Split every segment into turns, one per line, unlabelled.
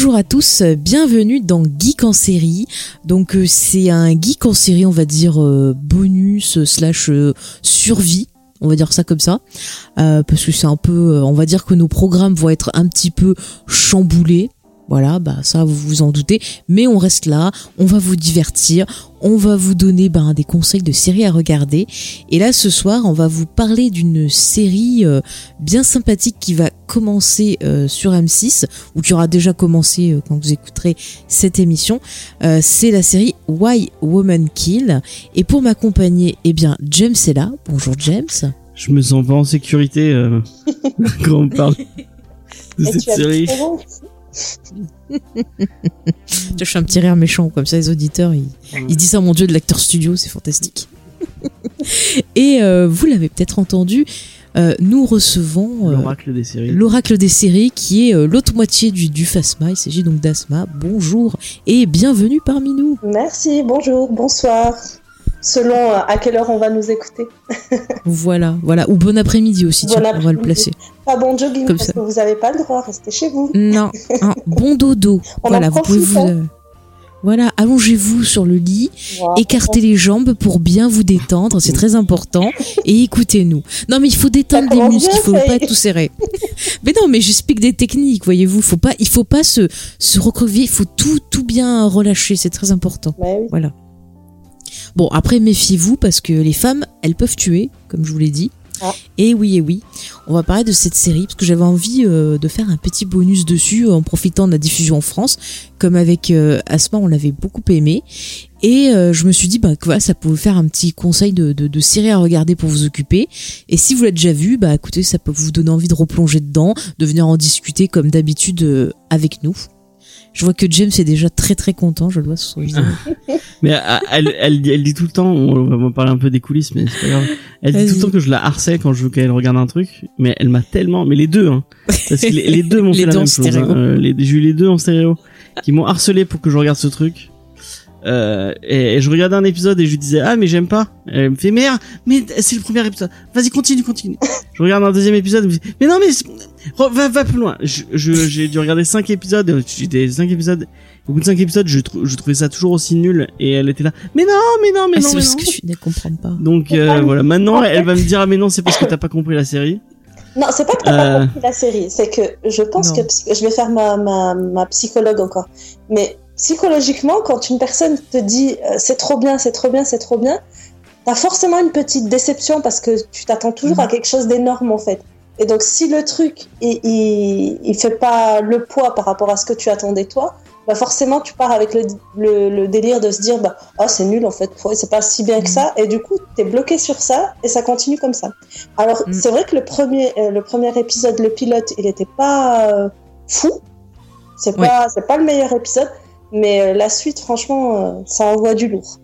Bonjour à tous, bienvenue dans Geek en série. Donc euh, c'est un geek en série, on va dire euh, bonus slash euh, survie. On va dire ça comme ça, parce que c'est un peu, on va dire que nos programmes vont être un petit peu chamboulés. Voilà, bah ça vous vous en doutez, mais on reste là, on va vous divertir, on va vous donner ben, des conseils de séries à regarder. Et là ce soir, on va vous parler d'une série euh, bien sympathique qui va commencer euh, sur M6 ou qui aura déjà commencé euh, quand vous écouterez cette émission. Euh, c'est la série Why Woman Kill. Et pour m'accompagner, eh bien James est là. Bonjour James.
Je me sens pas en sécurité euh, quand on parle de
Et
cette
tu as
série.
Je fais un petit rire méchant comme ça les auditeurs ils, ils disent oh mon dieu de l'acteur studio c'est fantastique. Et euh, vous l'avez peut-être entendu, euh, nous recevons euh,
L'oracle des séries.
l'oracle des séries qui est euh, l'autre moitié du, du Phasma. Il s'agit donc d'Asma. Bonjour et bienvenue parmi nous.
Merci, bonjour, bonsoir. Selon euh, à quelle heure on va nous écouter.
Voilà, voilà. Ou bon après-midi aussi,
Bon
tiens, on va le placer.
Pas bon jogging
Comme
parce
ça.
que vous n'avez pas le droit, restez chez vous.
Non, un bon dodo.
On
voilà,
en
vous pouvez vous. euh, voilà, allongez-vous sur le lit, écartez les jambes pour bien vous détendre, c'est très important, et écoutez-nous. Non, mais il faut détendre
commence
muscles, il faut
ça y
pas être tout serré. mais non, mais j'explique des techniques, voyez-vous. Faut pas, il faut pas se, se il faut tout, tout bien relâcher, c'est très important.
Oui.
Voilà. Bon, après, méfiez-vous parce que les femmes, elles peuvent tuer, comme je vous l'ai dit. Et oui, et oui, on va parler de cette série parce que j'avais envie euh, de faire un petit bonus dessus en profitant de la diffusion en France. Comme avec euh, Asma, on l'avait beaucoup aimé. Et euh, je me suis dit bah, que voilà, ça pouvait faire un petit conseil de, de, de série à regarder pour vous occuper. Et si vous l'avez déjà vu, bah écoutez, ça peut vous donner envie de replonger dedans, de venir en discuter comme d'habitude avec nous. Je vois que James est déjà très très content, je le vois sur son visage.
Mais euh, elle, elle, dit- elle dit tout le temps, on va parler un peu des coulisses, mais c'est pas grave. Elle dit tout le temps que je la harcèle quand je veux qu'elle regarde un truc, mais elle m'a tellement, mais les deux, hein, parce que les, les deux m'ont fait la même chose. hein. Euh, les, j'ai eu les deux en stéréo, qui m'ont harcelé pour que je regarde ce truc. Euh, et, et je regardais un épisode et je lui disais ah mais j'aime pas. Elle me fait merde, mais c'est le premier épisode. Vas-y continue continue. je regarde un deuxième épisode, elle me dit, mais non mais va va plus loin. Je j'ai dû regarder cinq épisodes. J'ai des cinq épisodes. Au bout de cinq épisodes, je, je trouvais ça toujours aussi nul et elle était là. Mais non mais non mais
Ah,
non
c'est
mais
parce
non.
que tu ne comprends pas.
Donc euh, voilà, maintenant elle va me dire ah mais non c'est parce que t'as pas compris la série.
Non, c'est pas que t'as
Euh.
pas compris la série, c'est que je pense
Non.
que je vais faire ma, ma, ma psychologue encore. Mais psychologiquement, quand une personne te dit euh, c'est trop bien, c'est trop bien, c'est trop bien, t'as forcément une petite déception parce que tu t'attends toujours
Mhm.
à quelque chose d'énorme en fait. Et donc si le truc il, il, il fait pas le poids par rapport à ce que tu attendais toi, bah forcément tu pars avec le, le, le délire de se dire bah oh, c'est nul en fait, c'est pas si bien que ça et du coup t'es bloqué sur ça et ça continue comme ça. Alors
Mm.
c'est vrai que le premier euh, le premier épisode le pilote il était pas euh, fou, c'est pas c'est pas le meilleur épisode, mais euh, la suite franchement euh, ça envoie du lourd.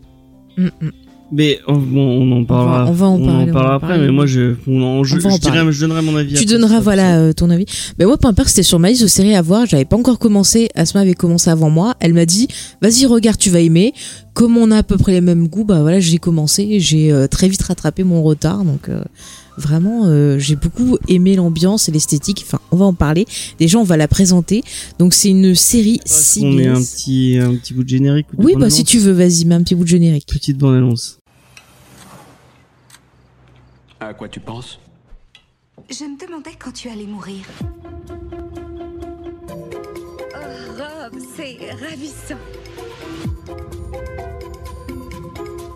Mm, mm.
Mais on, en parlera.
on va en parler, on va
parlera
en
après.
parler.
Mais moi je, on en- je,
On va en
je dirais,
parler.
je donnerai mon avis.
Tu
après,
donneras
ça,
voilà euh, ton avis. Mais moi, peu importe, c'était sur ma liste de séries à voir. J'avais pas encore commencé. Asma avait commencé avant moi. Elle m'a dit, vas-y regarde, tu vas aimer. Comme on a à peu près les mêmes goûts, bah voilà, j'ai commencé. J'ai euh, très vite rattrapé mon retard. Donc euh, vraiment, euh, j'ai beaucoup aimé l'ambiance et l'esthétique. Enfin, on va en parler. Déjà, on va la présenter. Donc c'est une série
Est-ce qu'on met un petit, un petit bout de générique ou de
Oui, bah si tu veux, vas-y, mets un petit bout de générique.
Petite bande annonce.
À quoi tu penses?
Je me demandais quand tu allais mourir. Oh, Rob, c'est ravissant.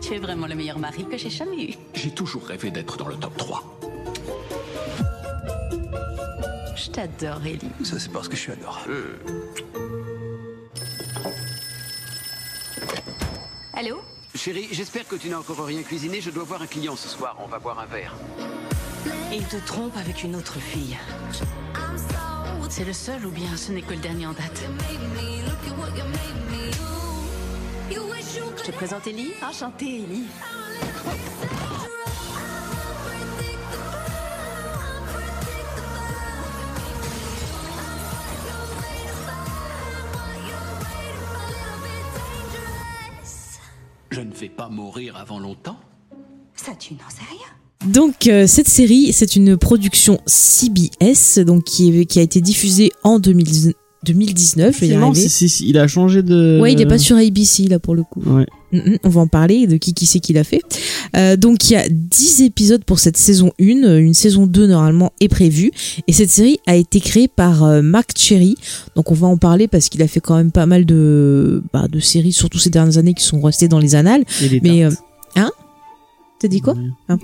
Tu es vraiment le meilleur mari que j'ai jamais eu.
J'ai toujours rêvé d'être dans le top 3.
Je t'adore, Ellie.
Ça, c'est parce que je suis adorable.
Allô?
Chérie, j'espère que tu n'as encore rien cuisiné. Je dois voir un client ce soir. On va boire un verre.
Il te trompe avec une autre fille. C'est le seul ou bien ce n'est que le dernier en date Je te présente Ellie. Enchantée, Ellie.
Je ne vais pas mourir avant longtemps.
Ça, tu n'en sais rien.
Donc euh, cette série, c'est une production CBS, donc qui, est- qui a été diffusée en 2000 2019. Je vais y
Non,
arriver.
si, si, si, il a changé de.
Ouais, il est pas sur ABC là pour le coup.
Ouais.
Mm, mm, on va en parler de qui qui c'est qui l'a fait. Euh, donc il y a 10 épisodes pour cette saison 1, une saison 2 normalement est prévue et cette série a été créée par euh, Mark Cherry. Donc on va en parler parce qu'il a fait quand même pas mal de bah, de séries surtout ces dernières années qui sont restées dans les annales.
Et les
Mais euh, hein? T'as dit quoi?
Ouais.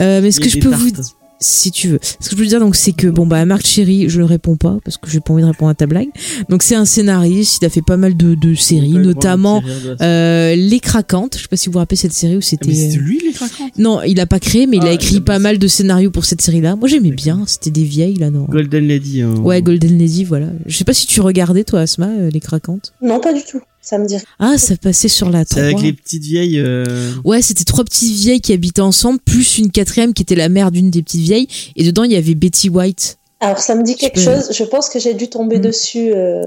euh, mais ce que je peux vous
tartes.
Si tu veux. Ce que je peux te dire, donc, c'est que, bon, bah, Marc Cherry, je ne réponds pas, parce que j'ai pas envie de répondre à ta blague. Donc, c'est un scénariste, il a fait pas mal de, de séries, notamment,
la-
euh, Les Craquantes. Je sais pas si vous vous rappelez cette série où
Ah,
c'était.
C'est
euh,
lui, les craquantes?
Non, il a pas créé, mais il
Ah,
a
il
écrit pas mal de scénarios pour cette série-là. Moi, j'aimais bien. C'était des vieilles, là, non.
Golden Lady. hein.
Ouais, Golden Lady, voilà. Je sais pas si tu regardais, toi, Asma, euh, Les Craquantes?
Non, pas du tout. Ça me dit.
Ah, ça passait sur la
C'est
3.
avec les petites vieilles. euh,
Ouais, c'était trois petites vieilles qui habitaient ensemble, plus une quatrième qui était la mère d'une des petites vieilles. Et dedans, il y avait Betty White.
Alors, ça me dit quelque chose. Je pense que j'ai dû tomber
Mm.
dessus euh,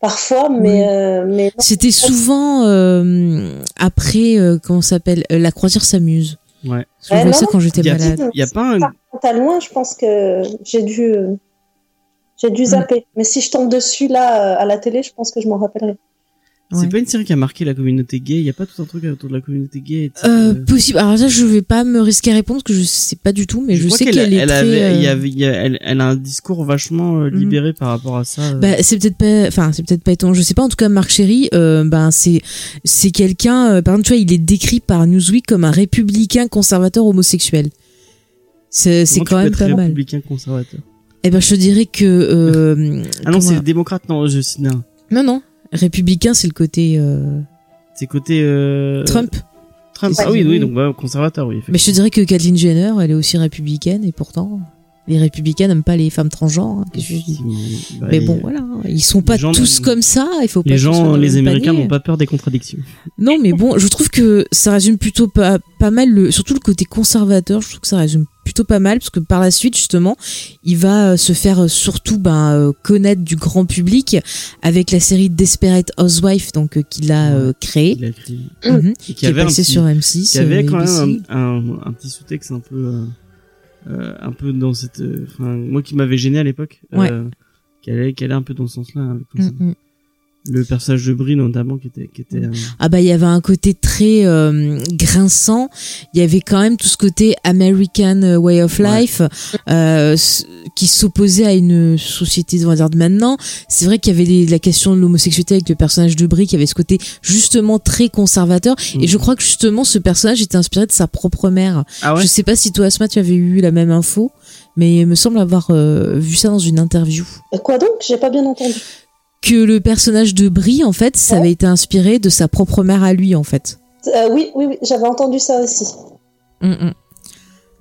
parfois, mais, euh, mais non.
C'était souvent euh, après, euh, comment ça s'appelle euh, La croisière s'amuse.
Ouais.
Je
Ouais, non,
ça quand j'étais malade.
Il y a pas un.
Quand à loin, je pense que j'ai dû, euh, j'ai
Mm.
dû zapper. Mais si je tombe dessus là euh, à la télé, je pense que je m'en rappellerai.
Ouais.
C'est pas une série qui a marqué la communauté gay. Il y a pas tout un truc autour de la communauté gay.
Euh,
euh,
possible. Alors ça, je vais pas me risquer à répondre parce que je sais pas du tout, mais je, sais
qu'elle
est
elle
euh,
elle, elle a un discours vachement euh,
Mhm.
libéré par rapport à ça. euh.
Bah, c'est peut-être pas, enfin, c'est peut-être pas étonnant. Je sais pas. En tout cas, Marc Chéry, euh, ben, c'est, c'est quelqu'un, par exemple, tu vois, il est décrit par Newsweek comme un républicain conservateur homosexuel. C'est, quand même pas mal.
républicain conservateur?
Eh ben, je dirais que,
Ah non, c'est démocrates. Non, je sais non.
non, non. Républicain, c'est le côté euh,
C'est côté euh,
Trump.
Trump. Ah oui, oui, donc ouais, conservateur, oui.
Mais je te dirais que Kathleen Jenner, elle est aussi républicaine et pourtant, les républicains n'aiment pas les femmes transgenres. hein, qu'est-ce que je dis?
Effectivement. Bah,
Mais
les-
bon, voilà, ils sont pas
gens
tous comme ça. Il faut pas
Les gens, les Américains n'ont pas peur des contradictions.
Non, mais bon, je trouve que ça résume plutôt pas, pas mal, le, surtout le côté conservateur. Je trouve que ça résume plutôt pas mal parce que par la suite, justement, il va euh, se faire euh, surtout ben, euh, connaître du grand public avec la série Desperate Housewife, donc qu'il a euh, créée,
Il a écrit.
mhm,
Et
qui
qui
est passée sur M6.
qui avait
euh,
quand
ABC.
même un, un, un petit sous-texte un peu, euh, euh, un peu dans cette, euh, moi qui m'avait gêné à l'époque,
Ouais.
euh, qui allait, qui allait un peu dans ce avec.
Mm, mm.
Le personnage de Brie notamment qui était, qui était. euh,
Ah bah il y avait un côté très euh, grinçant. Il y avait quand même tout ce côté American way of
Ouais.
life euh, qui s'opposait à une société on va dire de maintenant. C'est vrai qu'il y avait la question de l'homosexualité avec le personnage de Brie qui avait ce côté justement très conservateur.
Mm.
Et je crois que justement ce personnage était inspiré de sa propre mère.
Ah ouais.
Je sais pas si toi Asma tu avais eu la même info, mais il me semble avoir euh, vu ça dans une interview
Et quoi donc? J'ai pas bien entendu.
Que le personnage de Brie en fait ça
Ouais.
avait été inspiré de sa propre mère à lui en fait.
Euh, oui, oui, oui, j'avais entendu ça aussi.
Mm, mm.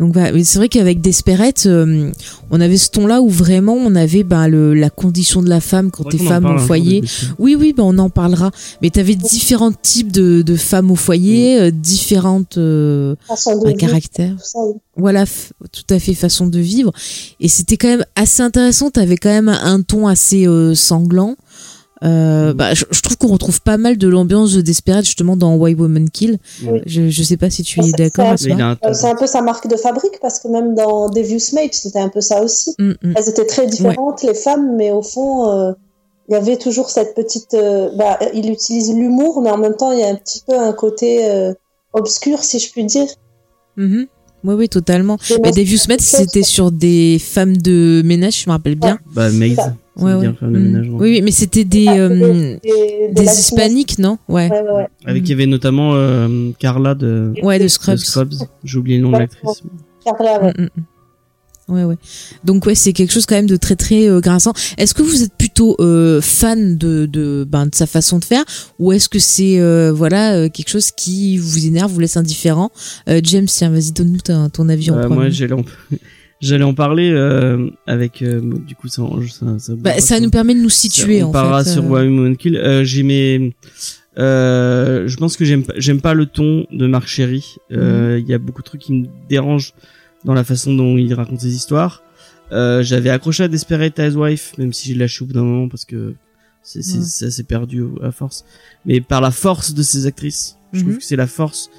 Donc mais c'est vrai qu'avec Desperate, euh, on avait ce ton-là où vraiment on avait ben, le, la condition de la femme quand t'es femme au foyer. Oui, oui, ben on en parlera. Mais t'avais différents types de, de femmes au foyer, euh, différentes euh,
de vivre,
caractères.
ça, oui.
Voilà, tout à fait façon de vivre. Et c'était quand même assez intéressant. T'avais quand même un ton assez euh, sanglant. Euh,
Mm.
bah, je, je trouve qu'on retrouve pas mal de l'ambiance de Desperate justement dans Why Women Kill.
Oui.
Je, je sais pas si tu
Ah,
es d'accord.
c'est-
un
Euh, C'est un peu sa marque de fabrique parce que même dans Devious Mate, c'était un peu ça aussi.
Mm, mm.
Elles étaient très différentes, les femmes, mais au fond, euh, il y avait toujours cette petite. euh, bah, il utilise l'humour, mais en même temps, il y a un petit peu un côté euh, obscur, si je puis dire.
Mhm. Oui, oui, totalement. Mais Devious Met, c'était sur des femmes de ménage, je me rappelle bien.
Bah, Maze.
Ouais, ouais.
faire le ménage, ouais.
Oui, oui, mais c'était des,
Ah,
euh,
des, des,
des hispaniques, non? Ouais.
Ouais, ouais, ouais.
Avec,
Mhm.
il y avait notamment euh, Carla de,
Ouais, de Scrubs.
Scrubs. J'ai oublié le nom de l'actrice.
Carla, ouais.
Mm, mm, mm. Ouais, ouais. Donc ouais, c'est quelque chose quand même de très très euh, grinçant. Est-ce que vous êtes plutôt euh, fan de de ben de sa façon de faire? Ou est-ce que c'est euh, voilà euh, quelque chose qui vous énerve, vous laisse indifférent? Euh, James, tiens, vas-y, donne-nous ta- ton avis en premier.
moi, j'ai j'allais en parler euh, avec euh, du coup ça ça, ça,
Bah, ça nous permet de nous situer
on
en
parlera
fait.
sur. Why Women Kill euh, j'ai mes euh, je pense que j'aime j'aime pas le ton de Marc Chéry Euh, il y a beaucoup de trucs qui me dérangent dans la façon dont il raconte ses histoires euh, j'avais accroché à Desperate Housewife même si j'ai lâché au bout d'un moment parce que c'est c'est
Ouais.
ça s'est perdu à force mais par la force de ces actrices je trouve
Mhm.
que c'est la force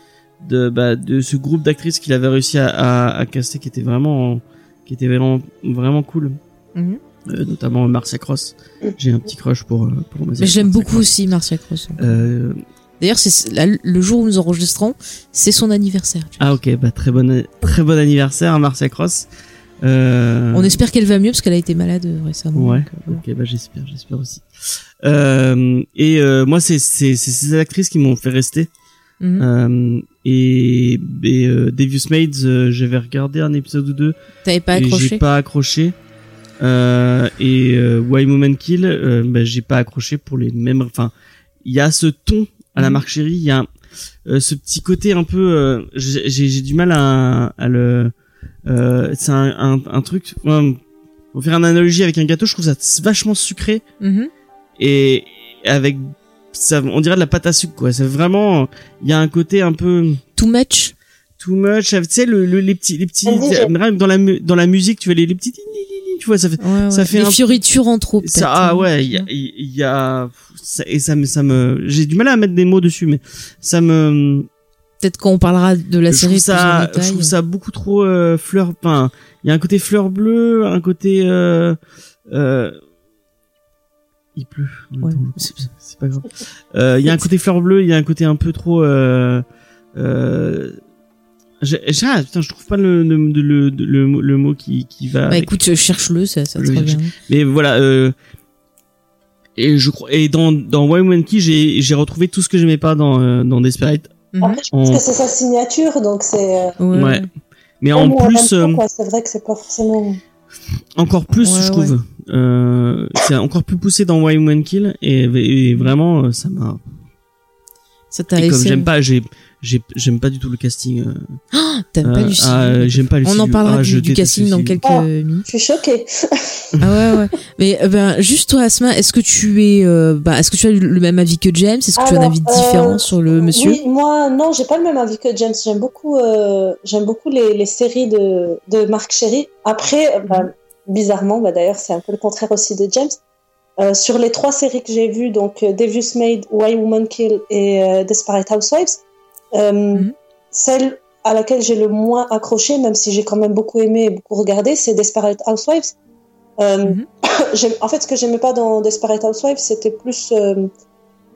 de bah, de ce groupe d'actrices qu'il avait réussi à, à, à caster qui était vraiment qui était vraiment vraiment cool
Mhm.
euh, notamment Marcia Cross. J'ai un petit crush pour euh, pour Marcia
Mais je l'aime
Marcia
beaucoup
Cross.
aussi, Marcia Cross.
Euh,
D'ailleurs, c'est le jour où nous enregistrons, c'est son anniversaire. tu vois.
ah ok, bah très bon très bon anniversaire à Marcia Cross. Euh,
On espère qu'elle va mieux parce qu'elle a été malade euh, récemment.
Ouais.
donc, euh, voilà.
Ok, bah j'espère, j'espère aussi. Euh, et euh, moi, c'est c'est c'est ces actrices qui m'ont fait rester.
Mhm.
Euh, et et euh, Devious Maids, euh, j'avais regardé un épisode ou deux
T'avais pas accroché
j'ai pas accroché. Euh, et euh, Why Woman Kill, euh, bah, j'ai pas accroché pour les mêmes. Enfin, il y a ce ton à la
Mhm.
Marc Chéry, il y a euh, ce petit côté un peu. euh, j'ai du mal à, à le. Euh, c'est un, un, un truc. ouais, pour faire une analogie avec un gâteau, je trouve ça vachement sucré
Mhm.
et avec ça, on dirait de la pâte à sucre quoi. C'est vraiment. Il y a un côté un peu
Too much
too much. Tu sais le, le- les petits les petits. Même dans la dans la musique, tu vois les, les petits. Tu vois ça fait
Ouais,
Ça
ouais.
fait
Des
un-
fioritures en trop, peut-être.
ça ah
hein.
ouais il y a, il y a ça, et ça me ça me j'ai du mal à mettre des mots dessus mais ça me
Peut-être quand on parlera de la
je
série
trouve ça je trouve ça beaucoup trop euh, fleur enfin il y a un côté fleur bleue un côté euh, euh, il pleut
Ouais.
c'est pas grave Euh, il y a un côté fleur bleue il y a un côté un peu trop euh, euh, j'ai- j'ai- ah, putain, je trouve pas le, le, le, le, le mot- le mot qui, qui va.
Bah écoute, euh, cherche-le, ça, ça
vais
revient.
Mais voilà, euh, et je crois, et dans, dans Why Woman Key, j'ai, j'ai retrouvé tout ce que j'aimais pas dans, euh, dans Desperate.
Mhm.
Après, je pense que c'est sa signature, donc c'est. euh,
Ouais.
Ouais. Mais
même
en plus, euh,
c'est vrai que c'est pas forcément.
Encore plus,
Ouais,
je trouve. Euh, c'est encore plus poussé dans Why Woman Kill, et, et vraiment, euh, ça m'a,
Ça t'a
comme j'aime pas, j'ai, j'ai, j'aime pas du tout le casting. euh,
T'aimes pas
euh,
Lucie.
ah, j'aime pas Lucie
On en parlera
Ah,
du, du casting dans quelques
Oh.
minutes.
Je suis choquée.
Ah ouais, ouais. Mais euh, ben, juste toi, Asma, est-ce que tu es, euh, bah, est-ce que tu as le même avis que James? Est-ce que tu as un avis
euh,
différent sur le monsieur?
Oui, moi, non, j'ai pas le même avis que James. J'aime beaucoup, euh, j'aime beaucoup les, les séries de, de Marc Chéry. Après, euh, bah, bizarrement, bah, d'ailleurs, c'est un peu le contraire aussi de James. Euh, sur les trois séries que j'ai vues, donc euh, Devious Maid, Why Woman Kill et euh, Desperate Housewives, euh,
Mhm.
celle à laquelle j'ai le moins accroché, même si j'ai quand même beaucoup aimé et beaucoup regardé, c'est Desperate Housewives. Euh,
Mhm.
en fait, ce que j'aimais pas dans Desperate Housewives, c'était plus euh,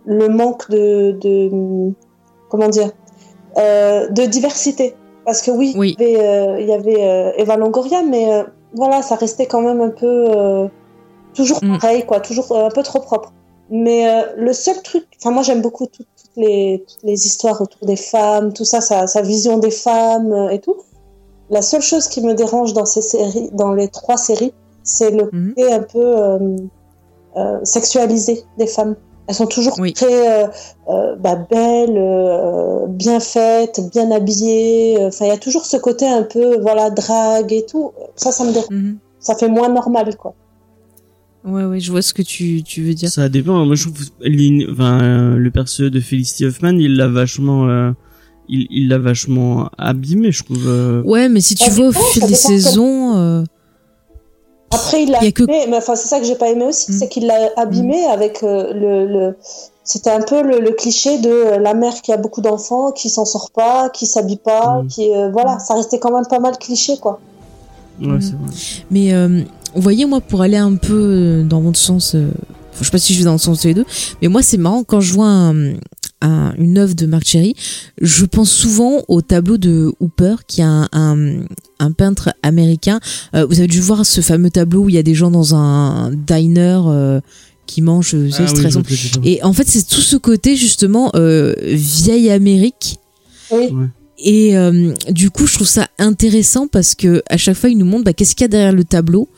le manque de, de comment dire de diversité. Parce que oui,
Oui.
il y avait, il y avait Eva Longoria, mais voilà, ça restait quand même un peu toujours
Mm.
pareil, quoi, toujours un peu trop propre. Mais euh, le seul truc, enfin moi j'aime beaucoup tout- les toutes les histoires autour des femmes, tout ça, sa, sa vision des femmes euh, et tout. La seule chose qui me dérange dans ces séries, dans les trois séries, c'est le
Mhm.
côté un peu euh, euh, sexualisé des femmes. Elles sont toujours
Oui.
très bah, belles, bien faites, bien habillées. Enfin, il y a toujours ce côté un peu, voilà, drague et tout. Ça, ça me dérange.
Mhm.
Ça fait moins normal, quoi.
Ouais, ouais, je vois ce que tu, tu veux dire.
Ça dépend. Moi, je trouve, Lynn- enfin, euh, le perso de Felicity Huffman, il l'a vachement, euh, il, il l'a vachement abîmé, je trouve. euh.
Ouais, mais si tu
Ça
vois au fil des saisons, euh,
Après, il l'a
Il y a que-
abîmé, mais enfin, c'est ça que j'ai pas aimé aussi,
Mm.
c'est qu'il l'a abîmé avec euh, le, le... C'était un peu le, le cliché de la mère qui a beaucoup d'enfants, qui s'en sort pas, qui s'habille pas,
Mm.
qui euh, voilà, ça restait quand même pas mal cliché quoi.
Ouais, c'est vrai.
Mais euh, vous voyez, moi, pour aller un peu dans votre sens, euh, je sais pas si je vais dans le sens des deux, mais moi, c'est marrant quand je vois un- un- une œuvre de Marc Cherry, je pense souvent au tableau de Hooper, qui est un, un, un peintre américain. Euh, vous avez dû voir ce fameux tableau où il y a des gens dans un diner euh, qui mangent, euh,
Ah
c'est
oui, veux dire.
Et en fait, c'est tout ce côté justement euh, vieille Amérique.
Oui.
Et euh, du coup, je trouve ça intéressant parce que à chaque fois, il nous montre bah, qu'est-ce qu'il y a derrière le tableau.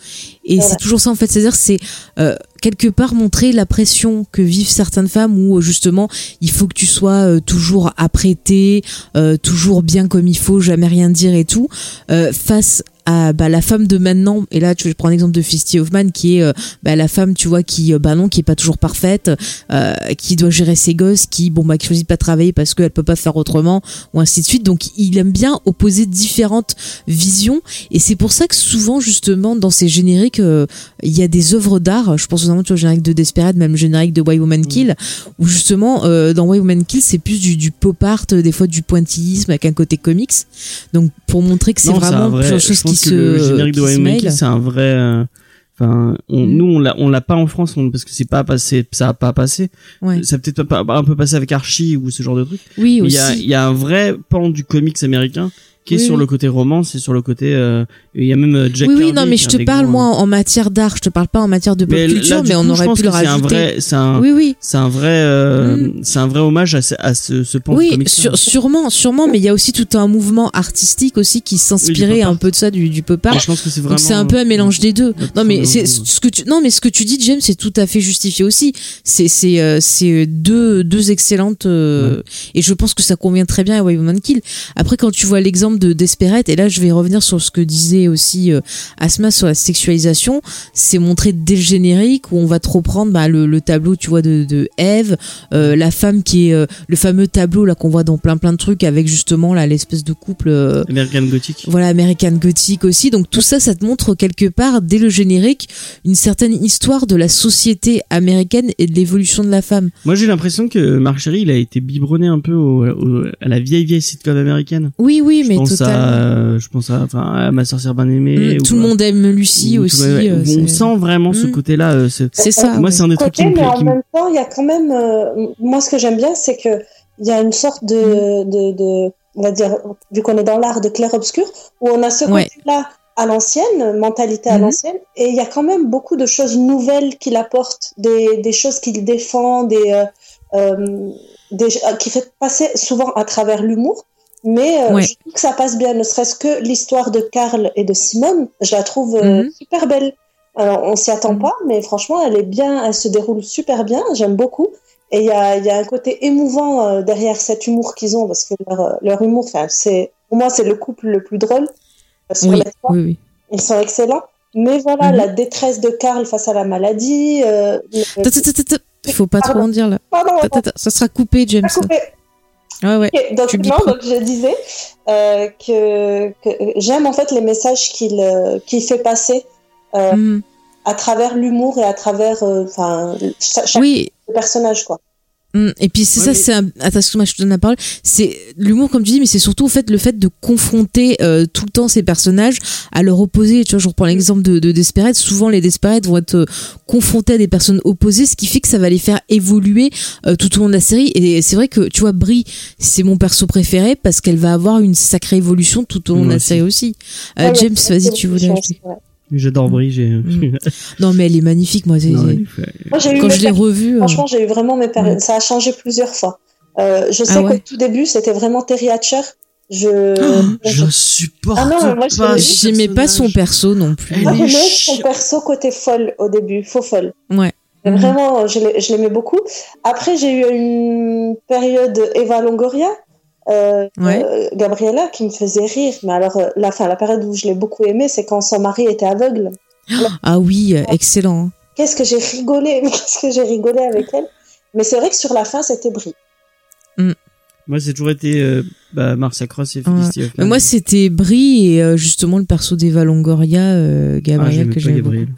Et c'est toujours ça en fait. C'est-à-dire, c'est euh, quelque part montrer la pression que vivent certaines femmes où justement, il faut que tu sois euh, toujours apprêtée, euh, toujours bien comme il faut, jamais rien dire et tout, euh, face à bah, la femme de maintenant. Et là, tu je prends l'exemple de Fisty Hoffman, qui est euh, bah, la femme, tu vois, qui euh, bah non, qui est pas toujours parfaite, euh, qui doit gérer ses gosses, qui bon bah qui choisit de pas travailler parce qu'elle peut pas faire autrement, ou ainsi de suite. Donc il aime bien opposer différentes visions, et c'est pour ça que souvent justement dans ces génériques, euh, il y a des œuvres d'art. Je pense notamment tu vois, au générique de Desperate, même le générique de Why Woman Kill, où justement euh, dans Why Woman Kill, c'est plus du, du pop art, des fois du pointillisme avec un côté comics. Donc pour montrer que c'est vraiment
vrai-
choses
pense
qui
que le générique de. Mickey, c'est un vrai. euh, Enfin, on-
Mhm.
nous on l'a on l'a pas en France on- parce que c'est pas passé, ça a pas passé.
Ouais.
Ça a peut-être pas un peu passé avec Archie ou ce genre de truc.
Oui
Mais Il
aussi.
y a, il y a un vrai pan du comics américain qui est
Oui,
sur
oui.
le côté romance et sur le côté. euh, il y a même euh, Jack
oui, oui,
Kirby
non, mais je te parle
grands-
moi en matière d'art, je te parle pas en matière de pop
Mais
culture,
là,
mais on
coup,
aurait pu le
un
rajouter.
vrai, c'est un,
Oui, oui.
c'est un vrai, euh, c'est un vrai hommage à ce, à ce, ce pan
Oui, sur- sûrement, sûrement, mais il y a aussi tout un mouvement artistique aussi qui s'inspirait un peu de ça, du, du pop art.
Je pense que c'est vraiment.
C'est un peu un mélange des deux. Non mais c'est ce que tu non mais ce que tu dis James c'est tout à fait justifié aussi. C'est c'est euh, c'est deux deux excellentes et je pense que ça convient très bien à Why Woman Kill. Après quand tu vois l'exemple de Desperate et là je vais revenir sur ce que disait aussi euh, Asma sur la sexualisation, c'est montré dès le générique où on va te reprendre bah, le, le tableau tu vois de de Eve, euh, la femme qui est euh, le fameux tableau là qu'on voit dans plein plein de trucs avec justement là l'espèce de couple euh,
American Gothic.
voilà, American Gothic aussi. Donc tout ça, ça te montre quelque part, dès le générique, une certaine histoire de la société américaine et de l'évolution de la femme.
Moi, j'ai l'impression que Marc Chéry, il a été biberonné un peu au, au- à la vieille vieille sitcom américaine.
Oui, oui,
je
mais
pense
totalement.
à, euh, je pense à, enfin, à ma sorcière bien aimée.
Mm,
ou
tout le monde aime Lucie aussi.
ouais,
euh,
on sent vraiment ce
Mm.
côté-là. euh, ce-
C'est ça.
Moi,
ouais.
c'est un des trucs qui me plaît.
mais en même temps, il y a quand même. euh, moi, ce que j'aime bien, c'est que il y a une sorte de,
Mm.
de, de, on va dire, vu qu'on est dans l'art de clair-obscur, où on a ce
Ouais.
côté-là à l'ancienne, mentalité à l'ancienne, et il y a quand même beaucoup de choses nouvelles qu'il apporte, des, des choses qu'il défend, des, euh, euh, des, euh, qui fait passer souvent à travers l'humour. Mais euh,
Ouais.
je trouve que ça passe bien, ne serait-ce que l'histoire de Karl et de Simone, je la trouve euh,
Mhm.
super belle. Alors, on s'y attend
Mhm.
pas, mais franchement, elle est bien, elle se déroule super bien, j'aime beaucoup. Et il y a, il y a un côté émouvant euh, derrière cet humour qu'ils ont, parce que leur, leur humour, c'est, pour moi, c'est le couple le plus drôle. Sur
Oui,
les trois.
oui, oui.
Ils sont excellents. Mais voilà,
Mhm.
la détresse de Karl face à la maladie. Euh, le-.
Il faut pas trop en dire là.
Pardon,
ça sera coupé, James.
coupé.
Ouais, ouais.
Donc, non, donc je disais euh, que, que j'aime en fait les messages qu'il euh, qu'il fait passer euh,
Mhm.
à travers l'humour et à travers euh, enfin cha- chaque
Oui,
personnage quoi.
Mm, Et puis c'est
Ouais,
ça,
mais-
c'est un... attends, excuse-moi, je te donne la parole. C'est l'humour comme tu dis, mais c'est surtout au fait le fait de confronter euh, tout le temps ces personnages à leur opposer. Tu vois, je reprends l'exemple de, de Desperate. Souvent, les Desperate vont être euh, confrontés à des personnes opposées, ce qui fait que ça va les faire évoluer euh, tout au long de la série. Et c'est vrai que tu vois, Brie, c'est mon perso préféré parce qu'elle va avoir une sacrée évolution tout au long
Moi
de la
aussi.
série aussi. Euh,
Ouais, il y a
James, vas-y, tu voulais
J'adore Brie. J'ai.
Mm. Non, mais elle est magnifique, moi.
Non,
eu
Quand je l'ai revue. euh,
Franchement, j'ai eu vraiment mes périodes.
Ouais.
Ça a changé plusieurs fois. Euh, je sais
Ah ouais.
qu'au tout début, c'était vraiment Terry Hatcher. Je,
Je supporte
Ah non, moi, je-
pas.
J'aimais pas son perso non plus.
Elle
Moi,
est
j'aimais son perso côté folle au début, faux folle.
Ouais. Mhm.
Vraiment, je l'aimais beaucoup. Après, j'ai eu une période Eva Longoria, euh,
Ouais.
euh, Gabriella, qui me faisait rire. Mais alors, euh, la fin, la période où je l'ai beaucoup aimée, c'est quand son mari était aveugle.
Ah oui, euh, excellent.
Qu'est-ce que j'ai rigolé, qu'est-ce que j'ai rigolé avec elle. Mais c'est vrai que sur la fin, c'était Brie.
Moi, c'est toujours été euh, bah, Marcia Cross et
Ouais.
Felicity Huffman.
Moi, c'était Brie et euh, justement le perso d'Eva Longoria, euh,
ah,
Gabrielle,
j'aimais
que j'aimais beaucoup.
Gabriel.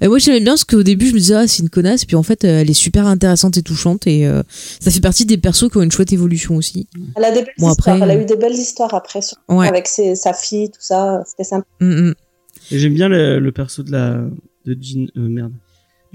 Et moi, j'aimais bien parce qu'au début, je me disais, ah, c'est une connasse. Puis en fait, euh, elle est super intéressante et touchante. Et euh, ça fait partie des persos qui ont une chouette évolution aussi.
Elle a des belles
Bon, après.
Elle a eu des belles histoires après,
Ouais.
avec ses- sa fille, tout ça. C'était sympa.
Mm, mm.
Et j'aime bien le, le perso de la de Jean. Euh, merde.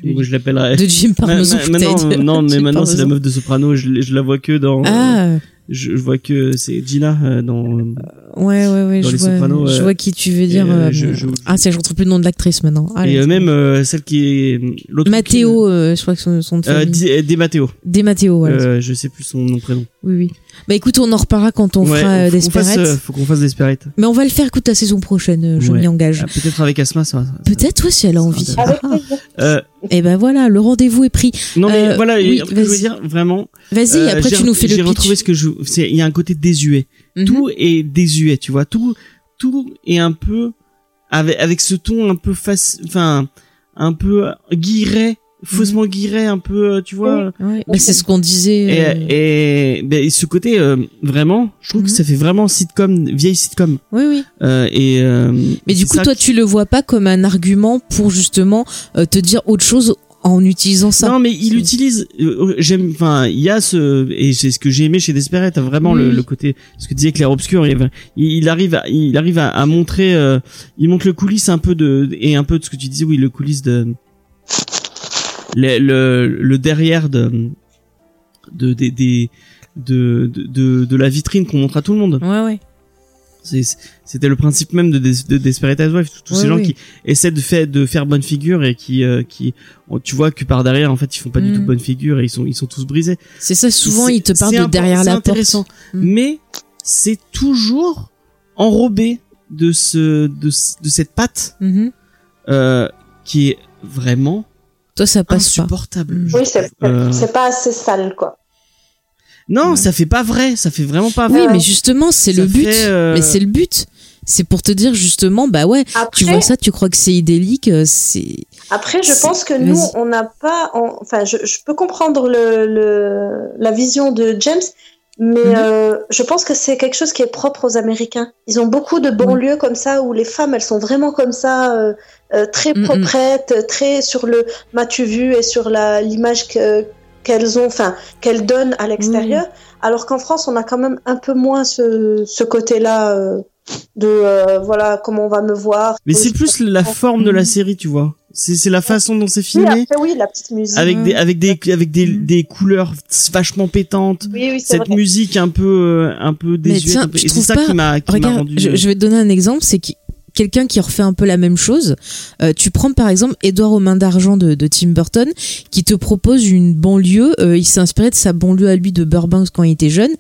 Moi, je l'appellerais.
De Jim Parmesan.
ma- non, mais
Jim
maintenant c'est la meuf de Soprano. Je, je la vois que dans.
Ah,
je vois que c'est Gina euh, dans.
ouais, ouais, ouais.
Dans
Je
Les
vois,
Sopranos,
je
euh,
vois qui tu veux dire.
euh,
euh,
je-
mais-
je-
Ah, c'est je retrouve plus le nom de l'actrice maintenant. Ah,
et
là,
euh, même euh, celle qui est l'autre.
Mathéo, euh, je crois que son, son
Euh, Di Matteo.
Des Mathéo, voilà.
Euh, je sais plus son nom prénom.
Oui, oui. Bah écoute, on en reparlera quand on
Ouais,
fera euh,
faut qu'on fasse,
Desperate.
euh, faut qu'on fasse Desperate.
Mais on va le faire, écoute, la saison prochaine, euh, je
Ouais.
m'y engage.
Ah, Peut-être avec Asma, ça. ça-
Peut-être, ouais, si elle a envie.
Ah. Euh,
Et ben voilà, le rendez-vous est pris.
non mais
Euh,
voilà,
oui,
je veux dire vraiment.
Vas-y,
euh,
après
j'ai-
tu nous fais le
J'ai
pitch.
retrouvé ce que je. c'est- Il y a un côté désuet.
Mhm.
Tout est désuet, tu vois. Tout, tout est un peu avec avec ce ton un peu face, enfin un peu guiré, faussement guiré, un peu, euh, tu vois.
Ouais. Bah, c'est ce qu'on disait. euh,
Et, et, ben, ce côté euh, vraiment, je trouve
Mhm.
que ça fait vraiment sitcom, vieille sitcom.
Oui, oui.
Euh, et euh,
Mais du coup, toi,
qui-
tu le vois pas comme un argument pour justement euh, te dire autre chose en utilisant ça?
Non, mais il utilise. J'aime. Enfin, il y a ce et c'est ce que j'ai aimé chez Desperate. T'as vraiment le,
Oui.
le côté ce que disait clair obscur. Il, il arrive, à, il arrive à, à montrer. euh, il montre le coulisse un peu de et un peu de ce que tu disais. Oui, le coulisse de le le, le derrière de de des des de, de, de, de la vitrine qu'on montre à tout le monde.
Ouais, ouais.
C'est- C'était le principe même de, Des- de Desperate Housewives. Tous
Ouais,
ces gens
oui.
qui essaient de faire, de faire bonne figure et qui, euh, qui, tu vois que par derrière, en fait, ils font pas du
Mm.
tout bonne figure et ils sont, ils sont tous brisés.
C'est ça, souvent,
C'est-
il te parle
c'est
de derrière la porte.
intéressant.
Mm.
Mais c'est toujours enrobé de ce, de, de cette patte,
Mhm.
euh, qui est vraiment
Toi, ça passe pas.
insupportable.
Mm.
Oui, c'est
Euh,
c'est pas assez sale, quoi.
Non,
Ouais.
ça fait pas vrai, ça fait vraiment pas
Oui,
vrai.
mais justement, c'est le but.
euh,
Mais c'est le but. C'est pour te dire justement, bah ouais,
Après,
tu vois ça, tu crois que c'est idyllique, euh, c'est.
Après, je pense que nous, on n'a pas. en- Enfin, je, je peux comprendre le, le, la vision de James, mais
Mhm.
euh, je pense que c'est quelque chose qui est propre aux Américains. Ils ont beaucoup de banlieues comme ça où les femmes, elles sont vraiment comme ça, euh, euh, très
Mhm.
proprettes, très sur le m'as-tu vu et sur l'image que qu'elles ont, enfin qu'elles donnent à l'extérieur. Alors qu'en France, on a quand même un peu moins ce, ce côté-là euh, de euh, voilà comment on va me voir.
Mais c'est plus la forme de la série, tu vois. C'est, c'est la façon dont c'est
Oui,
filmé.
après, oui, la petite musique.
avec des avec des avec des, des couleurs vachement pétantes
Oui, oui, c'est
cette
vrai.
musique un peu euh, un peu désuète c'est ça
pas-
qui m'a rendu
je, je vais te donner un exemple, c'est que quelqu'un qui refait un peu la même chose. Euh, tu prends par exemple Édouard aux mains d'argent de, de Tim Burton, qui te propose une banlieue. euh, il s'est inspiré de sa banlieue à lui de Burbank quand il était jeune,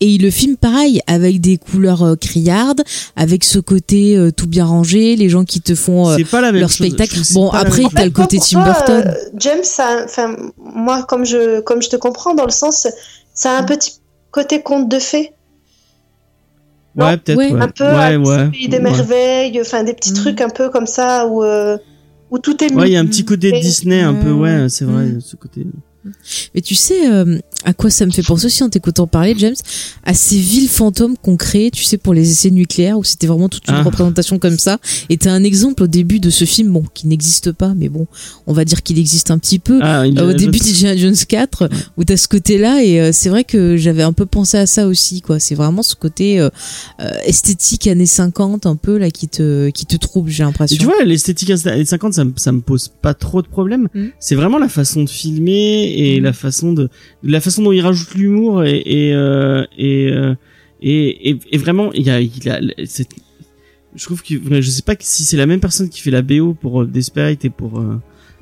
et il le filme pareil avec des couleurs euh, criardes, avec ce côté euh, tout bien rangé, les gens qui te font euh,
c'est pas la même
leur
chose.
spectacle. Bon, après, t'as le côté Tim Burton.
euh, James, ça, enfin, moi, comme je, comme je te comprends, dans le sens, ça a un petit côté conte de fées.
Ouais peut-être
Ouais.
ouais
un peu
ouais
pays des
ouais.
merveilles, enfin, des petits
Mhm.
trucs un peu comme ça où, euh, où tout est mis.
Ouais, il y a un petit côté
Et-
Disney un peu
Ouais,
ouais c'est vrai
Mm.
ce côté
Mais tu sais euh, à quoi ça me fait penser aussi en t'écoutant parler, James À ces villes fantômes qu'on crée, tu sais, pour les essais nucléaires, où c'était vraiment toute une
Ah.
représentation comme ça. Et t'as un exemple au début de ce film, bon, qui n'existe pas, mais bon, on va dire qu'il existe un petit peu.
ah,
Euh, au début d'Indiana Jones 4, où t'as ce côté-là, et euh, c'est vrai que j'avais un peu pensé à ça aussi, quoi. C'est vraiment ce côté euh, euh, esthétique années 50, un peu, là, qui te, qui te trouble, j'ai l'impression.
tu vois, l'esthétique années 50, ça, me- ça me pose pas trop de problèmes.
Mm.
C'est vraiment la façon de filmer et
Mm.
la façon de, la façon dont il rajoute l'humour et et euh, et, euh, et, et, et vraiment, il y a, il a je trouve que je sais pas si c'est la même personne qui fait la BO pour euh, Desperate et pour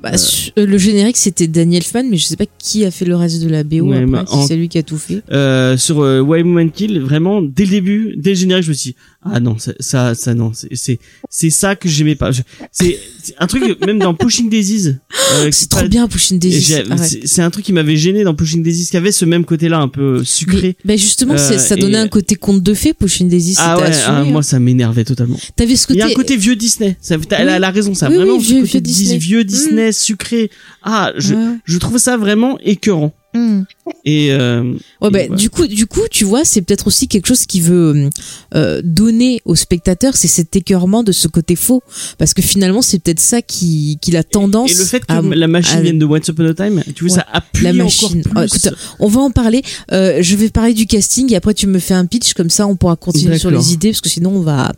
Bah, euh, le générique, c'était Daniel Fan, mais je sais pas qui a fait le reste de la BO
Ouais,
après,
bah,
si
en-
c'est lui qui a tout fait.
euh, sur euh, Why Woman Kill. Vraiment, dès le début, dès le générique, je me suis dit, ah non, ça, ça, non, c'est c'est c'est ça que j'aimais pas. C'est un truc même dans Pushing Daisies. euh,
C'est trop bien, Pushing
j'ai-
Arrête.
c'est un truc qui m'avait gêné dans Pushing Daisies, qui avait ce même côté-là un peu sucré.
Mais, bah justement,
Euh,
ça donnait
et-
un côté conte de fées, Pushing Daisy.
ah ouais, ah,
hein.
moi ça m'énervait totalement.
T'avais ce
Il y
côté.
a un côté vieux Disney. Ça, elle, a,
Oui.
elle a raison, ça
Oui,
vraiment
oui,
ce
vieux-
côté
vieux
dis-
Disney.
vieux Disney sucré. Ah, je
Ouais.
je trouve ça vraiment écœurant.
Hmm.
Et euh,
Ouais,
Et
bah, du coup, du coup, tu vois, c'est peut-être aussi quelque chose qui veut euh, donner au spectateur, c'est cet écœurement de ce côté faux, parce que finalement, c'est peut-être ça qui, qui a tendance.
et le fait que
à-
la machine
à-
vienne de Once Upon a Time, tu vois,
Ouais,
ça appuie
la
encore
machine.
plus.
Ah, écoute, on va en parler. Euh, je vais parler du casting et après tu me fais un pitch comme ça, on pourra continuer sur les idées parce que sinon on va.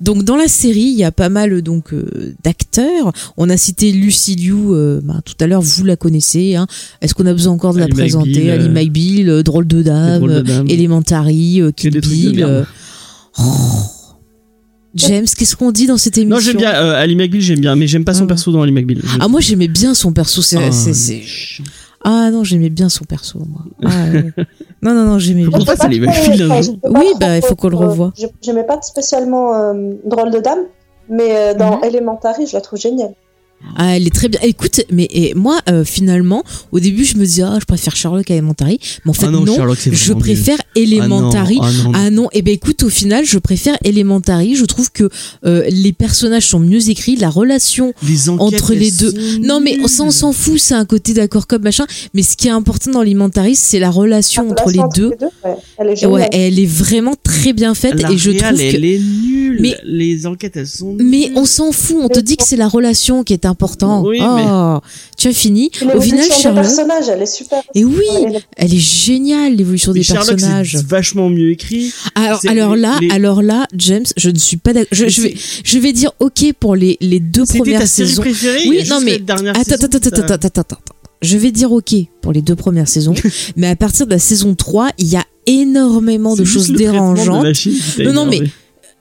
Donc dans la série, il y a pas mal donc euh, d'acteurs. On a cité Lucy Liu euh, bah, tout à l'heure. Vous la connaissez. Hein. Est-ce qu'on a besoin encore de la présenter
McBeal,
Ali
euh,
McBeal, euh, drôle de dame, euh. Elementary, euh, Kill Bill. euh, oh. James, qu'est-ce qu'on dit dans cette émission
Non, j'aime bien euh, Ali McBeal, j'aime bien, mais j'aime pas son
Ah.
perso dans Ali McBeal. Je-
Ah moi j'aimais bien son perso. C'est,
Ah,
Ah non, j'aimais bien son perso. Moi. Ah, ouais. non non non, j'aimais bien.
ça les McBeal jour.
Oui, bah, il faut qu'on le revoie.
J'ai- J'aimais pas spécialement euh, Drôle de Dame, mais euh, dans
Mhm.
Elementary, je la trouve géniale.
Ah, elle est très bien. Écoute, mais et moi, euh, finalement, au début, je me disais, ah, je préfère Sherlock à Elementary. Mais en fait,
Ah non,
je préfère
nul.
Elementary.
Ah non, ah non.
Ah non, et ben écoute, au final, je préfère Elementary. Je trouve que euh, les personnages sont mieux écrits, la relation
les enquêtes,
entre les deux. Non, mais ça, on s'en fout, c'est un côté d'accord comme machin. Mais ce qui est important dans Elementary, c'est la relation
La
entre les deux.
ouais. Elle est
Et
géniale.
Ouais, elle est vraiment très bien faite
La
et je trouve que
elle est nulle.
Mais-
les enquêtes, elles sont
mais
nulles.
on s'en fout, on te dit que c'est la relation qui est important.
Oui,
oh, tu as fini. Au final, Sherlock,
personnages, elle est super.
et oui,
Elle est-
elle est géniale l'évolution des
Sherlock,
personnages.
c'est vachement mieux écrit.
Alors, alors là,
les-
alors là, James, je ne suis pas d'accord. Je, vais, je vais dire ok pour les les deux premières
ta série
saisons.
préférée
Oui, non, mais
la dernière
Attends,
saison,
attends, attends, attends, attends, attends. Je vais dire ok pour les deux premières saisons, mais à partir de la saison 3, il y a énormément de choses
de
dérangeantes. Non, non, mais.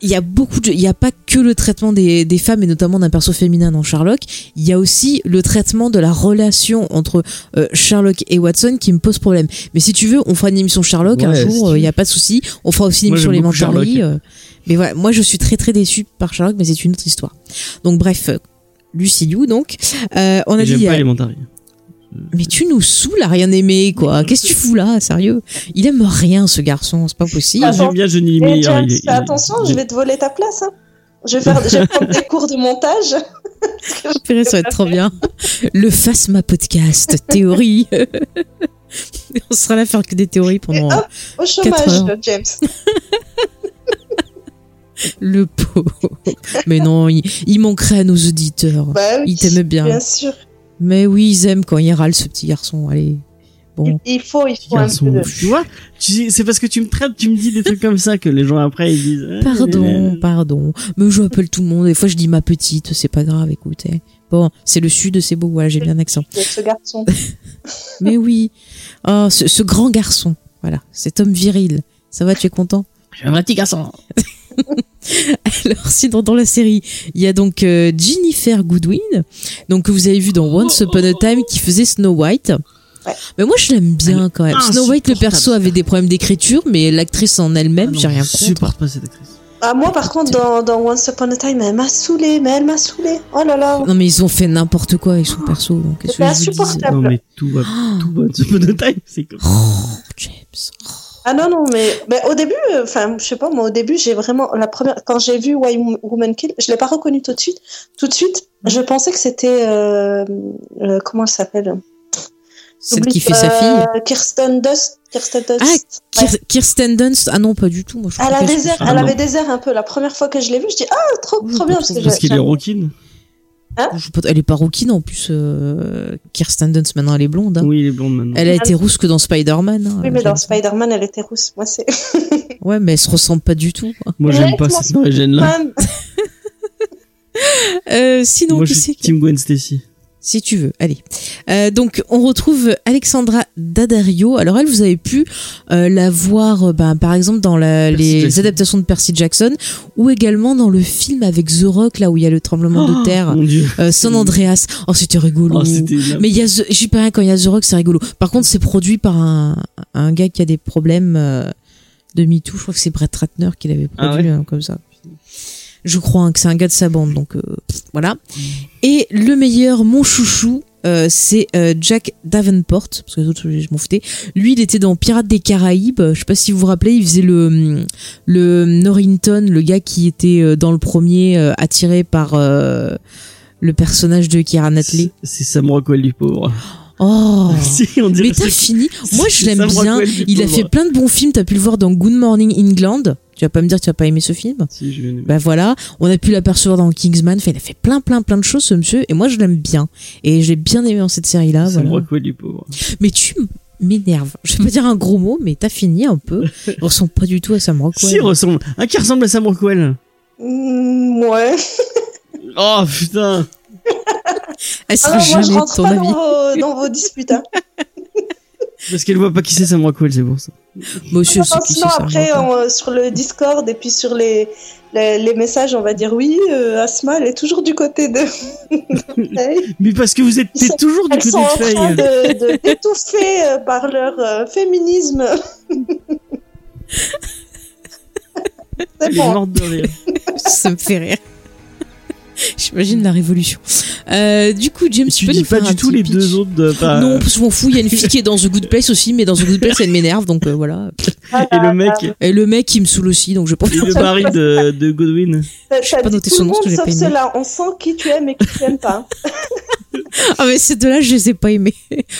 Il y a beaucoup de, il y a pas que le traitement des, des femmes et notamment d'un perso féminin dans Sherlock. Il y a aussi le traitement de la relation entre euh, Sherlock et Watson qui me pose problème. Mais si tu veux, on fera une émission Sherlock un
Ouais, si
jour.
tu
euh, Il y a pas de souci. On fera aussi une émission Elementary.
Sherlock.
euh, mais voilà, moi je suis très très déçue par Sherlock, mais c'est une autre histoire. Donc bref, euh, Lucy Liu donc. Euh, on a dit.
pas
euh,
Elementary.
Mais tu nous saoules à rien aimer, quoi. Qu'est-ce que tu fous là, sérieux? Il aime rien, ce garçon, c'est pas possible.
Attends.
J'aime bien Johnny
Eh,
Meyer.
James,
il est-
fais attention,
il est-
je vais te voler ta place. hein. Je vais, faire, je vais prendre des cours de montage.
Purée, ça va être trop bien. Le Phasma Podcast, théorie. On sera là à faire que des théories pendant
Et hop, Au chômage,
heures.
James.
le pot. Mais non, il, il manquerait à nos auditeurs.
Bah oui,
Il t'aimait bien.
Bien sûr.
Mais oui, ils aiment quand il râle, ce petit garçon. Allez. Bon.
Il, il faut, il faut un peu de...
Tu vois, tu- c'est parce que tu me traites, tu me dis des trucs comme ça que les gens après ils disent.
Pardon, pardon. Mais je appelle tout le monde. Des fois, je dis ma petite, c'est pas grave, écoutez. Bon, c'est le sud, c'est beau, voilà, j'ai bien l'accent.
ce garçon.
Mais oui. Oh, ce, ce grand garçon. Voilà, cet homme viril. Ça va, tu es content?
Je suis un petit garçon.
Alors, sinon, dans la série, il y a donc euh, Jennifer Goodwin, donc que vous avez vu dans Once Upon a Time, qui faisait Snow White.
Ouais.
Mais moi, je l'aime bien quand même. Snow White, le perso avait des problèmes d'écriture, mais l'actrice en elle-même, j'ai rien
Je
contre.
supporte pas cette actrice.
Ah, moi, par contre, dans, dans Once Upon a Time, elle m'a saoulé, mais elle m'a saoulé. Oh là là.
Non, mais ils ont fait n'importe quoi avec son perso. Donc, je vous dise
insupportable.
Non mais tout va, tout va, tout va de time. C'est comme.
Oh, James.
Ah non, non, mais, mais au début, euh, enfin, je sais pas, moi, au début, j'ai vraiment, la première, quand j'ai vu Why Woman Kill, je l'ai pas reconnu tout de suite. Tout de suite, je pensais que c'était, euh, euh, comment elle s'appelle?
Celle qui fait sa fille.
Kirsten Dust. Kirsten Dust.
Ah,
Ouais.
Kirsten Dunst. Ah non, pas du tout. Moi, je
Elle, a des airs,
Ah
elle avait des airs un peu. La première fois que je l'ai vue, je dis ah trop
Oui,
trop bien parce que
Parce qu'il est
j'aime-
rockin.
Je sais pas, Elle est pas rouquine en plus. euh, Kirsten Dunst, maintenant, elle est blonde. hein.
Oui, il est blonde maintenant.
Elle a été rousse que dans Spider-Man. hein,
Oui, mais dans Spider-Man, elle était rousse. Moi, c'est.
Ouais, mais elle se ressemble pas du tout.
Moi, j'aime pas cette origine là.
Euh, sinon,
Moi,
qui
je
c'est
Team Gwen Stacy.
Si tu veux, allez. Euh, donc, on retrouve Alexandra Daddario. Alors, elle, vous avez pu euh, la voir, ben, par exemple, dans la- les
Jackson.
adaptations de Percy Jackson, ou également dans le film avec The Rock, là où il y a le tremblement de terre,
Mon dieu.
euh, San Andreas. Oh, c'était rigolo.
Oh,
Mais il y a The, j'y peux rien quand il y a The Rock, c'est rigolo. Par contre, c'est produit par un, un gars qui a des problèmes euh, de MeToo. Je crois que c'est Brett Ratner qui l'avait
Ah
produit, hein, comme ça. Je crois hein, que c'est un gars de sa bande, donc euh, voilà. Et le meilleur, mon chouchou, euh, c'est euh, Jack Davenport, parce que les autres, je m'en foutais. Lui, il était dans Pirates des Caraïbes. Je sais pas si vous vous rappelez, il faisait le le Norrington, le gars qui était dans le premier euh, attiré par le personnage de Keira Knightley.
C'est Sam Rockwell du pauvre.
Oh.
si, on
Mais t'as fini. Moi, je l'aime bien. Il a fait plein de bons films. T'as pu le voir dans Good Morning England. Tu vas pas me dire que tu as pas aimé ce film.
Si, je
Bah voilà. On a pu l'apercevoir dans Kingsman. Il a fait plein, plein, plein de choses, ce monsieur. Et moi, je l'aime bien. Et j'ai bien aimé dans cette série-là. Voilà.
Rockwell du pauvre.
Mais tu m'énerves. Je vais pas dire un gros mot, mais t'as fini un peu. Il ressemble pas du tout à Sam Rockwell.
Si, il ressemble. Un qui ressemble à Sam Rockwell.
mm, ouais.
Oh putain.
Elle sera
Alors, moi, je
jamais de
rentre
ton
pas
avis.
dans vos, dans vos disputes. Hein.
Parce qu'elle voit pas qui c'est Sam Rockwell, c'est pour ça.
Monsieur, c'est qui c'est
après, on- sur le Discord et puis sur les, les, les messages, on va dire oui, euh, Asma, elle est toujours du côté de.
Mais parce que vous êtes
sont-
toujours du
Elles
côté
sont
de
en train
Faye.
de, de d'étouffer euh, par leur euh, féminisme. C'est bon.
morte de rire.
Ça me fait rire. J'imagine la révolution. Euh, du coup, James, tu, peux
dis
nous
pas
faire un
du tout les
pitch
deux autres de pas-
Non, parce que je m'en fous. Il y a une fille qui est dans The Good Place aussi, mais dans The Good Place, elle m'énerve, donc euh, voilà.
Et le mec,
Et le mec, il me saoule aussi, donc je pense.
et le mari de, de Godwin.
T'as
pas noté
tout
son
le
nom,
monde
parce que j'ai
sauf
pas aimé.
ceux-là. On sent qui tu aimes et qui tu aimes pas.
Ah, mais ces deux-là, je les ai pas aimés.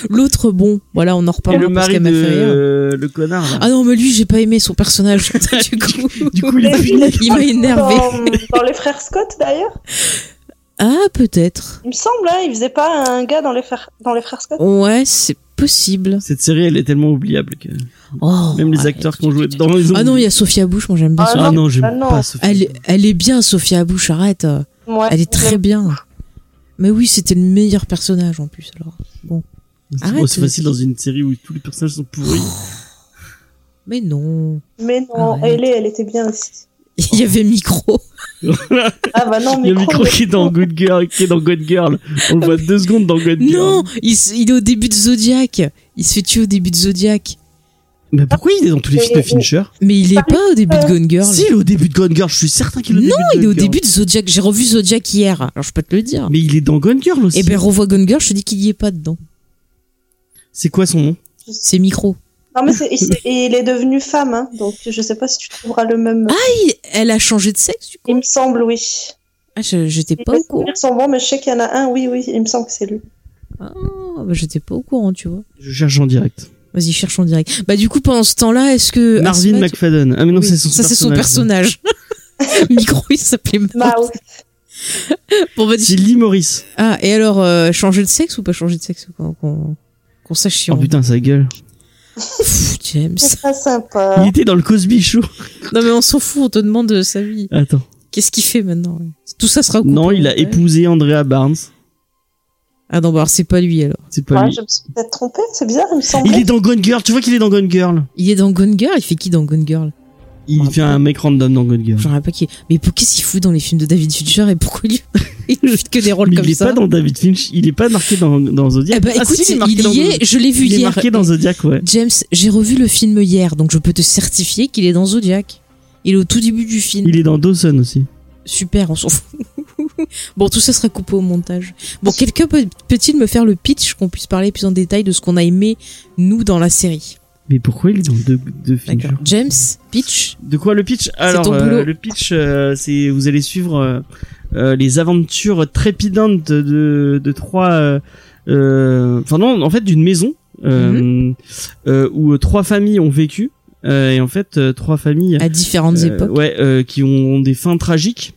L'autre, bon, voilà, on en
Et
reparlera
le
parce
mari de
m'a fait rire.
le connard. là.
Ah non, mais lui, j'ai pas aimé son personnage. du coup,
Du il
m'a énervé.
Dans, dans les frères Scott d'ailleurs.
Ah, peut-être.
Il me semble, hein, il faisait pas un gars dans les frères, dans les frères Scott.
Ouais, c'est possible.
Cette série, elle est tellement oubliable que
Oh,
même les acteurs qui ont joué dedans, ils ont.
Ah non, il y a Sophia Bush, moi j'aime bien
Ah
Sophia.
Ah non, j'aime
Ah non.
pas Sophie.
Elle, est- elle est bien, Sophia Bush, arrête.
Ouais.
Elle est très bien. Mais oui, c'était le meilleur personnage en plus, alors. Bon.
C'est bon, c'est facile dans une série où tous les personnages sont pourris.
Mais non.
Mais non,
Arrête.
elle, elle était bien aussi.
Il y avait micro.
Ah bah non,
Il y a
mais
Micro qui est dans Good Girl, qui est dans God Girl. On le voit deux secondes dans God Girl.
Non, il, se- il est au début de Zodiac. Il se fait tuer au début de Zodiac.
Mais pourquoi il est dans tous les films de Fincher?
Mais il est pas au début de Gone Girl.
Si, il est au début de Gone Girl, je suis certain qu'il est au
non,
début de
il est au
Girl.
début de Zodiac. J'ai revu Zodiac hier. Alors je peux te le dire.
Mais il est dans Gone Girl aussi.
Eh ben revois Gone Girl, je te dis qu'il y est pas dedans.
C'est quoi son nom?
C'est micro.
Non mais c'est, il, s'est- et il est devenu femme, hein, donc je sais pas si tu trouveras le même.
Il- Elle a changé de sexe du coup?
Il me semble, oui.
Ah, je- j'étais pas au courant.
souvenirs sont bons, mais je sais qu'il y en a un, oui, oui, il me semble que c'est lui.
Ah, bah, j'étais pas au courant, tu vois.
Je cherche en direct.
Vas-y, cherche en direct. Bah du coup, pendant ce temps-là, est-ce que
Marvin
Asma,
McFadden. Ah mais non,
Oui,
c'est son
ça c'est son
personnage.
personnage. Micro, il s'appelait Marvin.
Bah, oui.
Bon, bah,
C'est Lee Morris.
Ah, et alors, euh, changer de sexe ou pas changer de sexe Qu'on qu'on- qu'on sache si
Oh
on...
putain, sa gueule.
James.
c'est très sympa.
Il était dans le Cosby Show.
Non mais on s'en fout, on te demande de sa vie.
Attends.
Qu'est-ce qu'il fait maintenant Tout ça sera coupé.
Non, il a
Ouais.
épousé Andrea Barnes.
Ah non, bah alors c'est pas lui alors.
C'est pas
Ouais,
lui.
je me suis peut-être trompée, c'est bizarre, il me
Il
semblait.
est dans Gone Girl. Tu vois qu'il est dans Gone Girl.
Il est dans Gone Girl, il fait qui dans Gone Girl
Il fait un mec random dans Gone Girl.
Je rappelle pas qui est. Mais pour qu'est-ce qu'il fout dans les films de David Fincher et pourquoi lui il fait que des rôles
Mais
comme
il est
ça
pas dans David Finch. Il est pas marqué dans, dans Zodiac.
Eh ben
Ah,
écoute,
si,
il,
est marqué dans-
y est, je l'ai vu
Il est
hier.
marqué dans Zodiac, ouais.
James, j'ai revu le film hier, donc je peux te certifier qu'il est dans Zodiac. Il est au tout début du film.
Il est dans Dawson aussi.
Super, on s'en fout. bon, tout ça sera coupé au montage. Bon, quelqu'un peut- peut-il me faire le pitch qu'on puisse parler plus en détail de ce qu'on a aimé, nous, dans la série?
Mais pourquoi il est dans deux, deux
D'accord. James, pitch
De quoi le pitch? Alors, euh, le pitch, euh, c'est vous allez suivre euh, les aventures trépidantes de, de, trois. euh, euh, Enfin non, en fait, d'une maison euh, euh, où trois familles ont vécu. euh, et en fait, euh, trois familles.
À différentes
euh,
époques.
Ouais, euh, qui ont des fins tragiques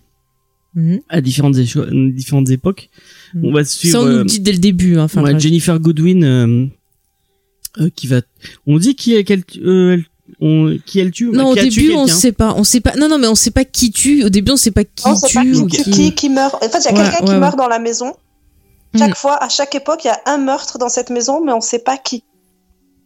Mhm.
à différentes, époques.
Mhm.
On va suivre.
Ça, on nous
euh,
dit dès le début. Hein.
Jennifer Goodwin euh, euh, qui va. On dit qui. Euh, elle- on, qui elle tue?
Non, au
qui
début, on sait pas. On sait pas. Non, non, mais on sait pas qui tue. Au début, on sait pas qui
Non, c'est pas
tue ou
qui,
qui.
qui, qui meurt. En fait, il y a
Ouais,
quelqu'un qui
ouais,
meurt
ouais.
dans la maison. Chaque
Mm.
fois, à chaque époque, il y a un meurtre dans cette maison, mais on sait pas qui.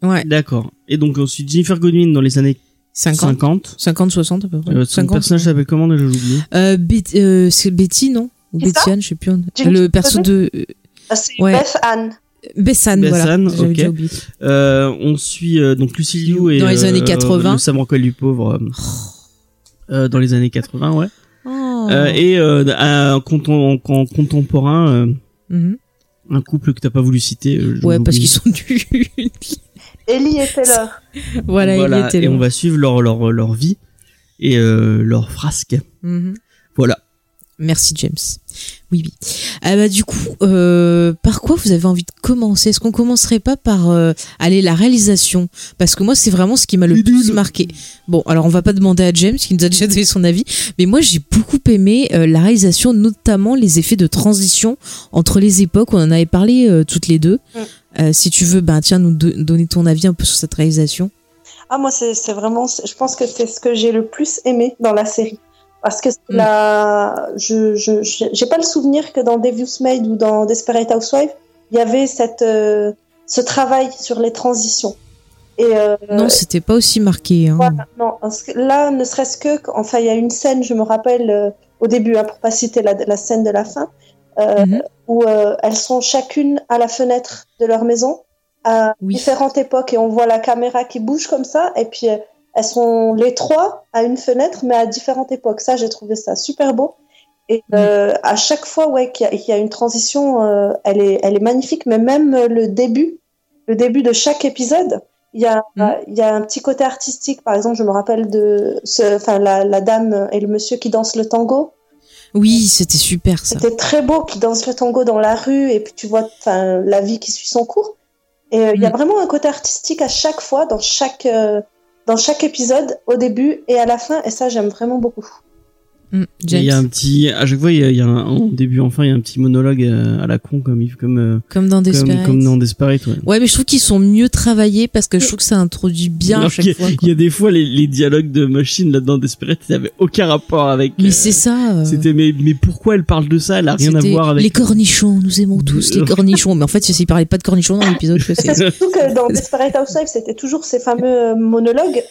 Ouais,
D'accord. Et donc ensuite Jennifer Goodwin dans les années
50.
50.
50, 60 à peu près.
Euh, son
50.
personnage s'appelle comment déjà j'ai oublié
Euh, Bet- euh, c'est Betty, non? Ou Betty Anne, je sais plus.
Jennifer
Le perso de euh,
Ah, C'est
Ouais.
Beth Anne.
Bessan, voilà.
Bessan,
oublié.
euh, On suit euh, donc Lucy Liu et
Dans les
euh,
années 80.
le Sam Rockwell du pauvre euh, euh, dans les années 80, ouais.
Oh.
Euh, et euh, un, en contemporain, euh,
Mhm.
un couple que t'as pas voulu citer. euh,
Ouais, parce qu'ils sont nuls.
Ellie et Taylor.
voilà, il était
et
là.
on va suivre leur leur leur vie et euh, leur frasque.
Mhm.
Voilà.
Merci James. Oui, oui. Ah bah du coup, euh, par quoi vous avez envie de commencer? Est-ce qu'on commencerait pas par euh, aller la réalisation? Parce que moi, c'est vraiment ce qui m'a le plus marqué. Bon, alors on va pas demander à James qui nous a déjà donné son avis, mais moi j'ai beaucoup aimé euh, la réalisation, notamment les effets de transition entre les époques. On en avait parlé euh, toutes les deux.
Mm.
Euh, si tu veux, ben tiens, nous do- donner ton avis un peu sur cette réalisation.
Ah, moi, c'est c'est vraiment. Je pense que c'est ce que j'ai le plus aimé dans la série. Parce que
Mm.
la. Je j'ai pas le souvenir que dans Devious Maid ou dans Desperate Housewives, il y avait cette, euh, ce travail sur les transitions. Et euh,
non, c'était pas aussi marqué. Hein.
Voilà, non, là, ne serait-ce que, enfin, il y a une scène, je me rappelle euh, au début, hein, pour pas citer la, la scène de la fin, euh,
Mhm.
où elles sont chacune à la fenêtre de leur maison à
Oui.
différentes époques et on voit la caméra qui bouge comme ça et puis elles sont les trois à une fenêtre mais à différentes époques. Ça, j'ai trouvé ça super beau. Et euh, à chaque fois, ouais, qu'il y, a- qu'il y a une transition, euh, elle est, elle est magnifique. Mais même euh, le début, le début de chaque épisode, il y a,
Mhm.
il y a un petit côté artistique. Par exemple, je me rappelle de, ce, enfin, la, la dame et le monsieur qui dansent le tango.
Oui, c'était super ça.
C'était très beau qui danse le tango dans la rue et puis tu vois, la vie qui suit son cours. Et euh, il y a
Mhm.
vraiment un côté artistique à chaque fois dans chaque, euh, dans chaque épisode, au début et à la fin. Et ça, j'aime vraiment beaucoup.
Mm,
Il y a un petit, à chaque fois, il y a, il y a un, en début, enfin, il y a un petit monologue à la con, comme, comme, euh,
comme dans Desperate.
comme dans Desperate, ouais.
Ouais, mais je trouve qu'ils sont mieux travaillés parce que je trouve que ça introduit bien à
Alors
chaque
y a-
fois.
Il y a des fois, les, les dialogues de Machine là-dedans, Desperate, ils n'avaient aucun rapport avec.
Mais
euh,
c'est ça. euh,
C'était, mais, mais pourquoi elle parle de ça? Elle a rien à voir avec.
Les cornichons, nous aimons tous les cornichons. Mais en fait, s'ils parlaient pas de cornichons dans l'épisode, je
C'est
sais.
surtout que dans Desperate Housewives, c'était toujours ces fameux monologues.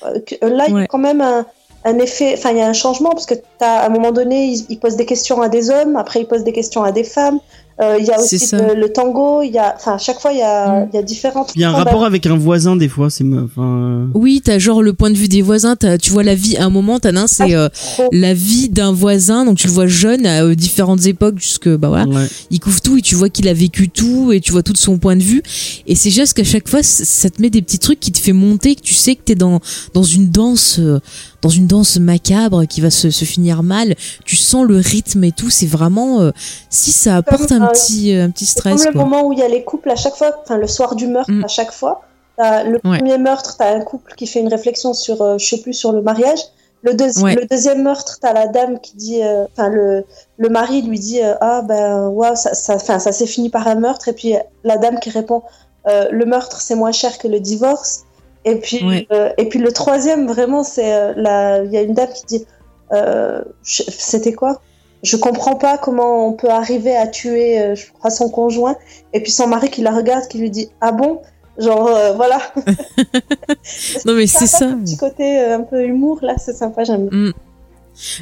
Là, il y a quand même un, un effet, enfin, il y a un changement parce que à un moment donné, il, il pose des questions à des hommes, après il pose des questions à des femmes. Euh, il y a
C'est
aussi
ça.
le, le tango. Il y a, enfin, à chaque fois, il y a,
Mm.
il y a différentes.
Il y a un rapport avec un voisin, des fois, c'est, enfin,
Oui, t'as genre le point de vue des voisins. T'as, tu vois la vie. À un moment, t'as un, c'est euh,
Trop.
la vie d'un voisin. Donc tu le vois jeune à euh, différentes époques, jusque bah voilà.
ouais.
il couvre tout et tu vois qu'il a vécu tout et tu vois tout de son point de vue et c'est juste qu'à chaque fois ça te met des petits trucs qui te fait monter que tu sais que t'es dans dans une danse euh, dans une danse macabre qui va se, se finir mal tu sens le rythme et tout c'est vraiment euh, si ça apporte un
euh,
petit euh, un petit
C'est
stress
comme le
quoi.
moment où il y a les couples à chaque fois, enfin le soir du meurtre
Mm.
à chaque fois. Le
Ouais.
premier meurtre, t'as un couple qui fait une réflexion sur, euh, je sais plus, sur le mariage. Le, deuxi-
Ouais.
le deuxième meurtre, t'as la dame qui dit, euh, enfin le, le mari lui dit, euh, ah ben waouh, ça, ça, s'est fini par un meurtre. Et puis la dame qui répond, le meurtre c'est moins cher que le divorce. Et puis,
Ouais.
et puis le troisième vraiment, c'est la, il y a une dame qui dit, c'était quoi? Je comprends pas comment on peut arriver à tuer, euh, je crois, son conjoint. Et puis son mari qui la regarde, qui lui dit Ah bon? Genre, euh, voilà.
non mais c'est ça
ce petit côté euh, un peu humour, là, c'est sympa, j'aime bien.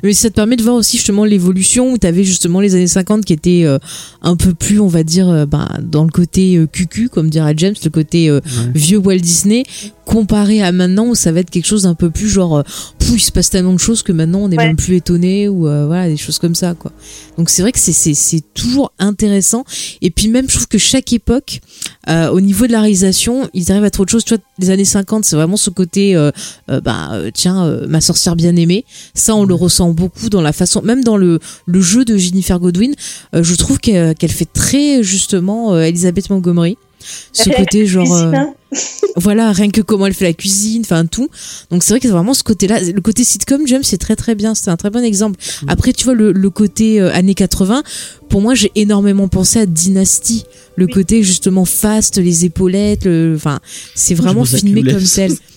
Mais ça te permet de voir aussi justement l'évolution où tu avais justement les années 50 qui étaient euh, un peu plus, on va dire, euh, ben, dans le côté euh, cucu, comme dirait James, le côté euh,
Ouais.
vieux Walt Disney, comparé à maintenant où ça va être quelque chose d'un peu plus genre, euh, il se passe tellement de choses que maintenant on n'est
Ouais.
même plus étonné ou euh, voilà, des choses comme ça, quoi. Donc c'est vrai que c'est, c'est, c'est toujours intéressant. Et puis même, je trouve que chaque époque, euh, au niveau de la réalisation, ils arrivent à être autre chose. Tu vois, les années 50, c'est vraiment ce côté, euh, euh, bah, tiens, euh, ma sorcière bien aimée. Ça, on le ressent beaucoup dans la façon, même dans le, le jeu de Jennifer Godwin. euh, je trouve qu'elle, fait très justement euh, Elisabeth Montgomery. Ce côté genre, euh,
hein.
voilà, rien que comment elle fait la cuisine, enfin tout. Donc c'est vrai que c'est vraiment ce côté-là. Le côté sitcom, James, c'est très très bien. C'est un très bon exemple. Après, tu vois, le, le côté euh, années 80, pour moi, j'ai énormément pensé à Dynasty. Le côté justement fast, les épaulettes, le, enfin, c'est vraiment filmé comme tel.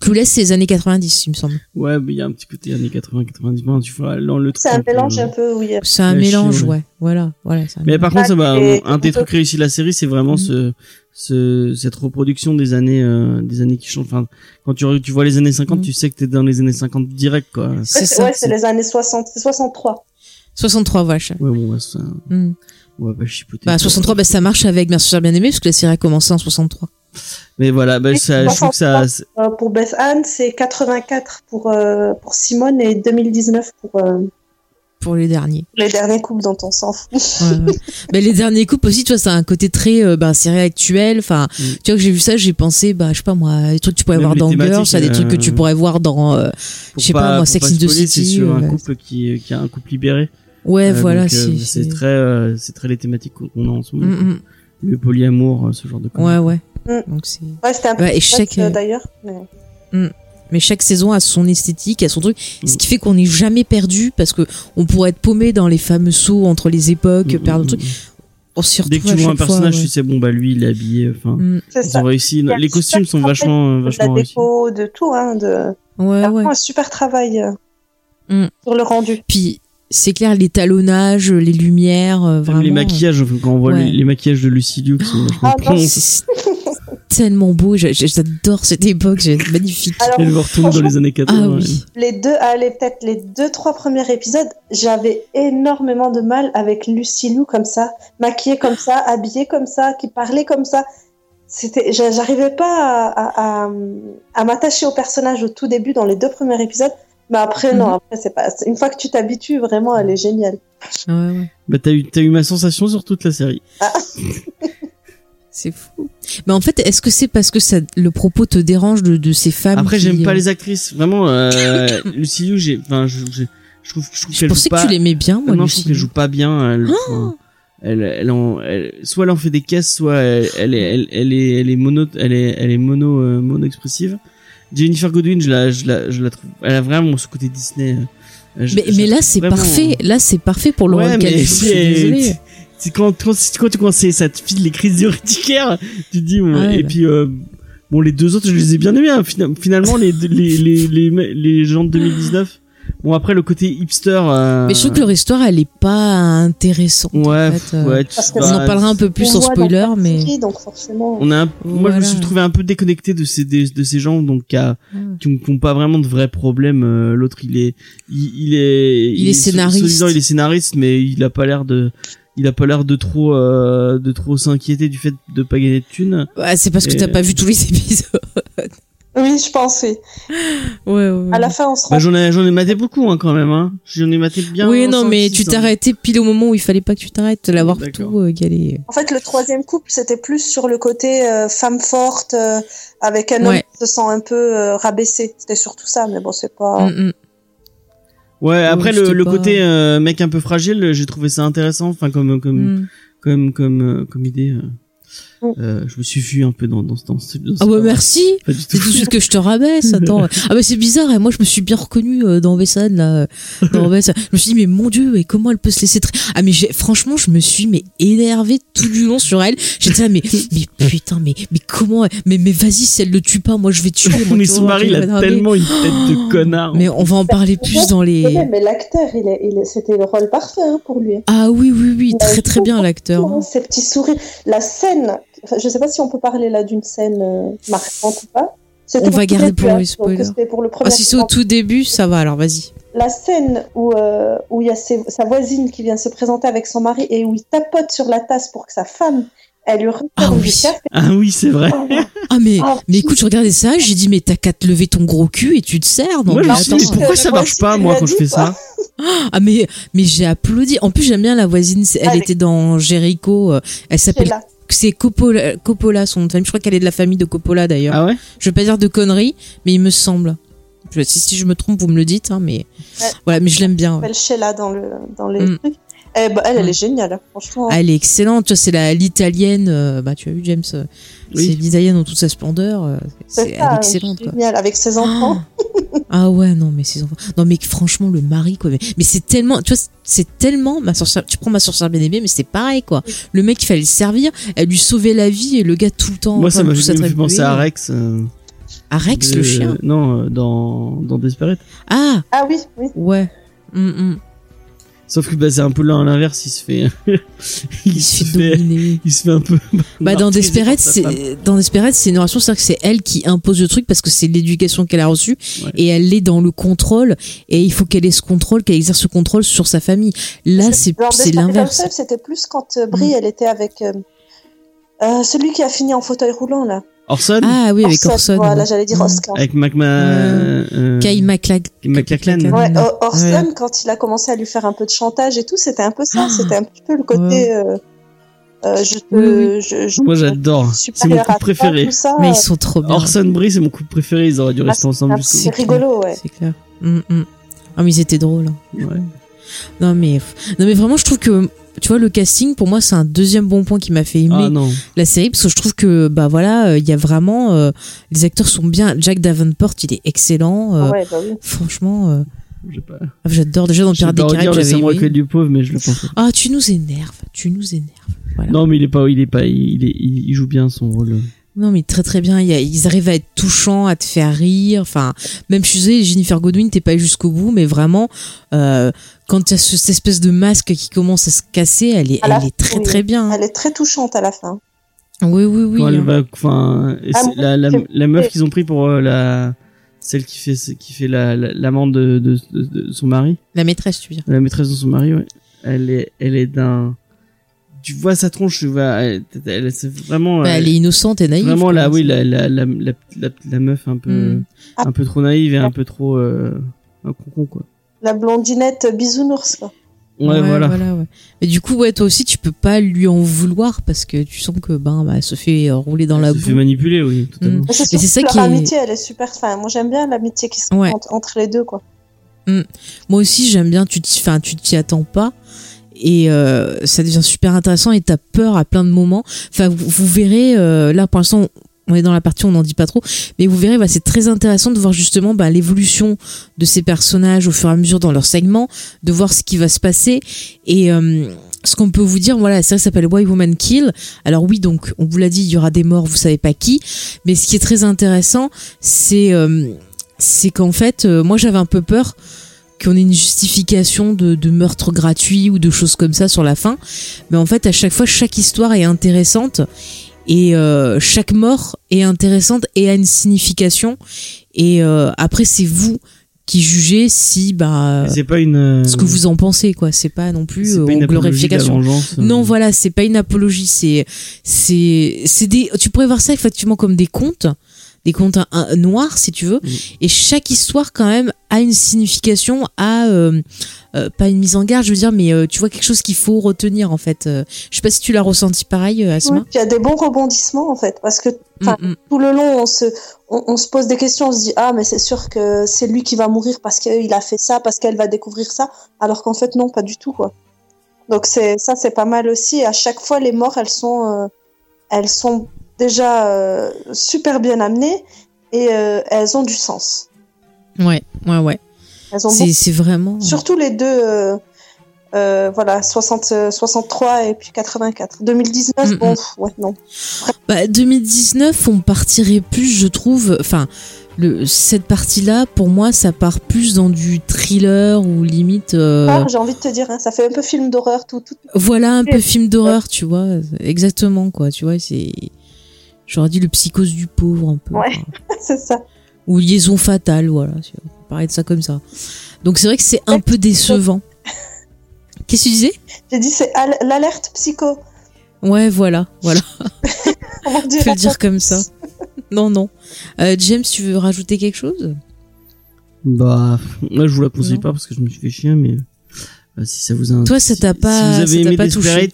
Clueless, c'est les années 90, il me semble.
Ouais, mais il y a un petit côté années 80, 90, enfin, tu vois, dans le
C'est un
truc,
mélange
euh,
un peu, oui.
C'est un mélange,
ouais.
ouais. Voilà, voilà. un
Mais par contre, ça va,
Et-
un des trucs réussis de la série, c'est vraiment
Mhm.
ce, ce, cette reproduction des années, euh, des années qui changent. Enfin, quand tu, vois les années 50,
Mhm.
tu sais que t'es dans les années 50 direct, quoi.
Ouais,
C'est ça.
ouais, c'est les années 60, c'est 63.
63 vaches.
Ouais, bon, ouais, ça,
Hmm.
on va pas chipoter.
Bah, 63, bah, ça marche avec Merci bien aimé, parce que la série a commencé en 63.
Mais voilà, bah, ça, je trouve que ça,
Euh, pour Beth Anne, c'est 84 pour, euh, pour Simone et 2019 pour euh,
Pour les derniers.
les derniers couples dont on s'en fout.
Ouais, ouais. Mais les derniers couples aussi, tu vois, ça a un côté très euh, bah, série actuelle. Enfin,
Mm.
tu vois que j'ai vu ça, j'ai pensé, bah, je sais pas moi, des trucs que tu pourrais
Même
voir dans Girls, ça des trucs que tu pourrais voir dans, euh, je sais pas, moi, Sex and the
spoiler, C'est
City,
sur un couple qui, qui a un couple libéré.
ouais,
Euh,
voilà,
euh,
c'est,
c'est très, euh, c'est très les thématiques qu'on a en ce moment.
Mm, mm.
Le polyamour, ce genre de
Ouais, ouais.
Mm.
Donc c'est.
Ouais, c'était un peu
Ouais, et chaque,
euh, d'ailleurs. mais-
Mais chaque saison a son esthétique, a son truc,
Mm.
ce qui fait qu'on n'est jamais perdu parce que on pourrait être paumé dans les fameux sauts entre les époques,
Mm,
perdre
mm,
le truc. On s'y
Dès que tu vois un
fois,
personnage,
ouais.
tu sais, bon, bah, lui, il est habillé, enfin,
Mm.
C'est
ils
ça.
ont réussi. Les costumes sont vachement, euh,
De la
vachement réussis.
déco, de tout, hein, de...
Ouais, ouais.
un super travail euh,
Mm.
sur le rendu.
Puis c'est clair, les talonnages, les lumières, euh, vraiment.
les maquillages, quand on voit
Ouais.
les, les maquillages de Lucy Liu qui sont vachement
Ah,
tellement beau, j'a- j'a- j'adore cette époque, c'est magnifique.
Alors,
Elle me retourne dans les années 80.
Ah
ouais.
oui.
les deux, allez, peut-être les deux, trois premiers épisodes, j'avais énormément de mal avec Lucy Lou comme ça, maquillée comme ça, habillée comme ça, qui parlait comme ça. C'était, j'arrivais pas à, à, à- à m'attacher au personnage au tout début dans les deux premiers épisodes. Mais après, non,
Mhm.
après, c'est pas. Une fois que tu t'habitues, vraiment, elle est géniale.
Ouais, ouais.
Bah t'as eu t'as eu ma sensation sur toute la série.
C'est fou. Mais en fait, est-ce que c'est parce que ça, le propos te dérange de, de ces femmes
Après
qui,
j'aime pas
euh,
les actrices. Vraiment, euh, Lucy Liu, j'ai, enfin je, je, je trouve, je trouve qu'elle joue
pensais que
pas.
tu l'aimais bien, moi.
non, je trouve qu'elle joue pas bien. Elle, enfin, elle, elle, en, elle- soit elle en fait des caisses, soit elle, elle, est, elle, elle est, elle est mono, elle est, elle est mono, euh, mono expressive. Jennifer Godwin, je la, je la, je la trouve, elle a vraiment ce côté Disney. euh, je-
Mais,
je
mais là, c'est
vraiment-
parfait. Là, c'est parfait pour le
Ouais,
rôle qu'elle joue. Je suis
quand, quand, quand tu commences, ça te file les crises urticaires, tu te dis, bon,
Ah ouais,
et
bah.
puis, euh, bon, les deux autres, je les ai bien aimés, hein, fina- finalement, les, les, les, les, les gens de 2019. Bon, après, le côté hipster, euh,
Mais je trouve que leur histoire, elle est pas intéressante.
ouais,
en fait, euh.
ouais, tu-
Parce que
On en parlera un peu plus
On
sans spoiler, mais.
série, donc forcément.
on a un- moi, je me
Voilà.
suis trouvé un peu déconnecté de ces, de, de ces gens, donc, qui, a-
Ouais.
qui, ont, qui ont pas vraiment de vrais problèmes. Euh, L'autre, il est, il, il est,
Il est scénariste.
il est scénariste, mais il a pas l'air de, il a pas l'air de trop, euh, de trop s'inquiéter du fait de pas gagner de thunes.
Ouais, c'est parce que
Et-
t'as pas vu tous les épisodes.
Oui, je pense, oui.
Ouais, ouais.
À la fin, on se rend
Bah, j'en ai, j'en ai maté beaucoup, hein, quand même, hein. J'en ai maté bien.
oui, non, mais tu
hein.
t'es arrêté pile au moment où il fallait pas que tu t'arrêtes, de l'avoir tout euh, galé.
En fait, le troisième couple, c'était plus sur le côté euh, femme forte euh, avec un homme
Ouais.
qui se sent un peu euh, rabaissé. C'était surtout ça, mais bon, c'est pas.
Mm, mm.
Ouais, après, le, le
pas-
côté, euh, mec un peu fragile, j'ai trouvé ça intéressant, enfin, comme, comme,
Mm.
comme, comme, euh, comme idée. Euh.
Mm.
Euh, je me suis fui un peu dans, dans, dans, ce- dans
Ah bah merci
Pas du
C'est
tout.
de suite que je te rabaisse, attends. Ah bah c'est bizarre, et moi je me suis bien reconnue euh, dans Bessan, là. euh, Dans. Je me suis dit, mais mon dieu, et comment elle peut se laisser tra- Ah mais j'ai, franchement, je me suis mais énervée tout du long sur elle. J'étais là, mais, mais putain, mais, mais comment, mais, mais vas-y, si elle le tue pas, moi je vais tuer. moi,
mais son mari, il a tellement une tête de connard.
Mais on va en parler plus dans les...
Mais l'acteur, il est, il est, c'était le rôle parfait hein, pour lui.
Ah oui, oui, oui, très très bien l'acteur.
Oh, Ces petits sourires, la scène. Enfin, je sais pas si on peut parler là d'une scène euh, marquante ou pas.
On va garder pour
donc
spoilers.
C'était pour le premier.
Ah si c'est au tout début, ça va, alors vas-y.
La scène où euh, où il y a ses- sa voisine qui vient se présenter avec son mari et où il tapote sur la tasse pour que sa femme, elle lui
Ah oui.
Ah oui, c'est vrai.
Oh,
Ah mais,
Ah,
mais écoute, je regardais ça, j'ai dit, mais t'as qu'à te lever ton gros cul et tu te sers.
Moi,
mais
me suis
attends.
pourquoi
Euh,
ça
moi
marche pas, moi, quand je fais ça?
Ah mais mais j'ai applaudi. En plus j'aime bien la voisine. Elle
Allez.
était dans Jericho. euh, Elle s'appelle
là.
C'est Coppola, Coppola son nom de famille. Je crois qu'elle est de la famille de Coppola d'ailleurs.
Ah ouais?
Je veux pas dire de conneries, mais il me semble. Je, si, si je me trompe, vous me le dites. Hein, mais
Ouais.
voilà, mais je l'aime bien. ouais.
Elle Sheila dans le dans les
Mm.
trucs. Eh ben, elle, elle
Mm.
est géniale, hein, franchement.
Ah, elle est excellente. Tu vois, c'est la l'italienne. euh, bah tu as vu James. euh,
Oui.
C'est l'italienne dans toute sa splendeur. euh, c'est elle est excellente. Quoi.
génial avec ses enfants.
Ah ouais non mais ses enfants. Non mais franchement le mari quoi. Mais, mais c'est tellement tu vois c'est tellement ma sorcière. Tu prends ma sorcière bien aimée mais c'est pareil quoi. Le mec il fallait le servir, elle lui sauvait la vie et le gars tout le temps.
Moi, ça m'a
tout
fait penser à Rex. euh,
À Rex
de-
le chien?
Non, euh, dans, dans Desperate.
Ah
Ah oui, oui.
ouais. Hum, hum.
Sauf que, bah, c'est un peu là à l'inverse, il se fait,
Il se fait dominer.
il se fait un peu,
Bah dans Desperate c'est dans Desperate c'est une narration c'est-à-dire que c'est elle qui impose le truc parce que c'est l'éducation qu'elle a reçue
Ouais.
et elle est dans le contrôle et il faut qu'elle ait ce contrôle qu'elle exerce ce contrôle sur sa famille. Là c'est c'est l'inverse.
C'était plus quand euh, Brie,
Mm.
elle était avec euh, euh, celui qui a fini en fauteuil roulant là.
Orson,
Ah oui avec Orson.
Voilà,
ouais.
j'allais dire. Oscar.
avec McMa,
Euh,
euh,
Kyle MacLachlan.
Ouais, Orson,
Ouais.
quand il a commencé à lui faire un peu de chantage et tout, c'était un peu ça.
Ah.
C'était un petit peu le côté.
Ouais.
euh, euh, je te,
Oui,
Je, je-
Moi, j'adore. C'est mon couple
toi,
préféré.
ça.
Mais ils sont trop bien.
Orson Brie, c'est mon couple préféré. Ils auraient dû
Ah,
rester ensemble
c'est rigolo, ouais.
C'est clair. Mm, mm. Ah mais ils étaient drôles. hein.
Ouais.
Non mais non mais vraiment je trouve que tu vois le casting pour moi c'est un deuxième bon point qui m'a fait aimer
Ah non.
la série parce que je trouve que bah voilà euh, il y a vraiment euh, les acteurs sont bien. Jack Davenport il est excellent. euh,
ouais, bah oui.
Franchement euh,
pas,
ah, j'adore déjà dans Pirates des Caraïbes
le
j'avais
samouraï
aimé.
du pauvre, mais je le pense.
Ah tu nous énerves, tu nous énerves. Voilà.
Non, mais il est pas, il est pas, il est, il, il joue bien son rôle.
Non mais très très bien, ils arrivent à être touchants, à te faire rire, enfin même je sais Jennifer Godwin t'es pas jusqu'au bout mais vraiment euh, quand il y a ce- cette espèce de masque qui commence à se casser, elle est elle est très
oui.
très bien.
Elle est très touchante à la fin.
Oui oui oui.
Quand elle
hein.
va, enfin, et
Ah,
c'est
moi,
la, la,
c'est-
la meuf qu'ils ont pris pour euh, la, celle qui fait, qui fait la, la- l'amende de, de, de, de son mari,
La maîtresse tu veux dire.
la maîtresse de son mari, ouais. Elle est, elle est d'un, tu vois sa tronche, tu vois, elle, elle- c'est vraiment,
Bah,
euh,
elle est innocente et naïve.
vraiment là, oui, la, la, la, la, la, la meuf un peu,
Hmm.
un peu trop naïve et un peu trop, euh, un concon quoi.
La blondinette bisounours, quoi.
Ouais, voilà.
ouais. Mais du coup, ouais, toi aussi, tu peux pas lui en vouloir parce que tu sens que ben, bah, elle se fait euh, rouler dans la
Elle se fait
boue.
manipuler, oui, totalement.
Mm.
Mais c'est
ça qui
leur
est-
amitié, elle est super. Enfin, moi, j'aime bien l'amitié qui se
Ouais.
entre, entre les deux, quoi.
Moi aussi, j'aime bien. Tu, t'y- enfin, tu t'y attends pas. Et euh, ça devient super intéressant et t'as peur à plein de moments. Enfin, vous, verrez, euh, là pour l'instant, on est dans la partie, on n'en dit pas trop, mais vous verrez, bah, c'est très intéressant de voir justement bah, l'évolution de ces personnages au fur et à mesure dans leur segment, de voir ce qui va se passer. Et euh, ce qu'on peut vous dire, voilà, la série s'appelle Why Woman Kill. Alors oui, donc on vous l'a dit, il y aura des morts, vous savez pas qui. Mais ce qui est très intéressant, c'est euh, c'est qu'en fait, euh, moi j'avais un peu peur qu'on ait une justification de, de meurtre gratuit ou de choses comme ça sur la fin. Mais en fait, à chaque fois, chaque histoire est intéressante et euh, chaque mort est intéressante et a une signification. Et euh, après, c'est vous qui jugez si bah
C'est pas une. euh,
ce que vous en pensez quoi. C'est pas non plus euh,
pas une apologie de la
glorification.
vengeance.
Non, voilà, c'est pas une apologie, c'est c'est c'est des tu pourrais voir ça effectivement comme des contes, des contes un- un- noirs si tu veux
Mm.
et chaque histoire quand même a une signification, a euh, euh, pas une mise en garde, je veux dire mais euh, tu vois quelque chose qu'il faut retenir en fait. Euh, je sais pas si tu l'as ressenti pareil Asma.
Puis Il y a des bons rebondissements, en fait, parce que
Mm, mm.
tout le long, on se, on, on se pose des questions, on se dit ah mais c'est sûr que c'est lui qui va mourir parce qu'il a fait ça, parce qu'elle va découvrir ça, alors qu'en fait non, pas du tout quoi. Donc c'est ça, c'est pas mal aussi. À chaque fois, les morts, elles sont, euh, elles sont déjà euh, super bien amenées et euh, elles ont du sens.
Ouais, ouais ouais.
Elles ont
C'est c'est vraiment
surtout les deux. euh, euh, voilà, 60, euh, 63 et puis 84. 2019,
Mm,
bon, ouais, non.
Bah, 2019, on partirait plus, je trouve. Enfin, le, cette partie-là, pour moi, ça part plus dans du thriller ou limite. euh,
Ah, j'ai envie de te dire, hein, ça fait un peu film d'horreur, tout, tout.
voilà, un peu film d'horreur, tu vois. Exactement, quoi. Tu vois, c'est. J'aurais dit le psychose du pauvre, un peu.
Ouais. c'est ça.
Ou liaison fatale, voilà. On peut parler de ça comme ça. Donc, c'est vrai que c'est un peu décevant. Qu'est-ce que tu disais?
J'ai dit, c'est al- l'alerte psycho.
Ouais, voilà, voilà.
On
Faut le dire comme ça. Non, non. Euh, James, tu veux rajouter quelque chose?
Bah, là, je vous la conseille
Non.
pas parce que je me suis fait chier, mais euh, si ça vous a.
Toi, ça t'a pas-
Si vous avez aimé
pas touché.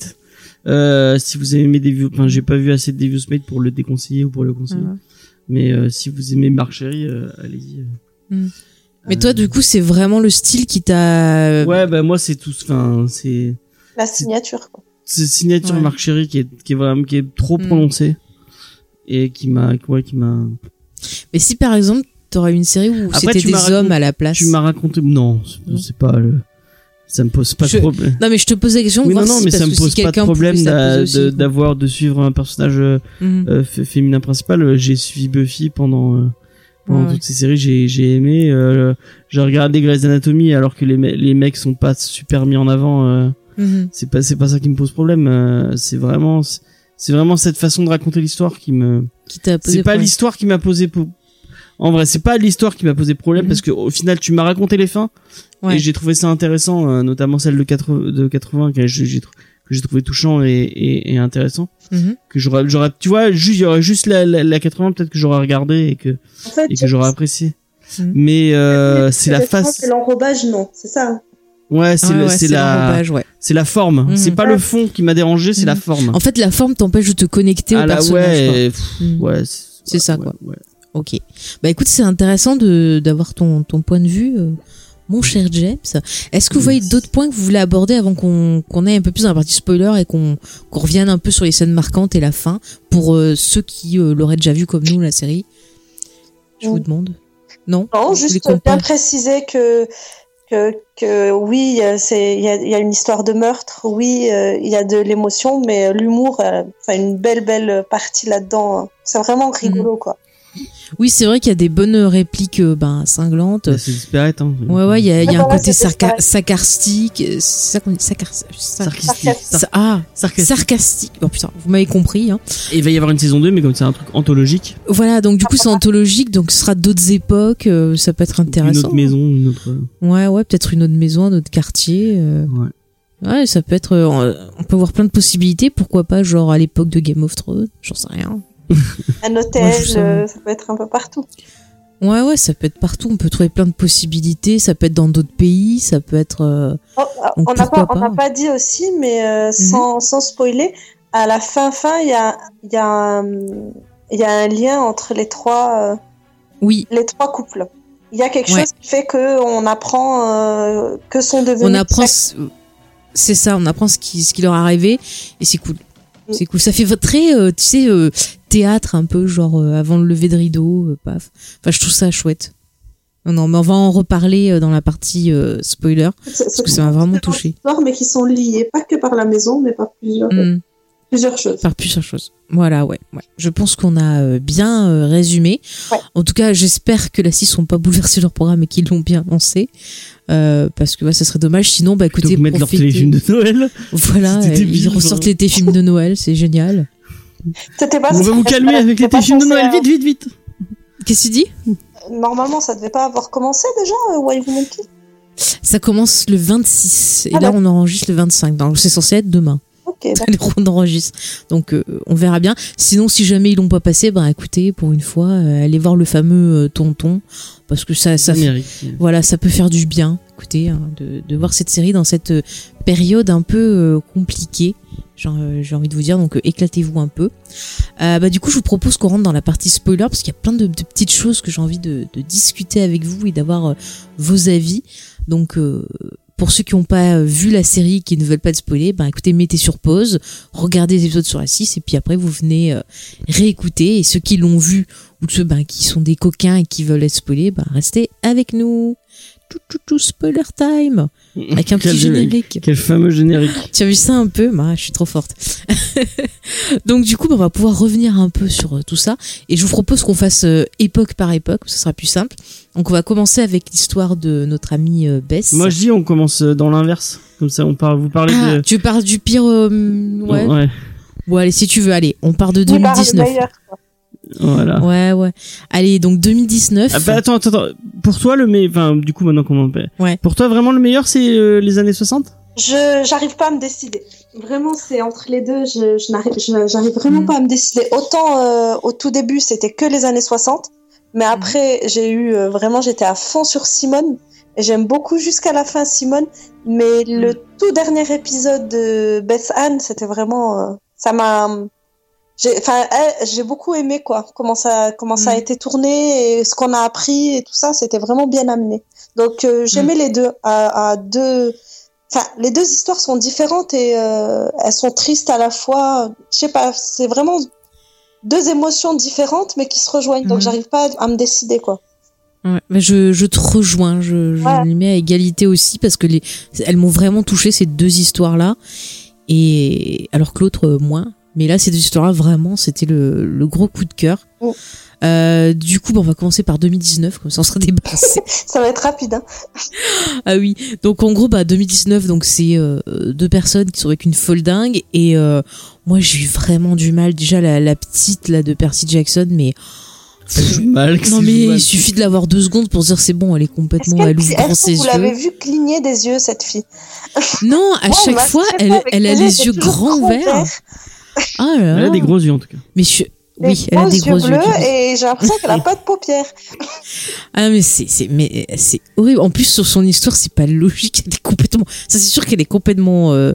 Euh, si vous aimé des views, enfin, j'ai pas vu assez de Devious Mate pour le déconseiller ou pour le conseiller. Mais euh, si vous aimez Marc Chéry, euh, allez-y. euh.
Mhm. Mais toi, du coup, c'est vraiment le style qui t'a.
Ouais, bah moi c'est tout. Enfin, c'est
la signature. Quoi.
c'est signature
Ouais.
Marc qui est qui est vraiment qui est trop
Mm.
prononcée et qui m'a ouais, qui m'a.
Mais si par exemple, t'aurais une série où c'était
tu
des
m'as
hommes
raconté-
à la place.
Tu m'as raconté non, c'est-
Non.
c'est pas le. Ça me pose pas
Je-
de problème.
Non, mais je te pose la question.
Oui, non, non,
si-
mais ça me
si
pose pas de problème d'avoir de suivre un personnage euh,
Mhm.
euh, féminin principal. Euh, J'ai suivi Buffy pendant euh, pendant
Ouais.
toutes ces séries. J'ai j'ai aimé. J'ai regardé Grey's Anatomy alors que les me- les mecs sont pas super mis en avant. euh,
Mhm.
c'est pas c'est pas ça qui me pose problème. c'est vraiment c'est vraiment cette façon de raconter l'histoire qui me.
Qui t'a posé
C'est pas
problème.
l'histoire qui m'a posé. po- En vrai, c'est pas l'histoire qui m'a posé problème
Mhm.
parce que au final, tu m'as raconté les fins
Ouais.
et j'ai trouvé ça intéressant, euh, notamment celle de 80, de 80 que j'ai trouvé touchant et, et, et intéressant.
Mhm.
Que j'aurais, j'aurais, tu vois, juste, il y aurait juste la, la, la 80 peut-être que j'aurais regardé et que
En fait,
et que j'aurais apprécié.
Mhm.
Mais euh, c'est la face.
C'est l'enrobage, non, c'est ça.
Ouais, c'est
Ouais,
le-
ouais,
c'est la,
ouais.
c'est la forme.
Mhm.
C'est pas le fond qui m'a dérangé, c'est la forme.
En fait, la forme t'empêche de te connecter au
Ah là,
personnage.
ouais, pff, ouais,
C'est ça,
ouais,
quoi.
ouais.
Ok. Bah écoute, c'est intéressant de d'avoir ton ton point de vue, euh, mon cher James. Est-ce que vous voyez d'autres points que vous voulez aborder avant qu'on qu'on aille un peu plus dans la partie spoiler et qu'on revienne un peu sur les scènes marquantes et la fin pour euh, ceux qui euh, l'auraient déjà vu comme nous la série? Je vous demande. Non?
Non, juste bien préciser que que, que oui, c'est il y a, il y a une histoire de meurtre, oui, euh, il y a de l'émotion, mais l'humour, euh, enfin une belle belle partie là-dedans. hein. C'est vraiment rigolo quoi.
Oui, c'est vrai qu'il y a des bonnes répliques euh, ben cinglantes.
Bah, c'est disparate, hein.
Ouais, ouais, il y a, y a un côté sarca-
ça.
sarcastique. euh, C'est ça qu'on dit sarcar- sar-
Sarcastique.
sa- Ah,
Sarcastique.
sarcastique. Oh putain, vous m'avez compris. Hein.
Et il va y avoir une saison 2, mais comme c'est un truc anthologique,
Voilà, donc du coup c'est anthologique, donc ce sera d'autres époques, euh, ça peut être
une
intéressant.
autre maison, une autre.
Ouais, ouais, peut-être une autre maison, un autre quartier. euh,
Ouais.
Ouais, ça peut être. euh, on peut voir plein de possibilités. Pourquoi pas, genre à l'époque de Game of Thrones J'en sais rien.
Un hôtel,
ça-
euh, ça peut être un peu partout.
Ouais, ouais, ça peut être partout. On peut trouver plein de possibilités. Ça peut être dans d'autres pays. Ça peut être. euh,
Oh,
Donc,
on n'a pas,
Mhm.
dit aussi, mais euh, sans, sans spoiler, à la fin fin, il y a, il y, a y a un lien entre les trois, euh,
Oui,
les trois couples. Il y a quelque
Ouais.
chose qui fait que on apprend que sont devenus.
on apprend. C'est ça, on apprend ce qui, ce qui leur est arrivé et c'est cool. C'est cool. Ça fait très, euh, tu sais, euh, théâtre un peu, genre euh, avant le lever de rideau, paf. Enfin, je trouve ça chouette. Non, non, mais on va en reparler dans la partie spoiler
c'est-
parce que ça m'a vraiment touché.
mais qui sont liées, pas que par la maison, mais par plusieurs,
Mm.
Plusieurs choses.
Faire plusieurs choses. Voilà, ouais, ouais. Je pense qu'on a euh, bien euh, résumé.
Ouais.
En tout cas, j'espère que la 6 n'ont pas bouleversé leur programme et qu'ils l'ont bien lancé. Euh, parce que ouais, ça serait dommage. Sinon, bah écoutez,
mettre leur
profitez.
téléfilm de Noël.
Voilà, euh,
débile,
ils ressortent
genre.
les téléfilms de Noël, c'est génial.
C'était pas-
On va vous calmer
pas-
avec les téléfilms de Noël. Vite, vite, vite.
Qu'est-ce que tu dis?
Normalement, ça devait pas avoir commencé déjà, Why Kill?
Ça commence le 26 et
Ah
là
bah.
on enregistre le 25. Donc c'est censé être demain. Les. Donc euh, on verra bien. Sinon si jamais ils l'ont pas passé, ben écoutez, pour une fois, euh, allez voir le fameux euh, tonton parce que ça ça fait
Générique.
voilà, ça peut faire du bien, écoutez, hein, de, de voir cette série dans cette période un peu euh, compliquée. J'ai euh, envie de vous dire, donc euh, éclatez-vous un peu. Euh, bah, du coup, je vous propose qu'on rentre dans la partie spoiler parce qu'il y a plein de, de petites choses que j'ai envie de, de discuter avec vous et d'avoir euh, vos avis. Donc, euh, pour ceux qui n'ont pas euh, vu la série, qui ne veulent pas être spoilés, bah écoutez, mettez sur pause, regardez les épisodes sur la 6 et puis après vous venez euh, réécouter. Et ceux qui l'ont vu ou ceux bah, qui sont des coquins et qui veulent être spoilés, bah restez avec nous. Tout, tout, tout, spoiler time avec un
Quel
petit générique.
Quel fameux générique.
Tu as vu ça un peu bah, Je suis trop forte. Donc du coup, bah, on va pouvoir revenir un peu sur euh, tout ça. Et je vous propose qu'on fasse euh, époque par époque, ce sera plus simple. Donc on va commencer avec l'histoire de notre amie euh, Bess.
Moi, je dis, on commence euh, dans l'inverse. Comme ça, on parle, vous parlez
Ah,
de.
tu parles du pire... euh, ouais.
ouais.
Bon, allez, si tu veux, allez, on part de
Oui, bah, le
2019.
Voilà.
Ouais, ouais. Allez, donc 2019.
Ah bah attends, attends, attends. Pour toi, le meilleur, enfin, du coup, maintenant qu'on en
Ouais.
Pour toi, vraiment, le meilleur, c'est euh, les années 60
Je j'arrive pas à me décider. Vraiment, c'est entre les deux. Je, je n'arrive je- j'arrive vraiment
Mm.
pas à me décider. Autant euh, au tout début, c'était que les années 60, mais après, j'ai eu euh, vraiment, j'étais à fond sur Simone. Et j'aime beaucoup jusqu'à la fin Simone, mais le tout dernier épisode de Beth Anne, c'était vraiment, euh, ça m'a, j'ai, enfin, elle, j'ai beaucoup aimé quoi, comment ça, comment ça a
Mm.
été tourné et ce qu'on a appris et tout ça, c'était vraiment bien amené. Donc euh, j'aimais les deux à, à deux. Enfin, les deux histoires sont différentes et euh, elles sont tristes à la fois. Je sais pas, c'est vraiment deux émotions différentes mais qui se rejoignent. Donc
Mhm.
j'arrive pas à me décider quoi.
Ouais, mais je, je te rejoins, je, je
Ouais.
les mets à égalité aussi parce que les, elles m'ont vraiment touché ces deux histoires-là. Et alors que l'autre euh, moins. Mais là, ces deux histoires-là, vraiment, c'était le, le gros coup de cœur.
Oh.
Euh, du coup, bon, on va commencer par 2019, comme ça on sera débarrassé.
Ça va être rapide. Hein.
ah oui, donc en gros, bah 2019, donc c'est euh, deux personnes qui sont avec une folle dingue. Et euh, moi, j'ai eu vraiment du mal. Déjà, la, la petite là de Percy Jackson, mais
Ça joue mal. que
non mais
mal.
il suffit de l'avoir deux secondes pour se dire c'est bon, elle est complètement,
qu'elle-
elle ouvre
est-ce
grand
que
ses
vous
yeux.
l'avez vu cligner des yeux cette fille?
Non, à chaque fois, elle, elle a
les yeux,
grands ouverts. Ah là
Elle a des gros yeux, en tout cas.
Mais je-
Des
oui, elle a des gros yeux.
bleus et j'ai l'impression qu'elle a pas de paupières.
Ah mais c'est c'est mais c'est horrible. En plus sur son histoire, c'est pas logique. Elle est complètement. Ça c'est sûr qu'elle est complètement. euh,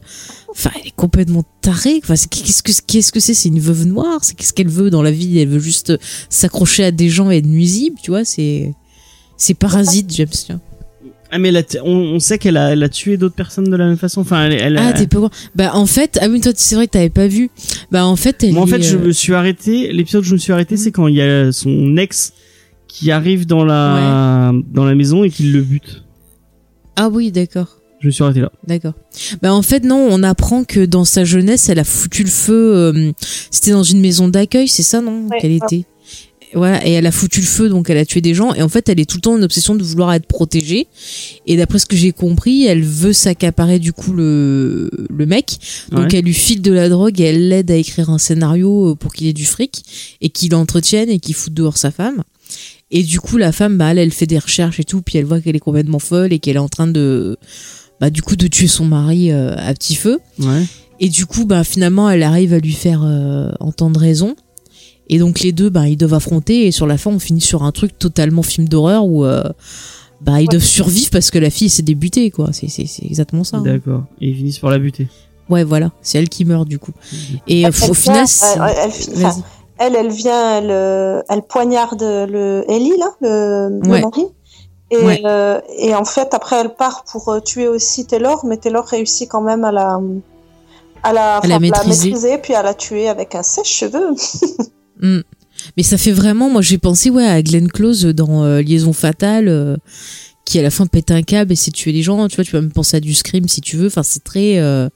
Enfin, elle est complètement tarée. Enfin, c'est- qu'est-ce que qu'est-ce que c'est? C'est une veuve noire. C'est qu'est-ce qu'elle veut dans la vie? Elle veut juste s'accrocher à des gens et être nuisible. Tu vois? C'est c'est parasite, James.
Ah, mais on, on sait qu'elle a, elle a tué d'autres personnes de la même façon. Enfin, elle, elle a-
Ah t'es pas. Bah en fait, ah oui toi c'est vrai que t'avais pas vu. Bah en fait, elle
Moi, en fait,
est,
je
euh,
me suis arrêté. L'épisode où je me suis arrêté,
Mhm.
c'est quand il y a son ex qui arrive dans la dans la maison et qui le bute.
Ah oui, d'accord.
Je me suis arrêté là.
D'accord. Bah en fait non, on apprend que dans sa jeunesse, elle a foutu le feu. euh, C'était dans une maison d'accueil, c'est ça non?
Ouais,
Qu'elle
ouais.
était. Voilà, et elle a foutu le feu, donc elle a tué des gens. Et en fait, elle est tout le temps une obsession de vouloir être protégée. Et d'après ce que j'ai compris, elle veut s'accaparer du coup le le mec. Donc
Ouais.
elle lui file de la drogue et elle l'aide à écrire un scénario euh, pour qu'il ait du fric et qu'il l'entretienne et qu'il foute dehors sa femme. Et du coup, la femme, bah, elle, elle fait des recherches et tout, puis elle voit qu'elle est complètement folle et qu'elle est en train de, bah, du coup, de tuer son mari euh, à petit feu.
Ouais.
Et du coup, bah, finalement, elle arrive à lui faire euh, entendre raison. Et donc les deux, bah, ils doivent affronter et sur la fin, on finit sur un truc totalement film d'horreur où euh, bah, ils doivent survivre parce que la fille s'est débutée, quoi. C'est, c'est, c'est exactement ça. hein.
D'accord. Et ils finissent par la buter.
Ouais, voilà. C'est elle qui meurt, du coup. Et
Elle-
au
elle
final,
elle- elle- elle, elle vient, elle, euh, elle poignarde le Ellie là, le, le
Ouais.
mari. Et,
Ouais.
euh, et en fait, après, elle part pour euh, tuer aussi Taylor, mais Taylor réussit quand même à la, à la,
À la
enfin,
maîtriser.
puis à la tuer avec un sèche-cheveux.
Hmm. Mais ça fait vraiment, moi j'ai pensé ouais à Glenn Close dans euh, Liaison fatale, euh, qui à la fin pète un câble et sait tuer les gens. Tu vois, tu vas même penser à du scream si tu veux. Enfin, c'est très. euh,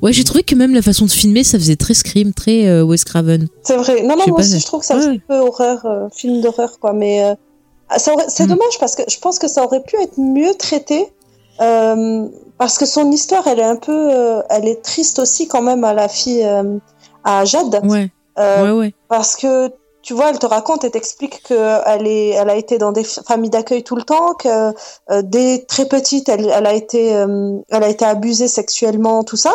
Ouais, j'ai trouvé que même la façon de filmer, ça faisait très scream, très Wes Craven.
C'est vrai. Non, non, moi aussi,
c'est-
je trouve que c'est un
Ouais.
petit peu horreur, film d'horreur, quoi. Mais ah, ça aurait- c'est
Mm.
dommage parce que je pense que ça aurait pu être mieux traité. parce que son histoire, elle est un peu, elle est triste aussi quand même à la fille, à Jade,
Ouais,
Euh,
ouais, ouais.
parce que tu vois, elle te raconte, elle t'explique que elle est, elle a été dans des familles d'accueil tout le temps, que euh, dès très petite, elle, elle a été, euh, elle a été abusée sexuellement, tout ça.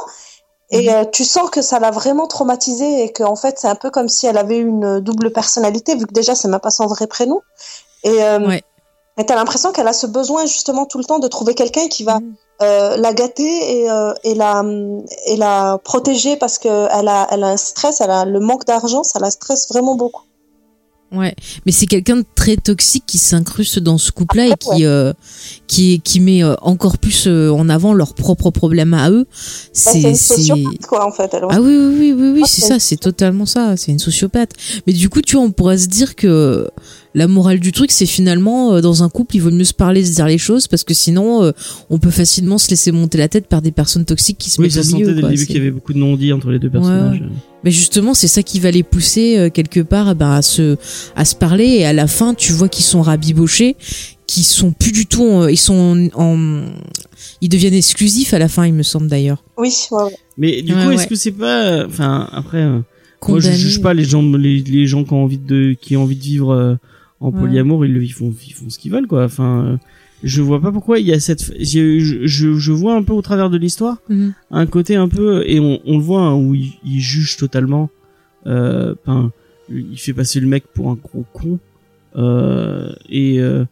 Et
Mhm.
tu sens que ça l'a vraiment traumatisée et qu'en fait, c'est un peu comme si elle avait une double personnalité, vu que déjà, c'est même pas son vrai prénom. Et
Ouais.
et t'as l'impression qu'elle a ce besoin justement tout le temps de trouver quelqu'un qui va
Mhm.
Euh, la gâter et, euh, et la et la protéger parce que elle a elle a un stress, elle a le manque d'argent, ça la stresse vraiment beaucoup.
Ouais, mais c'est quelqu'un de très toxique qui s'incruste dans ce couple-là et
Ah,
qui euh, qui qui met encore plus en avant leurs propres problèmes à eux.
Bah, c'est une sociopathe quoi en fait.
Ah oui, oui, oui, oui, oui
Ah,
c'est ça, c'est totalement ça, c'est une sociopathe. Mais du coup, tu vois, on pourrait se dire que la morale du truc, c'est finalement, euh, dans un couple, il vaut mieux se parler, se dire les choses, parce que sinon, euh, on peut facilement se laisser monter la tête par des personnes toxiques qui se
Oui,
mettent
ça
au milieu.
sentait dès le début qu'il y avait beaucoup de non-dits entre les deux personnages.
Mais justement, c'est ça qui va les pousser euh, quelque part ben, à se à se parler et à la fin, tu vois qu'ils sont rabibochés, qu'ils sont plus du tout, en- ils sont en, en- ils deviennent exclusifs à la fin, il me semble d'ailleurs.
Oui, ouais, ouais.
Mais du
Ouais,
coup,
ouais.
est-ce que c'est pas, euh, enfin, après, euh, moi je juge pas les gens, les, les gens qui ont envie de, qui ont envie de vivre euh, en polyamour, ils, le- ils font, ils font ce qu'ils veulent, quoi. Enfin, euh, je vois pas pourquoi il y a cette, je, je, je- vois un peu au travers de l'histoire
Mhm.
un côté un peu, et on, on le voit hein, où il, il juge totalement. Euh, il fait passer le mec pour un gros con. Euh, et euh,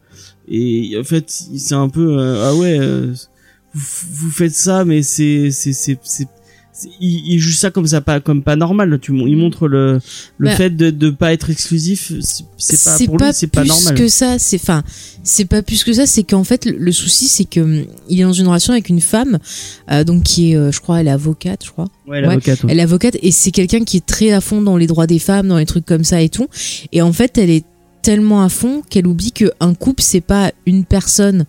et en fait, c'est un peu euh, ah ouais, euh, vous, vous faites ça, mais c'est c'est c'est- il, il juge ça comme ça pas comme pas normal. Tu il montre le le
Bah,
fait de de pas être exclusif c'est- pas pour lui c'est pas normal.
que ça c'est enfin c'est pas plus que ça c'est qu'en fait le, le souci c'est que hum, il est dans une relation avec une femme euh, donc qui est euh, je crois elle est avocate je crois.
Ouais l'avocate ouais.
elle est avocate et c'est quelqu'un qui est très à fond dans les droits des femmes dans les trucs comme ça et tout. Et en fait elle est tellement à fond qu'elle oublie que un couple c'est pas une personne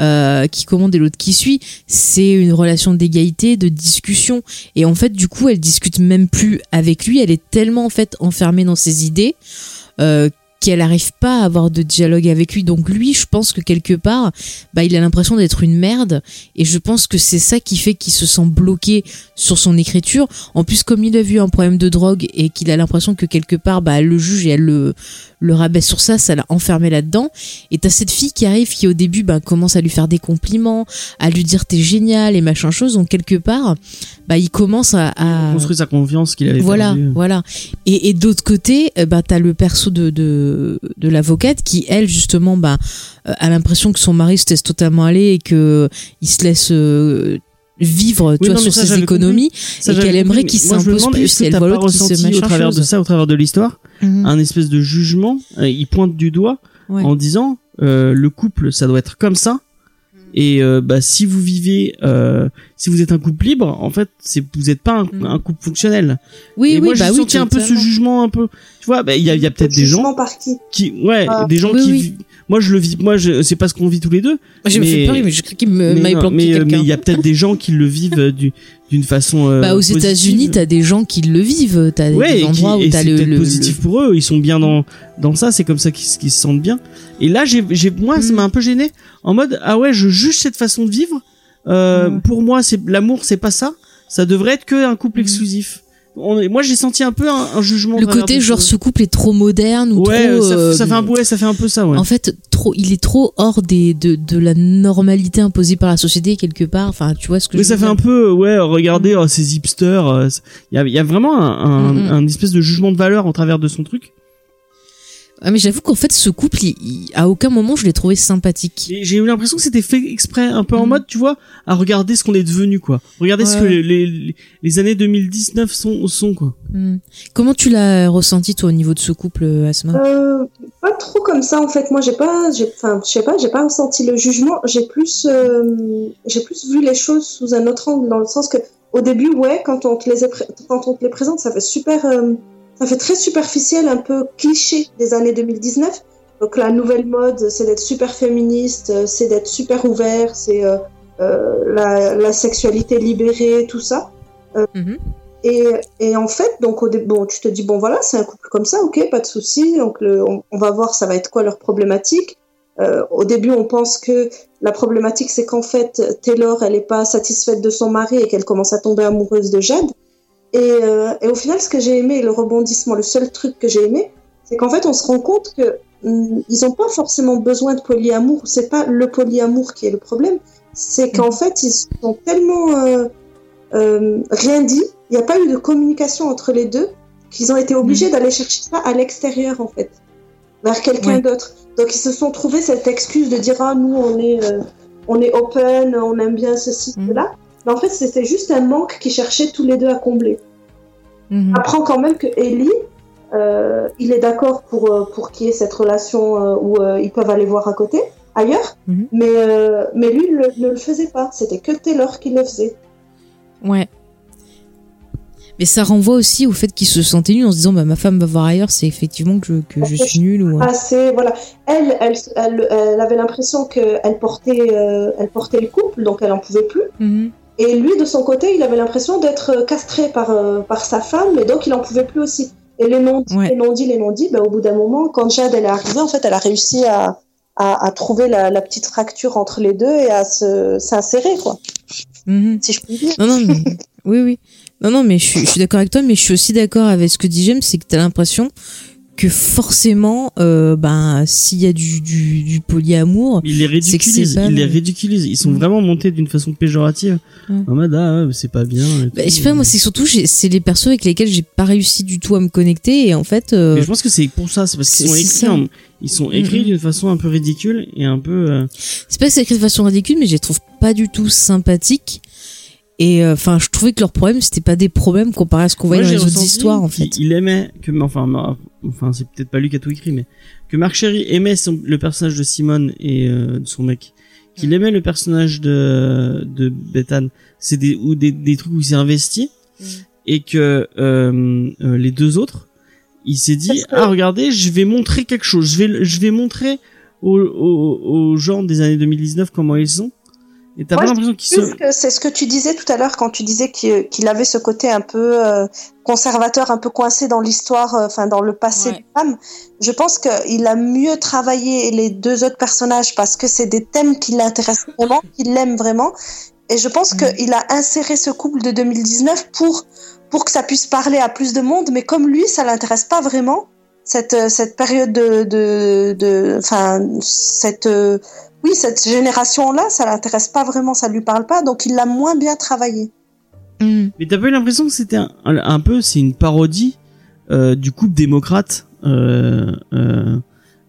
euh, qui commande et l'autre qui suit, c'est une relation d'égalité, de discussion. Et en fait, du coup, elle discute même plus avec lui. Elle est tellement en fait enfermée dans ses idées euh, qu'elle n'arrive pas à avoir de dialogue avec lui. Donc lui, je pense que quelque part, bah, il a l'impression d'être une merde. Et je pense que c'est ça qui fait qu'il se sent bloqué sur son écriture. En plus, comme il a vu un problème de drogue et qu'il a l'impression que quelque part, bah, elle le juge et elle le, le rabaisse sur ça, ça l'a enfermé là-dedans. Et t'as cette fille qui arrive, qui au début, bah, commence à lui faire des compliments, à lui dire t'es génial et machin chose. Donc quelque part, bah, il commence à, à...
construit sa confiance qu'il avait
Voilà,
perdu.
voilà. Et, et d'autre côté, euh, bah t'as le perso de de, de l'avocate qui elle justement bah euh, a l'impression que son mari se laisse totalement aller et que il se laisse euh, vivre tu
Oui,
vois
non, mais
sur
ça,
ses économies
Ça,
et qu'elle aimerait qu'il s'impose plus elle voit l'autre se
au travers
chose.
de ça au travers de l'histoire
Mhm.
un espèce de jugement euh, il pointe du doigt
Ouais.
en disant euh, le couple ça doit être comme ça et euh, bah si vous vivez euh, si vous êtes un couple libre en fait c'est vous n'êtes pas un,
Mhm.
un couple fonctionnel.
Oui,
et
oui,
moi j'ai
bah oui,
senti un peu ce jugement un peu. Tu vois bah il y a, il y a peut-être des
Jugement
gens
par qui?
qui ouais
Ah.
des gens
Oui,
qui moi je le vis moi je c'est pas ce qu'on vit tous les deux
J'ai me
mais-
fait peur, mais je crois qu'il me
mais euh, mais il y a peut-être des gens qui le vivent euh, du- d'une façon euh,
Bah, aux. États-Unis, t'as des gens qui le vivent, t'as
ouais,
des
qui-
endroits
et
où t'as
c'est
le, le-
positif pour eux, ils sont bien dans dans ça, c'est comme ça qu'ils se- qu'ils se sentent bien. Et là, j'ai j'ai moi ça
Mm.
m'a un peu gêné en mode ah ouais, je juge cette façon de vivre. Euh. Pour moi, c'est l'amour, c'est pas ça. Ça devrait être que un couple
Mm.
exclusif. On est- moi, j'ai senti un peu un, un jugement.
le côté genre
ce-
couple est trop moderne ou
Ouais,
trop
ça,
euh,
ça fait un ouais, ça fait un peu ça, ouais.
En fait, trop, il est trop hors des, de, de la normalité imposée par la société quelque part. Enfin, tu vois ce que
Mais
je
ça
veux
fait
dire
un peu, ouais, regardez oh, ces hipsters. euh, Il y, a, y a vraiment un, un,
Mm, mm.
un espèce de jugement de valeur au travers de son truc.
Ah mais j'avoue qu'en fait ce couple, il- il- à aucun moment je l'ai trouvé sympathique.
J'ai eu l'impression que c'était fait exprès, un peu en
Mhm.
mode, tu vois, à regarder ce qu'on est devenu, quoi. Regardez ce que les, les, les années 2019 sont, sont quoi.
Hmm. Comment tu l'as ressenti toi au niveau de ce couple, euh, Asma?
Euh, pas trop comme ça en fait. Moi, j'ai pas, enfin, je sais pas, j'ai pas ressenti le jugement. J'ai plus, euh, j'ai plus vu les choses sous un autre angle, dans le sens que au début, ouais, quand on te les, est pré- quand on te les présente, ça fait super, euh, ça fait très superficiel, un peu cliché des années 2019. Donc la nouvelle mode, c'est d'être super féministe, euh, c'est d'être super ouvert, c'est euh, euh, la, la sexualité libérée, tout ça.
Mhm.
Et, et en fait, donc au début, bon, tu te dis bon voilà, c'est un couple comme ça, ok, pas de souci. Donc le, on, on va voir, ça va être quoi leur problématique. Euh, au début, on pense que la problématique, c'est qu'en fait, Taylor, elle est pas satisfaite de son mari et qu'elle commence à tomber amoureuse de Jade. Et, euh, et au final, ce que j'ai aimé, le rebondissement, le seul truc que j'ai aimé, c'est qu'en fait, on se rend compte que hum, ils n'ont pas forcément besoin de polyamour. C'est pas le polyamour qui est le problème. C'est qu'en fait, ils sont tellement euh, euh, rien dit. Il n'y a pas eu de communication entre les deux qu'ils ont été obligés d'aller chercher ça à l'extérieur, en fait, vers quelqu'un
Ouais.
d'autre. Donc, ils se sont trouvés cette excuse de dire ah nous on est on est open, on aime bien ceci
Mhm.
cela. Mais en fait, c'était juste un manque qu'ils cherchaient tous les deux à combler.
Mhm.
Apprends quand même que Ellie, euh, il est d'accord pour, euh, pour qu'il y ait cette relation euh, où euh, ils peuvent aller voir à côté, ailleurs,
Mhm.
mais, mais lui le- ne le faisait pas. C'était que Taylor qui le faisait.
Ouais. Mais ça renvoie aussi au fait qu'ils se sentaient nuls en se disant bah ma femme va voir ailleurs, c'est effectivement que, que je suis nulle ou.
Voilà. Elle, elle, elle, elle avait l'impression qu'elle portait, elle portait le couple, donc elle en pouvait plus.
Mhm.
Et lui, de son côté, il avait l'impression d'être castré par, euh, par sa femme, et donc il en pouvait plus aussi. Et les non-dits,
Ouais.
les non-dits, les non-dits, ben, au bout d'un moment, quand Jade elle est arrivée, en fait, elle a réussi à, à, à trouver la, la petite fracture entre les deux et à se, s'insérer, quoi,
Mhm.
si je puis dire.
Non non mais oui oui. Non non mais je suis, je suis d'accord avec toi mais je suis aussi d'accord avec ce que dit James c'est que t'as l'impression que forcément euh, ben s'il y a du, du, du polyamour
Il les
C'est que c'est
ridiculise,
pas
il les
le-
ridiculise. Ils sont
Mm.
vraiment montés d'une façon péjorative.
Mm.
En mode, ah, ouais, c'est pas bien.
bah, je sais pas moi c'est surtout c'est les persos avec lesquels j'ai pas réussi du tout à me connecter et en fait euh,
Mais je pense que c'est pour ça, c'est parce qu'ils sont écrits, en- ils sont écrits
Mhm.
d'une façon un peu ridicule et un peu. euh,
c'est pas que c'est écrit de façon ridicule mais je les trouve pas du tout sympathiques et euh, enfin je trouvais que leurs problèmes c'était pas des problèmes comparé à ce qu'on voyait dans les autres histoires en fait.
Il aimait que, enfin, ma- enfin, c'est peut-être pas lui qui a tout écrit, mais que Marc Cherry aimait son- le personnage de Simone et euh, de son mec, qu'il aimait le personnage de de Bethany. C'est des ou des, des trucs où il s'est investi et que euh, euh, les deux autres, il s'est dit
que-
ah regardez, je vais montrer quelque chose, je vais je vais montrer aux, aux, aux gens des années 2019 comment ils sont. Et t'as pas l'impression sont
que c'est ce que tu disais tout à l'heure quand tu disais qu'il qu'il avait ce côté un peu euh, conservateur, un peu coincé dans l'histoire, euh, enfin dans le passé
Ouais.
des femmes. Je pense qu'il a mieux travaillé les deux autres personnages parce que c'est des thèmes qui l'intéressent vraiment, qu'il l'aime vraiment. Et je pense
Mhm.
qu'il a inséré ce couple de 2019 pour pour que ça puisse parler à plus de monde, mais comme lui, ça l'intéresse pas vraiment cette euh, cette période de de de enfin cette oui cette génération là, ça l'intéresse pas vraiment, ça lui parle pas, donc il l'a moins bien travaillé.
Mhm.
Mais t'as pas eu l'impression que c'était un, un- un peu, c'est une parodie euh, du couple démocrate euh, euh,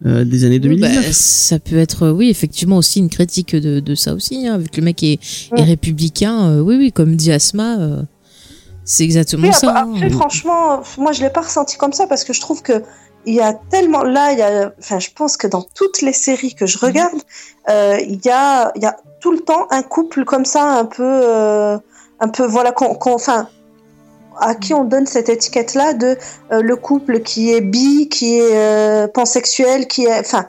euh, des années
Oui,
2019.
bah, ça peut être, oui, effectivement aussi une critique de, de ça aussi, hein, avec le mec est, républicain. euh, oui, oui, comme dit Asma, euh, c'est exactement
Oui,
ça.
après,
hein.
franchement, moi je l'ai pas ressenti comme ça parce que je trouve que il y a tellement là, il y a, enfin, je pense que dans toutes les séries que je
Mhm.
regarde, euh, il y a, il y a tout le temps un couple comme ça, un peu, euh, un peu, voilà, qu'on, qu'on- enfin, à qui on donne cette étiquette-là de euh, le couple qui est bi, qui est pansexuel, qui est, enfin,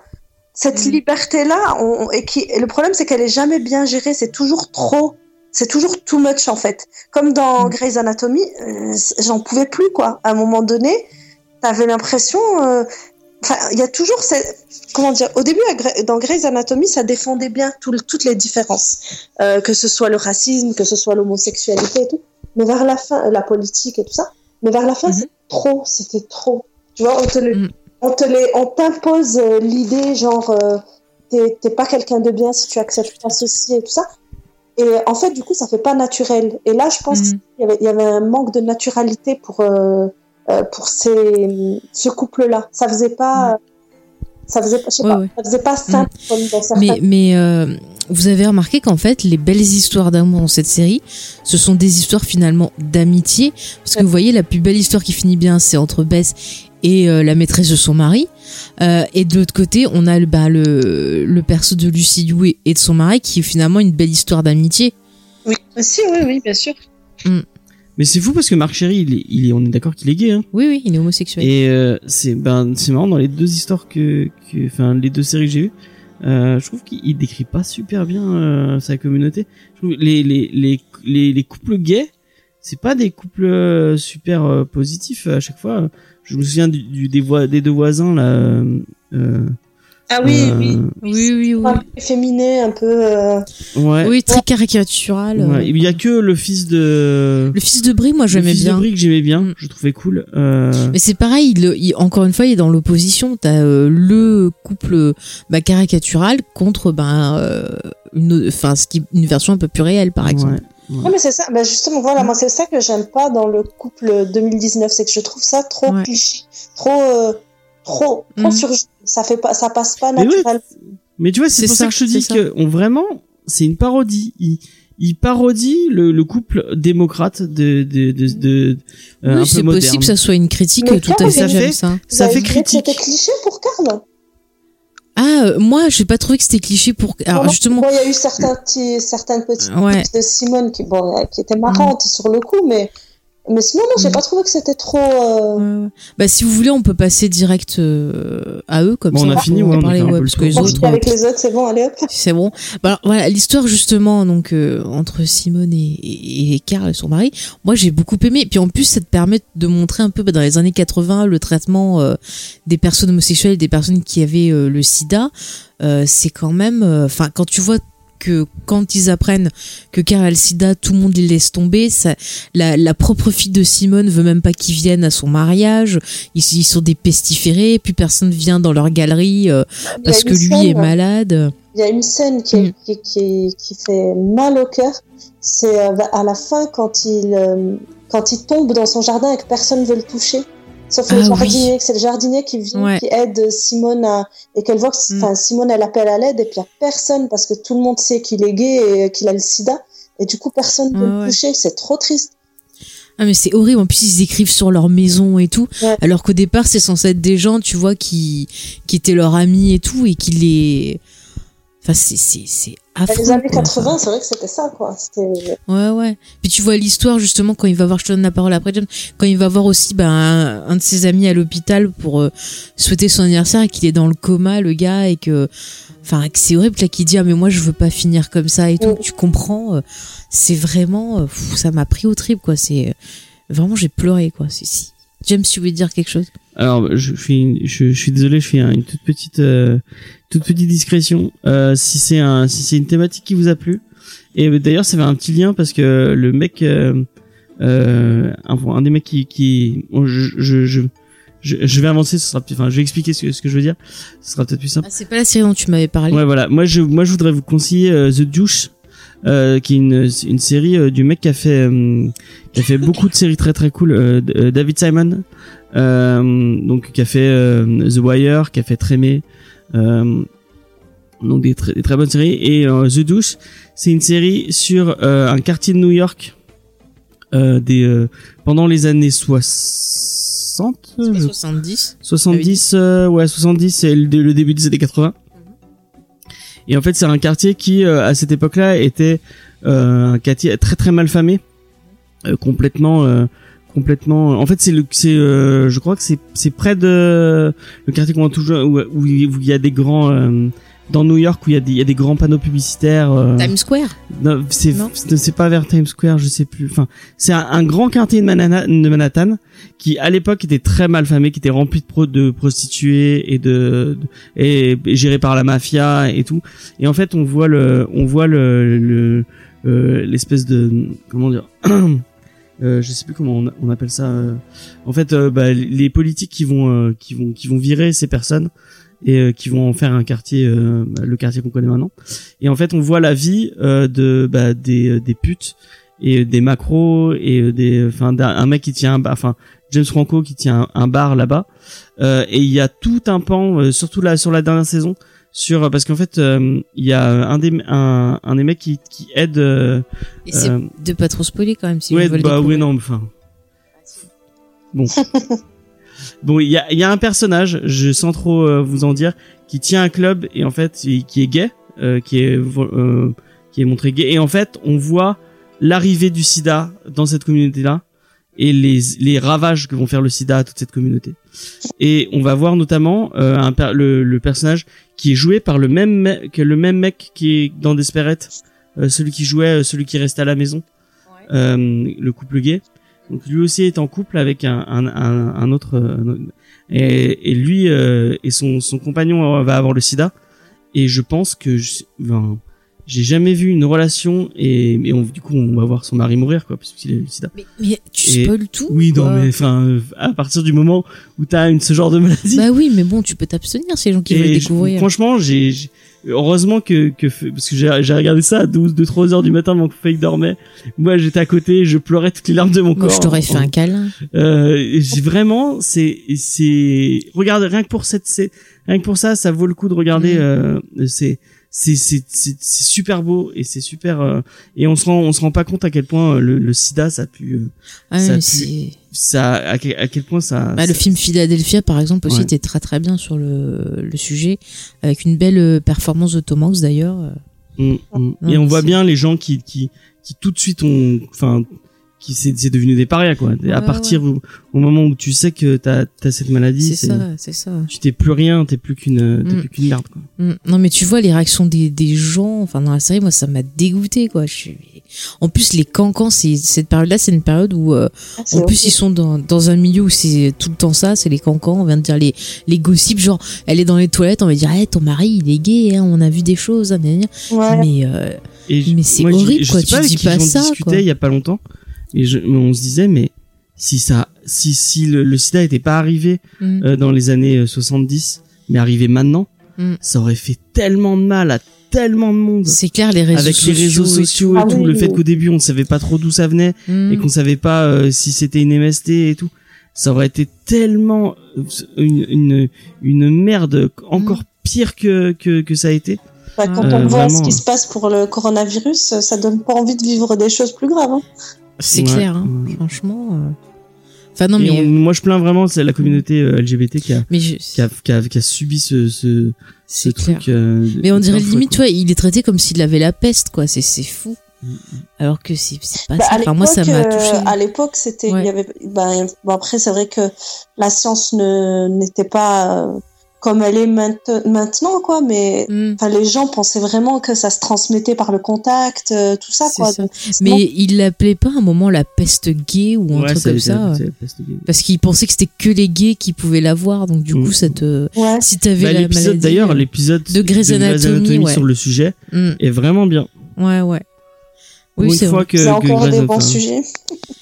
cette
Mhm.
liberté-là, on, et qui, et le problème c'est qu'elle est jamais bien gérée, c'est toujours trop, c'est toujours too much en fait. Comme dans
Mhm.
Grey's Anatomy, j'en pouvais plus quoi. À un moment donné, t'avais l'impression, euh, enfin, il y a toujours cette, comment dire, au début dans Grey's Anatomy, ça défendait bien tout toutes les différences, euh, que ce soit le racisme, que ce soit l'homosexualité et tout. Mais vers la fin, euh, la politique et tout ça. Mais vers la fin,
Mhm.
c'est trop, c'était trop. Tu vois, on te le,
Mhm.
on te les, on t'impose euh, l'idée genre, euh, t'es pas quelqu'un de bien si tu acceptes pas ceci et tout ça. Et en fait, du coup, ça fait pas naturel. Et là, je pense
Mhm.
qu'il y y avait un manque de naturalité pour euh, pour ces, ce couple-là. Ça faisait pas. ça faisait, je sais
Ouais,
pas,
ouais.
ça faisait pas simple comme dans certains.
Mais, mais euh, vous avez remarqué qu'en fait, les belles histoires d'amour dans cette série, ce sont des histoires finalement d'amitié. Parce que vous voyez, la plus belle histoire qui finit bien, c'est entre Bess et euh, la maîtresse de son mari. Euh, et de l'autre côté, on a le, bah, le, le perso de Lucy Liu et, de son mari, qui est finalement une belle histoire d'amitié.
Oui, si, oui, oui, bien sûr.
Mais c'est fou parce que Marc Chéry, il est, il est- on est d'accord qu'il est gay, hein.
Oui, oui, il est homosexuel.
Et euh, c'est ben c'est marrant dans les deux histoires que, enfin les deux séries que j'ai vues, euh, je trouve qu'il il décrit pas super bien euh, sa communauté. Je trouve les les les les, les couples gays, c'est pas des couples euh, super euh, positifs à chaque fois. Je me souviens du, du- des voix des deux voisins là. euh, euh,
Ah oui,
euh,
oui.
Oui, oui, oui.
un peu efféminé, un peu. euh,
Ouais.
Oui, très caricatural.
Ouais. Il y a que le fils de
Le fils de Brie, moi,
le
j'aimais
fils
bien.
de Brie que j'aimais bien,
Mm.
je trouvais cool. Euh,
Mais c'est pareil, il, il- encore une fois, il est dans l'opposition. T'as euh, le couple bah, caricatural contre bah, euh, une, enfin, ce qui, une version un peu plus réelle, par exemple.
ouais.
Ouais, mais c'est ça. Bah justement, voilà, moi c'est ça que j'aime pas dans le couple 2019, c'est que je trouve ça trop
Ouais.
cliché, trop, euh, trop, trop sur. Ça fait pas, ça passe pas
Mais oui,
naturel.
Mais tu vois, c'est pour ça,
ça,
que je te dis que on vraiment, c'est une parodie. Il, il parodie le, le couple démocrate de de de, de euh, un
c'est possible que ça soit une critique
Mais
tout à fait,
ça
j'aime
fait-
ça.
Ça critique.
C'était cliché pour Karl.
Ah, euh, moi, j'ai pas trouvé que c'était cliché pour. Alors, justement,
bon, il y a eu certains petits, certaines petites
Ouais.
de Simone qui, bon, qui étaient marrantes sur le coup, mais, mais sinon, non, j'ai
Mm.
pas trouvé que c'était trop. euh.
Bah, si vous voulez, on peut passer direct euh, à eux comme
Bon,
ça.
on a fini, ouais, on a
parler, ouais, parce que les autres,
avec les autres, c'est bon, allez hop.
c'est bon. Bah, alors, voilà, l'histoire justement donc euh, entre Simone et, et, et Karl, son mari. Moi, j'ai beaucoup aimé. Puis en plus, ça te permet de montrer un peu bah, dans les années 80 le traitement euh, des personnes homosexuelles, des personnes qui avaient euh, le SIDA. Euh, c'est quand même, enfin, quand tu vois que quand ils apprennent que le sida, tout le monde les laisse tomber. Ça, la, la propre fille de Simone veut même pas qu'ils viennent à son mariage. Ils, ils sont des pestiférés, puis personne vient dans leur galerie euh, parce que lui
scène,
est malade.
Il y a une scène qui,
Mm.
qui, qui, qui fait mal au cœur. C'est euh, à la fin quand il, euh, quand il tombe dans son jardin et que personne veut le toucher. Sauf
Ah
le jardinier, que c'est le jardinier qui vient,
Ouais.
qui aide Simone à, et qu'elle voit que,
Mm.
Simone, elle appelle à l'aide et puis il y a personne parce que tout le monde sait qu'il est gay et qu'il a le sida. Et du coup, personne ne peut
Ouais,
le
ouais.
toucher. C'est trop triste.
Ah mais c'est horrible. En plus ils écrivent sur leur maison et tout,
Ouais.
alors qu'au départ c'est censé être des gens, tu vois, qui qui étaient leurs amis et tout et qui les. Enfin c'est c'est affreux.
les années
quoi.
80, c'est vrai que c'était ça, quoi.
Ouais, ouais. Puis tu vois l'histoire justement quand il va voir, je te donne la parole après, quand il va voir aussi ben, un, un de ses amis à l'hôpital pour euh, souhaiter son anniversaire et qu'il est dans le coma, le gars, et que. Enfin, c'est horrible là qu'il dit Ah, mais moi je veux pas finir comme ça et tout.
Mm.
Tu comprends euh, C'est vraiment. euh, pff, ça m'a pris au trip, quoi. C'est. Vraiment, j'ai pleuré, quoi. C'est si. James, tu voulais dire quelque chose?
Alors, je une- je, je suis désolé, je fais un- une toute petite, euh, toute petite discrétion. Euh, si c'est un, si c'est une thématique qui vous a plu. Et d'ailleurs, ça fait un petit lien parce que le mec, euh, euh, un, un des mecs qui, qui, bon, je, je, je, vais avancer, ce sera, enfin, je vais expliquer ce que, ce que je veux dire. Ce sera peut-être plus simple.
Ah, c'est pas la série dont tu m'avais parlé.
Ouais, voilà. Moi, je, moi, je voudrais vous conseiller euh, The Douche, euh, qui est une, une série euh, du mec qui a fait, euh, qui a fait beaucoup de séries très très cool. David Simon, donc qui a fait euh, The Wire, qui a fait Trémé, euh, donc des, très- des très bonnes séries. Et euh, The Douche, c'est une série sur euh, un quartier de New York euh, des euh, pendant les années 60
C'est pas
je
70.
70 euh, ouais 70 c'est le, le début des années 80 et en fait c'est un quartier qui euh, à cette époque-là était euh, un quartier très très mal famé euh, complètement euh, complètement en fait c'est le c'est euh, je crois que c'est c'est près de le quartier qu'on voit toujours où, où il y a des grands euh, dans New York où il y a des il y a des grands panneaux publicitaires euh,
Times Square
non, c'est
Non.
c'est pas vers Times Square, je sais plus. Enfin, c'est un, un grand quartier de Manhattan, de Manhattan qui à l'époque était très mal famé, qui était rempli de, pro, de prostituées et de, de- et, et géré par la mafia et tout. Et en fait, on voit le on voit le le euh, l'espèce de comment dire euh, je sais plus comment on, on appelle ça. euh. En fait, euh, bah, les politiques qui vont euh, qui vont qui vont virer ces personnes et qui vont en faire un quartier, euh, le quartier qu'on connaît maintenant. Et en fait, on voit la vie de bah, des des putes et des macros et des enfin un mec qui tient un bar- enfin James Franco qui tient un, un bar là-bas. Euh, et il y a tout un pan, euh, surtout là sur la dernière saison, sur parce qu'en fait euh, il y a un des un, un des mecs qui, qui aide. euh,
Et c'est
euh,
de pas trop spoiler quand même si
ouais,
le
bah oui, non, mais enfin. Bon. bon, il y a, il y a un personnage, je sans trop euh, vous en dire, qui tient un club et en fait, il- qui est gay, euh, qui est euh, qui est montré gay et en fait, on voit l'arrivée du SIDA dans cette communauté-là et les les ravages que vont faire le SIDA à toute cette communauté. Et on va voir notamment euh, un per- le, le personnage qui est joué par le même me- que le même mec qui est dans Desperate, euh, celui qui jouait, euh, celui qui restait à la maison le couple gay. Donc lui aussi est en couple avec un, un, un, un autre et, et lui et son, son compagnon va avoir le sida et je pense que je- ben, j'ai jamais vu une relation et, et on, du coup on va voir son mari mourir quoi puisqu'il a le sida.
Mais, mais tu
Et-
spoil tout
Oui non mais enfin à partir du moment où t'as une ce genre de maladie
Bah oui, mais bon, tu peux t'abstenir les gens qui veulent
je-
découvrir.
franchement, j'ai heureusement que que parce que j'ai regardé ça à 12 2 3 heures du matin avant que Fake dormait. Moi, j'étais à côté, je pleurais toutes les larmes de mon
Moi,
corps.
je t'aurais fait un câlin.
Euh, vraiment c'est c'est regarde rien que pour cette c'est rien que pour ça, ça vaut le coup de regarder
Mhm.
euh, c'est c'est c'est c'est super beau et c'est super euh, et on se rend on se rend pas compte à quel point euh, le, le sida ça a pu euh,
Ah,
ça
c'est-
ça à quel, à quel point ça
Bah, le film Philadelphia, par exemple, aussi
Ouais.
était très très bien sur le, le sujet, avec une belle euh, performance de Tom Hanks d'ailleurs.
Mm, mm.
Non,
et on voit bien les gens qui qui qui tout de suite ont enfin qui c'est c'est devenu des parias quoi à
Ouais,
partir Où, au moment où tu sais que t'as t'as cette maladie
C'est ça, c'est ça.
tu t'es plus rien t'es plus qu'une t'es
Mm.
plus qu'une merde quoi
Mm. Non mais tu vois les réactions des, des gens, enfin dans la série, moi ça m'a dégoûté quoi. Je suis... En plus les cancans, c'est cette période-là, c'est une période où euh,
Ah,
en plus
horrible.
ils sont dans, dans un milieu où c'est tout le temps ça, c'est les cancans. On vient de dire les les gossips, genre elle est dans les toilettes, on va dire, hey, ton mari il est gay, hein, on a vu des choses, hein.
Ouais.
mais euh,
et
Mais c'est
je-
horrible,
je
quoi,
sais
tu
pas
dis pas ça,
discutais
quoi.
il y a pas longtemps et je, on se disait mais si ça si si le, le sida était pas arrivé
mm,
euh, dans les années euh, 70 mais arrivé maintenant
Mm.
ça aurait fait tellement de mal à tellement de monde
c'est clair les réseaux
avec
sociaux
les réseaux
et
sociaux et,
Ah
tout,
oui,
le
oui.
fait qu'au début on savait pas trop d'où ça venait.
Mm.
et qu'on savait pas euh, si c'était une MST et tout ça aurait été tellement euh, une une, une merde encore pire que, que que ça a été
Bah, quand
Euh,
on voit
vraiment.
ce qui se passe pour le coronavirus, ça donne pas envie de vivre des choses plus graves. hein.
C'est
Ouais,
clair, hein, franchement. euh. Enfin non mais
on- moi je plains vraiment c'est la communauté euh, LGBT qui a
mais je-
qui a, qui a, qui a subi ce ce, ce
c'est clair.
truc euh,
Mais on dirait limite, vois, il est traité comme s'il avait la peste, quoi. C'est c'est fou.
Mm,
Alors que c'est pas
Bah,
ça.
à
Enfin, moi, ça m'a
l'époque,
touché.
euh, À l'époque, c'était,
Ouais.
il y avait, ben, bon, après, c'est vrai que la science ne n'était pas euh, comme elle est mainte- maintenant, quoi. Mais
Mm,
enfin, les gens pensaient vraiment que ça se transmettait par le contact, euh, tout ça, quoi.
ça.
Donc,
Mais il l'appelait pas à un moment la peste gay ou un
Ouais,
truc comme ça. Parce qu'il pensait que c'était que les gays qui pouvaient l'avoir. Donc du
Mm.
coup, ça te...
ouais.
si t'avais
Bah,
la maladie...
d'ailleurs
euh,
l'épisode
de Grey's Anatomy, ouais.
sur le sujet
mm,
est vraiment bien
ouais, ouais.
Pour
Oui,
une
c'est
fois
vrai.
que,
C'est
que
encore des bons sujets.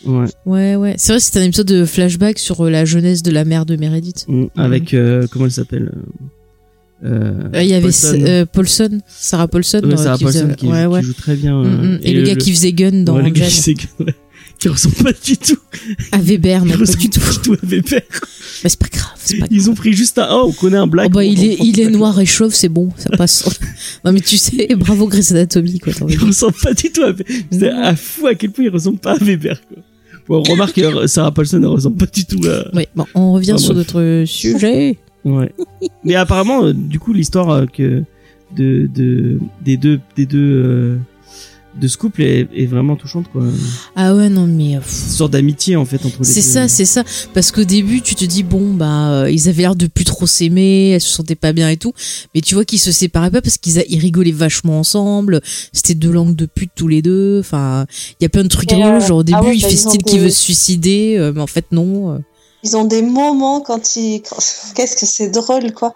ouais,
Ouais, ouais. C'est vrai, c'était un épisode de flashback sur euh, la jeunesse de la mère de Meredith.
Mm, avec euh, comment elle s'appelle euh,
Euh, Il y avait
Paulson.
euh, Paulson, Sarah Paulson,
Ouais,
dans-
Sarah
qui faisait-
Paulson qui,
ouais,
qui
ouais.
joue très bien
Mm, mm. Et, le gars qui faisait Gun dans
ouais, le gars qui, qui ressemble pas du tout
À Weber, mais pas du tout.
à Weber
Mais c'est pas grave, c'est pas grave.
ils ont pris juste un oh on connaît un black
Oh bah, il est, il est noir et chauve, c'est bon, ça passe. non mais tu sais, bravo Grey's Anatomy, quoi.
il ressemble pas du tout à Weber c'est à fou à quel point il ressemble pas à Weber quoi bon remarque que Sarah Paulson ne ressemble pas du tout à
Ouais, bon, on revient
Ah,
sur notre sujet.
Ouais. Mais apparemment, euh, du coup, l'histoire euh, que de, de des deux des deux euh, de ce couple est, est vraiment touchante quoi.
Ah ouais, non mais euh,
Une
pff,
sorte d'amitié en fait entre les
c'est
deux.
ça, c'est ça. Parce qu'au début, tu te dis bon bah euh, ils avaient l'air de plus trop s'aimer, elles se sentaient pas bien et tout. Mais tu vois qu'ils se séparaient pas parce qu'ils ils rigolaient vachement ensemble. C'était deux langues de pute tous les deux. Enfin, il y a plein de trucs rigolos. Genre au début,
Ah ouais,
il fait style qu'il veut se suicider, euh, mais en fait non. euh.
Ils ont des moments quand ils, qu'est-ce que c'est drôle, quoi.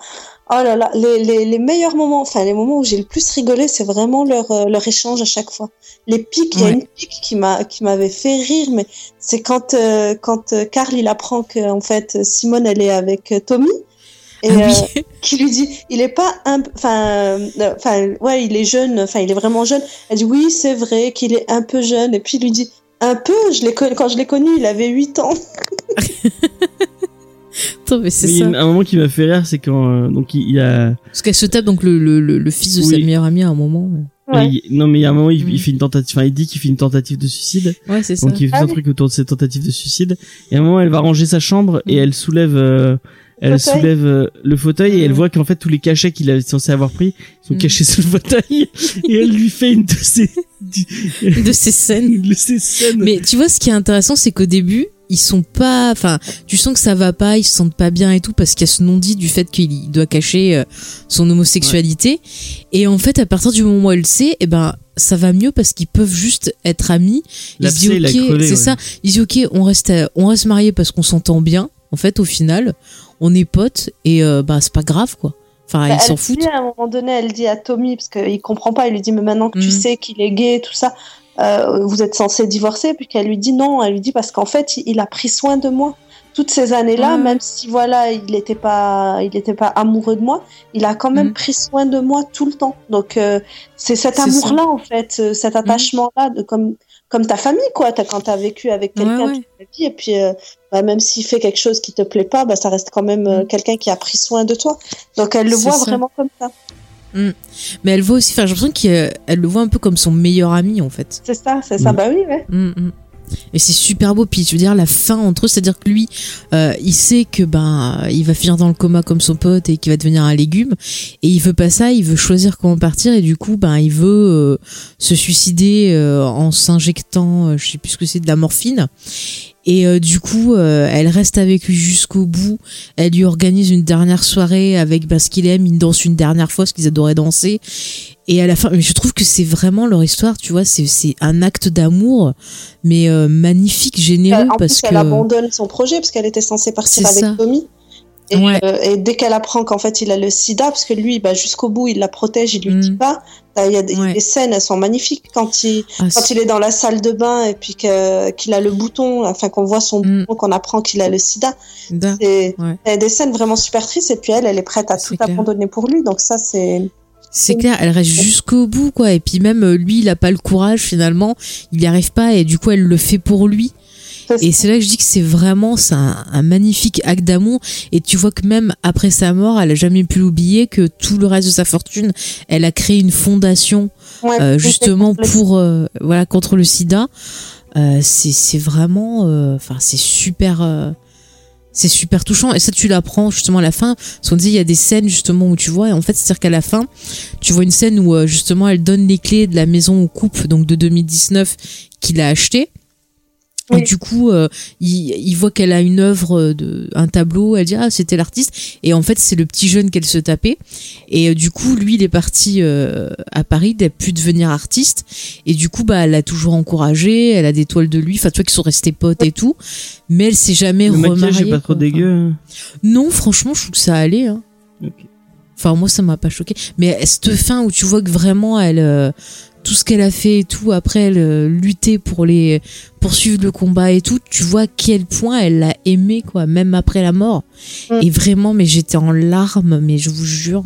Oh là là, les, les, les meilleurs moments, enfin, les moments où j'ai le plus rigolé, c'est vraiment leur, euh, leur échange à chaque fois. Les pics, il y a une pique qui m'a, qui m'avait fait rire, mais c'est quand, euh, quand euh, Carl, il apprend que, en fait, Simone, elle est avec euh, Tommy. Et,
Ah
euh, qui lui dit, il est pas un, enfin, enfin, ouais, il est jeune, enfin, il est vraiment jeune. Elle dit, oui, c'est vrai qu'il est un peu jeune. Et puis, il lui dit, Un peu, je l'ai quand je l'ai connu, il avait 8 ans.
Attends, mais c'est
Mais il y a
ça.
un moment qui m'a fait rire, c'est quand euh, donc il y a
Parce qu'elle se tape donc le, le, le, le fils de sa meilleure amie à un moment.
Ouais.
il- non mais il y a un moment il,
Mm.
il fait une tentative, enfin il dit qu'il fait une tentative de suicide,
Ouais, c'est ça.
donc il fait
Ah
un
oui.
truc autour de cette tentative de suicide. Et à un moment elle va ranger sa chambre et elle soulève, euh, elle
fauteuil.
soulève euh, le fauteuil et elle
Mm.
voit qu'en fait tous les cachets qu'il avait censé avoir pris sont
Mm.
cachés sous le fauteuil et elle lui fait une de ces
De ces scènes.
une de ces scènes.
Mais tu vois, ce qui est intéressant, c'est qu'au début, ils sont pas, enfin, tu sens que ça va pas, ils se sentent pas bien et tout, parce qu'il y a ce non-dit du fait qu'il doit cacher euh, son homosexualité. Et en fait, à partir du moment où elle le sait, eh ben, ça va mieux parce qu'ils peuvent juste être amis. Ils se disent, ok, c'est
ouais.
ça. Ils disent, ok, on reste, euh, on reste mariés parce qu'on s'entend bien. En fait, au final, on est potes et euh, bah c'est pas grave quoi. Enfin,
Bah,
ils s'en
elle
foutent.
dit à un moment donné, elle dit à Tommy, parce qu'il comprend pas, il lui dit, mais maintenant que tu
Mhm.
sais qu'il est gay, tout ça, euh, vous êtes censé divorcer, puis qu'elle lui dit non, elle lui dit parce qu'en fait, il, il a pris soin de moi. Toutes ces années-là,
Ouais.
même si voilà, il n'était pas, il était pas amoureux de moi, il a quand même
Mhm.
pris soin de moi tout le temps. Donc euh, c'est cet amour-là en fait, euh, cet attachement-là de comme comme ta famille quoi. T'as, quand t'as vécu avec quelqu'un
Ouais, ouais.
toute ta vie et puis euh, bah, même s'il fait quelque chose qui te plaît pas, bah ça reste quand même euh,
Mhm.
quelqu'un qui a pris soin de toi. Donc elle le voit
ça.
vraiment comme ça.
Mais elle voit aussi, enfin, j'ai l'impression qu'elle elle le voit un peu comme son meilleur ami en fait.
C'est ça, c'est ça.
Mm.
Bah oui, ouais.
Mm, mm. Et c'est super beau. Puis je veux dire la fin entre eux, c'est-à-dire que lui, euh, il sait que ben il va finir dans le coma comme son pote et qu'il va devenir un légume. Et il veut pas ça. Il veut choisir comment partir. Et du coup, ben il veut euh, se suicider euh, en s'injectant, euh, je sais plus ce que c'est, de la morphine. Et euh, du coup, euh, elle reste avec lui jusqu'au bout. Elle lui organise une dernière soirée avec ben, ce qu'il aime. Ils dansent une dernière fois, ce qu'ils adoraient danser. Et à la fin, mais je trouve que c'est vraiment leur histoire, tu vois, c'est c'est un acte d'amour, mais euh, magnifique, généreux,
en
parce
plus,
que
elle abandonne son projet parce qu'elle était censée partir avec
ça.
Tommy. Et,
Ouais.
euh, et dès qu'elle apprend qu'en fait il a le sida, parce que lui, bah, jusqu'au bout, il la protège, il lui
Mm.
dit pas. Là, Il y a des,
Ouais.
des scènes, elles sont magnifiques quand il
Ah,
quand il est dans la salle de bain et puis que- qu'il a le bouton, enfin qu'on voit son
Mm.
bouton, qu'on apprend qu'il a le sida.
da-
C'est
Ouais.
il y a des scènes vraiment super tristes et puis elle, elle est prête à tout
clair.
abandonner pour lui. Donc ça, c'est
c'est clair, elle reste jusqu'au bout, quoi. Et puis même euh, lui, il a pas le courage finalement, il y arrive pas, et du coup, elle le fait pour lui. Et c'est là que je dis que c'est vraiment c'est un, un magnifique acte d'amour. Et tu vois que même après sa mort, elle a jamais pu l'oublier que tout le reste de sa fortune, elle a créé une fondation
ouais,
euh, justement pour euh, voilà contre le sida. Euh, c'est c'est vraiment euh, enfin c'est super euh, c'est super touchant. Et ça tu l'apprends justement à la fin. Parce qu'on dit il y a des scènes justement où tu vois et en fait c'est à dire qu'à la fin tu vois une scène où euh, justement elle donne les clés de la maison au couple donc de 2019 qu'il a acheté et
Oui.
du coup, euh, il, il voit qu'elle a une œuvre de un tableau. Elle dit ah c'était l'artiste. Et en fait c'est le petit jeune qu'elle se tapait. Et euh, du coup lui il est parti euh, à Paris. Il a pu devenir artiste. Et du coup bah elle l'a toujours encouragé. Elle a des toiles de lui. Enfin tu vois qu'ils sont restés potes et tout. Mais elle s'est jamais
Le maquillage
remariée.
est pas trop
quoi.
dégueu. hein.
Non franchement je trouve que ça allait. Hein.
Ok.
Enfin moi ça m'a pas choqué. Mais cette fin où tu vois que vraiment elle euh, tout ce qu'elle a fait et tout après elle euh, lutter pour les poursuivre le combat et tout, tu vois quel point elle l'a aimé quoi, même après la mort.
Mm.
Et vraiment mais j'étais en larmes mais je vous jure,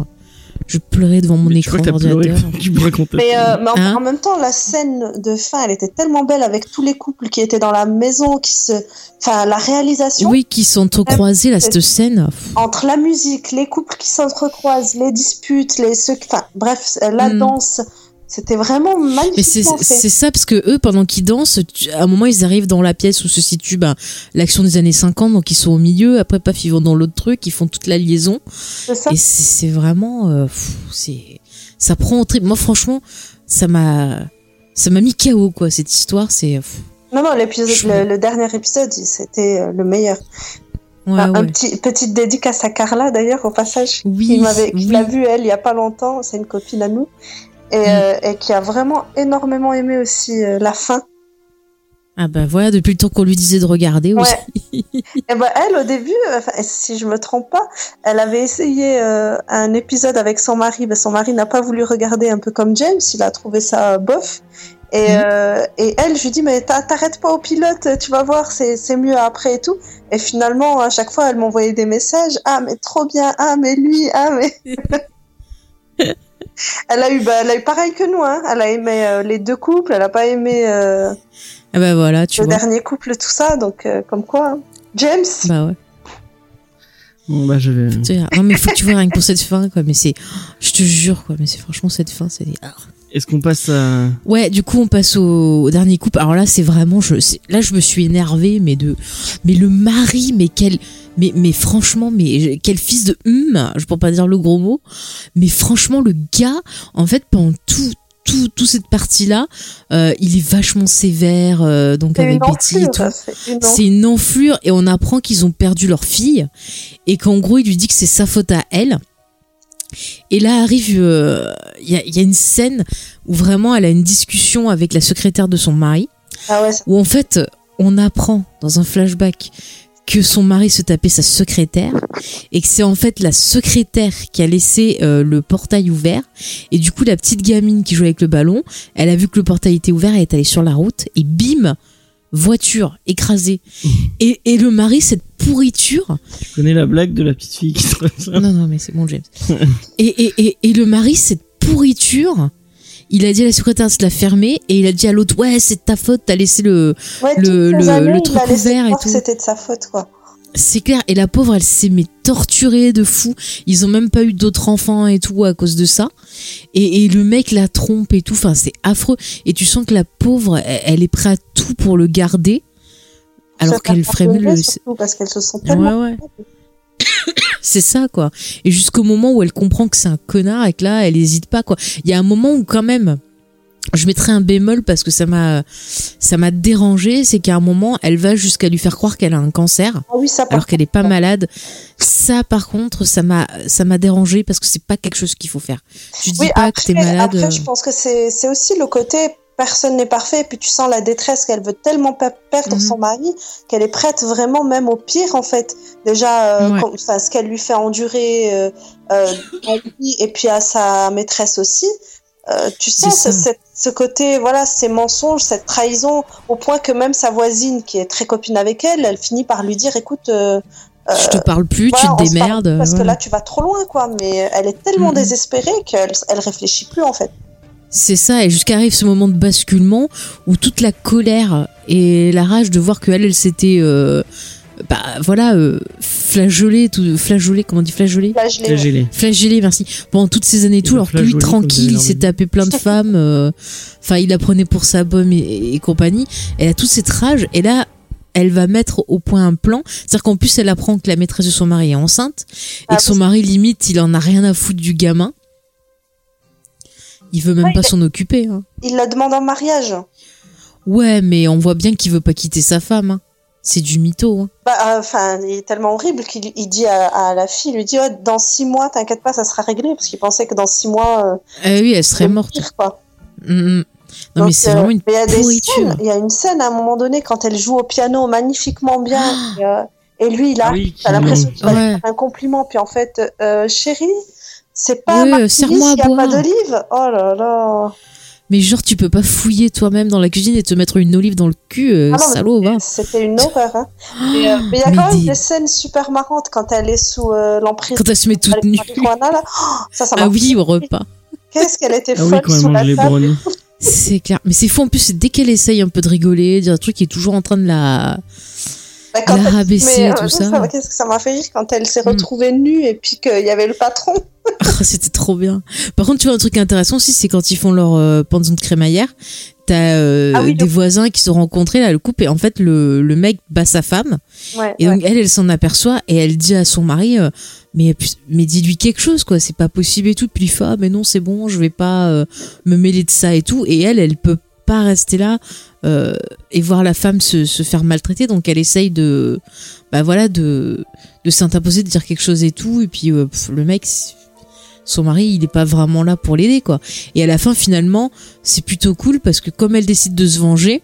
je pleurais devant mon
Mais
écran d'ordinateur.
Mais, euh, mais en,
Hein
en même temps, la scène de fin, elle était tellement belle avec tous les couples qui étaient dans la maison, qui se, enfin, la réalisation
Oui, qui sont croisés là cette scène.
Entre la musique, les couples qui s'entrecroisent, les disputes, les enfin, bref, la
Mm.
danse, c'était vraiment
Mais c'est ça parce que eux pendant qu'ils dansent, tu- à un moment ils arrivent dans la pièce où se situe ben, l'action des années 50 donc ils sont au milieu, après paf ils vont dans l'autre truc, ils font toute la liaison.
C'est ça.
Et c'est vraiment, euh, c'est, ça prend au trip. Moi, franchement, ça m'a, ça m'a mis KO, quoi, cette histoire, c'est,
Non, non, l'épisode, le, le dernier épisode, c'était euh, le meilleur.
ouais,
Un- Un petit, petite dédicace à Carla, d'ailleurs, au passage,
Oui,
qui m'avait, qui
oui.
l'a vu, elle, il y a pas longtemps, c'est une copine à nous, et,
Mm.
euh, et qui a vraiment énormément aimé aussi euh, la fin.
Ah ben voilà, depuis le temps qu'on lui disait de regarder aussi.
Et ben elle, au début, enfin, si je me trompe pas, elle avait essayé euh, un épisode avec son mari. Ben, son mari n'a pas voulu regarder un peu comme James, il a trouvé ça euh, bof. Et, euh, et elle, je lui dis, mais t'a- t'arrêtes pas au pilote, tu vas voir, c'est mieux après et tout. Et finalement, à chaque fois, elle m'envoyait des messages. Ah, mais trop bien. Ah, mais lui. Ah, mais. elle a eu, bah, elle a eu pareil que nous. Hein. Elle a aimé euh, les deux couples. Elle a pas aimé. euh,
Ah bah voilà, tu
le
vois.
dernier couple, tout ça, donc euh, comme quoi. hein. James,
Bah ouais.
Bon, bah, je vais.
Non mais faut que tu vois rien que pour cette fin quoi. Mais c'est, je te jure quoi. Mais c'est franchement cette fin, c'est. ah.
Est-ce qu'on passe à.
Ouais, du coup on passe au, au dernier couple. Alors là c'est vraiment, je, là je me suis énervée, mais de, mais le mari, mais quel, mais mais franchement, mais quel fils de hum, je peux pas dire le gros mot, mais franchement le gars, en fait pendant tout tout, tout cette partie-là, euh, il est vachement sévère, euh, donc avec Betty et tout.
C'est une
enflure et on apprend qu'ils ont perdu leur fille et qu'en gros il lui dit que c'est sa faute à elle. Et là arrive, euh, il y, a, il y a une scène où vraiment elle a une discussion avec la secrétaire de son mari,
Ah ouais,
où en fait on apprend dans un flashback que son mari se tapait sa secrétaire et que c'est en fait la secrétaire qui a laissé euh, le portail ouvert. Et du coup la petite gamine qui jouait avec le ballon elle a vu que le portail était ouvert elle est allée sur la route et bim voiture écrasée. Et, et le mari cette pourriture
Tu connais la blague de la petite fille qui se
non non mais c'est bon James. Et, et, et, et le mari cette pourriture il a dit à la secrétaire de se la fermer et il a dit à l'autre ouais c'est de ta faute t'as laissé le
ouais,
le- le-
années,
le
il
truc ouvert et tout.
C'était de sa faute, quoi.
C'est clair. Et la pauvre, elle s'est mais torturée de fou. Ils ont même pas eu d'autres enfants et tout à cause de ça. Et, et le mec la trompe et tout. Enfin, c'est affreux. Et tu sens que la pauvre, elle, elle est prête à tout pour le garder. Alors qu'elle ferait mieux le.
Parce qu'elles se sont tellement.
Ouais, ouais. C'est ça, quoi. Et jusqu'au moment où elle comprend que c'est un connard et que là, elle hésite pas, quoi. Il y a un moment où, quand même, je mettrai un bémol parce que ça m'a, ça m'a dérangé. C'est qu'à un moment, elle va jusqu'à lui faire croire qu'elle a un cancer
Ah oui, ça par
alors qu'elle est pas malade. Ça, par contre, ça m'a, ça m'a dérangé parce que c'est pas quelque chose qu'il faut faire. Tu dis
Oui,
pas
après,
que t'es malade.
après,
euh,
je pense que c'est c'est aussi le côté personne n'est parfait, et puis tu sens la détresse qu'elle veut tellement pas perdre
Mhm.
son mari qu'elle est prête vraiment même au pire en fait. Déjà, euh,
Ouais.
quand- enfin, ce qu'elle lui fait endurer euh, euh, et puis à sa maîtresse aussi. Euh, tu sens ce, côté, voilà, ces mensonges, cette trahison, au point que même sa voisine, qui est très copine avec elle, elle finit par lui dire, écoute,
je te parle plus,
voilà,
tu te démerdes.
Parce que là, tu vas trop loin, quoi. Mais elle est tellement
Mhm.
désespérée qu'elle elle réfléchit plus, en fait.
C'est ça, et jusqu'à arrive ce moment de basculement où toute la colère et la rage de voir qu'elle, elle s'était, euh, bah voilà, euh, flageolée, tout, flageolée, comment on dit flageolée
Là, je l'ai.
Flagellé.
flagellé, merci. Pendant toutes ces années et tout, alors que lui, tranquille, il s'est tapé plein de femmes. euh, Enfin, il la prenait pour sa bombe et, et compagnie. Elle a toute cette rage, et là, elle va mettre au point un plan. C'est-à-dire qu'en plus, elle apprend que la maîtresse de son mari est enceinte et
Ah
que son mari, limite, il en a rien à foutre du gamin. Il veut même
Ouais,
pas s'en occuper. Hein.
Il la demande en mariage.
Ouais, mais on voit bien qu'il veut pas quitter sa femme. hein. C'est du mytho. Hein.
Bah, euh, enfin, il est tellement horrible qu'il il dit à, à la fille, il lui dit, ouais, dans six mois, t'inquiète pas, ça sera réglé, parce qu'il pensait que dans six mois, euh,
Eh oui, elle serait morte.
pire, quoi.
Mm, mm. Non,
Donc,
mais c'est
euh,
vraiment une
mais il y a des
pourriture.
Il y a une scène à un moment donné quand elle joue au piano magnifiquement bien.
Ah.
et, euh, et lui, il a,
Ah oui,
t'as l'impression qu'il va lui
Ouais.
faire un compliment. Puis en fait, euh, chérie, c'est pas
Ouais, serre-moi à
il y a pas d'olive? Oh là là.
Mais genre, tu peux pas fouiller toi-même dans la cuisine et te mettre une olive dans le cul, euh,
Ah non,
salaud, va.
C'était une horreur. Hein. Mais euh, mais il y a quand même
des-
des scènes super marrantes quand elle est sous euh, l'emprise
Quand elle se met toute nue.
marijuana, là. Oh, ça, ça m'a
Ah oui, au repas.
Qu'est-ce qu'elle était
Ah oui,
folle
quand elle
sous
mange
la
les
table.
C'est clair. Mais c'est fou en plus, dès qu'elle essaye un peu de rigoler, dire un truc qui est toujours en train de la.
Bah, quand elle- euh,
tout ça.
Qu'est-ce que ça m'a fait rire quand elle s'est
Mm.
retrouvée nue et puis qu'il y avait le patron.
Ah, C'était trop bien. Par contre, tu vois, un truc intéressant aussi, c'est quand ils font leur euh, de crémaillère, t'as euh,
Ah oui,
des voisins qui se sont rencontrés, là, le couple, et en fait, le, le mec bat sa femme,
Ouais,
et
ouais.
donc elle, elle s'en aperçoit, et elle dit à son mari, euh, mais, mais dis-lui quelque chose, quoi, c'est pas possible et tout. Puis il fait, ah, mais non, c'est bon, je vais pas me mêler de ça et tout. Et elle, elle peut pas rester là euh, et voir la femme se, se faire maltraiter, donc elle essaye de, bah voilà, de, de s'interposer, de dire quelque chose et tout. Et puis euh, pff, le mec, son mari, il est pas vraiment là pour l'aider, quoi. Et à la fin, finalement, c'est plutôt cool parce que comme elle décide de se venger,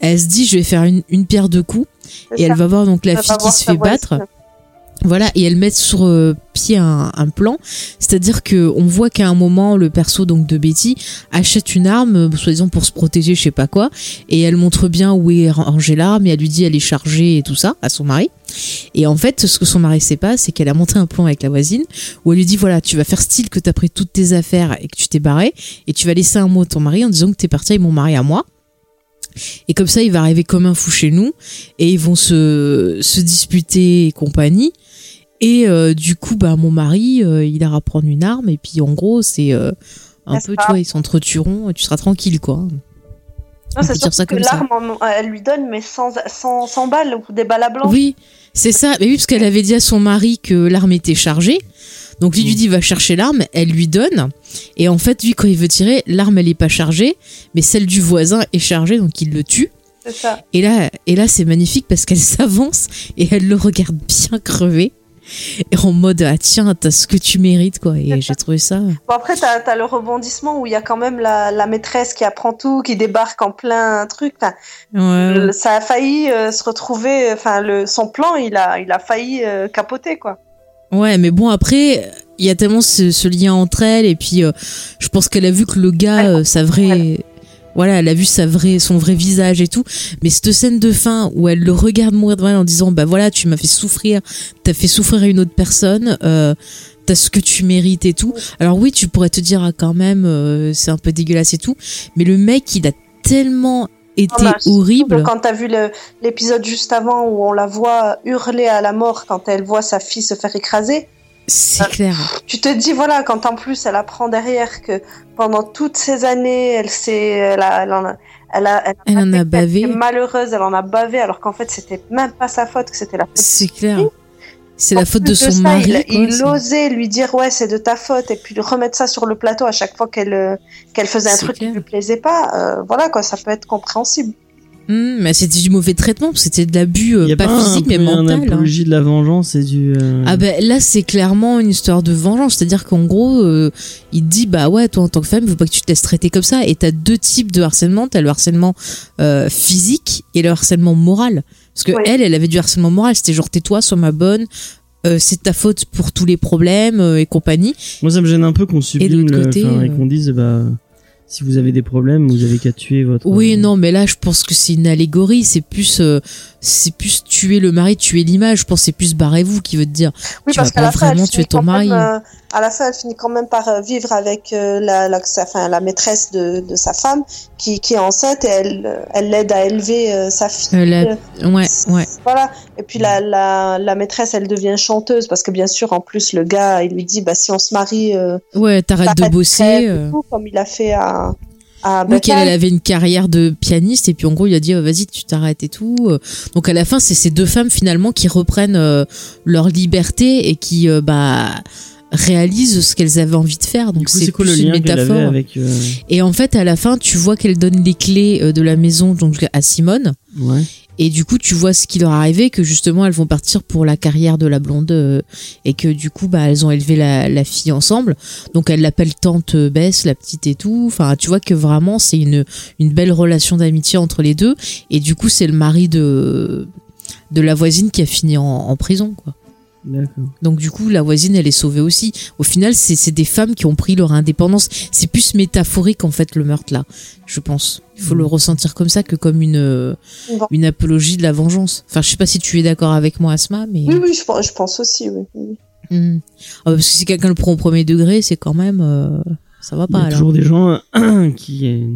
elle se dit, je vais faire une, une pierre deux coups. Et elle va voir donc la
Elle
fille qui se fait battre. Voilà, et elle met sur euh, pied un, un plan, c'est-à-dire que on voit qu'à un moment le perso donc de Betty achète une arme, euh, soi-disant pour se protéger, je sais pas quoi, et elle montre bien où est rangée l'arme et elle lui dit elle est chargée et tout ça à son mari. Et en fait, ce que son mari sait pas, c'est qu'elle a monté un plan avec la voisine où elle lui dit voilà, tu vas faire style que t'as pris toutes tes affaires et que tu t'es barré, et tu vas laisser un mot à ton mari en disant que t'es parti avec mon mari à moi. Et comme ça, il va arriver comme un fou chez nous et ils vont se, se disputer et compagnie. Et euh, du coup, bah mon mari, euh, il ira prendre une arme et puis en gros, c'est euh, un peu,
pas
tu vois, ils s'entretueront et tu seras tranquille, quoi.
Non,
On
c'est sûr
ça
que l'arme, elle lui donne, mais sans, balles ou des balles à blanc.
Oui, c'est ça. Mais oui, parce qu'elle avait dit à son mari que l'arme était chargée. Donc lui lui dit va chercher l'arme, elle lui donne. Et en fait, lui quand il veut tirer, l'arme elle est pas chargée, mais celle du voisin est chargée, donc il le tue.
C'est ça.
Et là, et là c'est magnifique parce qu'elle s'avance et elle le regarde bien crever. Et en mode ah tiens t'as ce que tu mérites quoi. Et j'ai trouvé ça.
Bon, après, t'as as le rebondissement où il y a quand même la, la maîtresse qui apprend tout, qui débarque en plein truc. Enfin,
Ouais.
le- ça a failli euh, se retrouver. Enfin, le, son plan, il a, il a failli euh, capoter, quoi.
Ouais, mais bon après, il y a tellement ce, ce lien entre elles et puis euh, je pense qu'elle a vu que le gars, sa vraie, voilà, elle a vu sa vraie, son vrai visage et tout. Mais cette scène de fin où elle le regarde mourir devant elle en disant, bah voilà, tu m'as fait souffrir, t'as fait souffrir une autre personne, euh, t'as ce que tu mérites et tout. Alors oui, tu pourrais te dire ah, quand même, euh, c'est un peu dégueulasse et tout. Mais le mec, il a tellement été
Non, bah,
horrible.
Quand t'as vu l'épisode juste avant où on la voit hurler à la mort quand elle voit sa fille se faire écraser,
C'est clair.
tu te dis voilà quand en plus elle apprend derrière que pendant toutes ces années elle s'est elle a, elle en a elle a, elle a
Elle en a
été
bavé.
malheureuse elle en a bavé alors qu'en fait c'était même pas sa faute que c'était la faute
C'est clair. C'est la faute de son
ça,
mari.
il,
quoi,
il osait lui dire ouais c'est de ta faute et puis lui remettre ça sur le plateau à chaque fois qu'elle euh, qu'elle faisait un truc
clair.
qui lui plaisait pas euh, voilà quoi ça peut être compréhensible
Hum, mais c'était du mauvais traitement, c'était de l'abus euh,
Il y a
pas,
pas, un
physique mais mental. hein.
apologie de la vengeance et du. euh,
Ah ben là c'est clairement une histoire de vengeance, c'est-à-dire qu'en gros euh, il te dit bah ouais toi en tant que femme il faut pas que tu te laisses traiter comme ça et t'as deux types de harcèlement, t'as le harcèlement euh, physique et le harcèlement moral. Parce que elle elle avait du harcèlement moral, c'était genre tais-toi sois ma bonne, euh, c'est ta faute pour tous les problèmes euh, et compagnie.
Moi, ça me gêne un peu qu'on sublime
l'autre
le,
côté,
et qu'on dise, bah, si vous avez des problèmes, vous avez qu'à tuer votre.
Oui, non, mais là, je pense que c'est une allégorie. C'est plus, euh, c'est plus tuer le mari, tuer l'image. Je pense que c'est plus barrez-vous qui veut te dire.
Oui,
tu
parce
vas pas vraiment tuer ton mari.
même, euh, à la fin, elle finit quand même par euh, vivre avec euh, la, la, sa, enfin, la maîtresse de, de sa femme, qui, qui est enceinte, et elle, elle l'aide à élever euh, sa fille.
Euh, la- Ouais, ouais.
Voilà. Et puis la, la, la maîtresse, elle devient chanteuse, parce que bien sûr, en plus, le gars, il lui dit, bah, si on se marie, euh,
Ouais, t'arrêtes de bosser.
tout, comme il a fait à, à
Oui, qu'elle avait une carrière de pianiste et puis en gros il a dit oh, vas-y tu t'arrêtes et tout. Donc à la fin c'est ces deux femmes finalement qui reprennent leur liberté et qui bah réalisent ce qu'elles avaient envie de faire. Donc c'est une métaphore.
avec. euh,
Et en fait à la fin tu vois qu'elle donne les clés euh, de la maison donc à Simone.
Ouais.
Et du coup, tu vois ce qui leur est arrivé, que justement, elles vont partir pour la carrière de la blonde, euh, et que du coup, bah, elles ont élevé la, la fille ensemble. Donc, elle l'appelle tante Bess, la petite et tout. Enfin, tu vois que vraiment, c'est une, une belle relation d'amitié entre les deux. Et du coup, c'est le mari de, de la voisine qui a fini en, en prison, quoi. Donc du coup, la voisine, elle est sauvée aussi. Au final, c'est c'est des femmes qui ont pris leur indépendance. C'est plus métaphorique en fait le meurtre là, je pense. Il faut le ressentir comme ça que comme une une apologie de la vengeance. Enfin, je sais pas si tu es d'accord avec moi, Asma, mais
Oui, oui, je, pense- je pense aussi, oui.
Hmm. Ah, parce que si quelqu'un le prend au premier degré, c'est quand même euh, ça va
Il y
pas.
a
alors.
toujours des gens euh, qui. euh,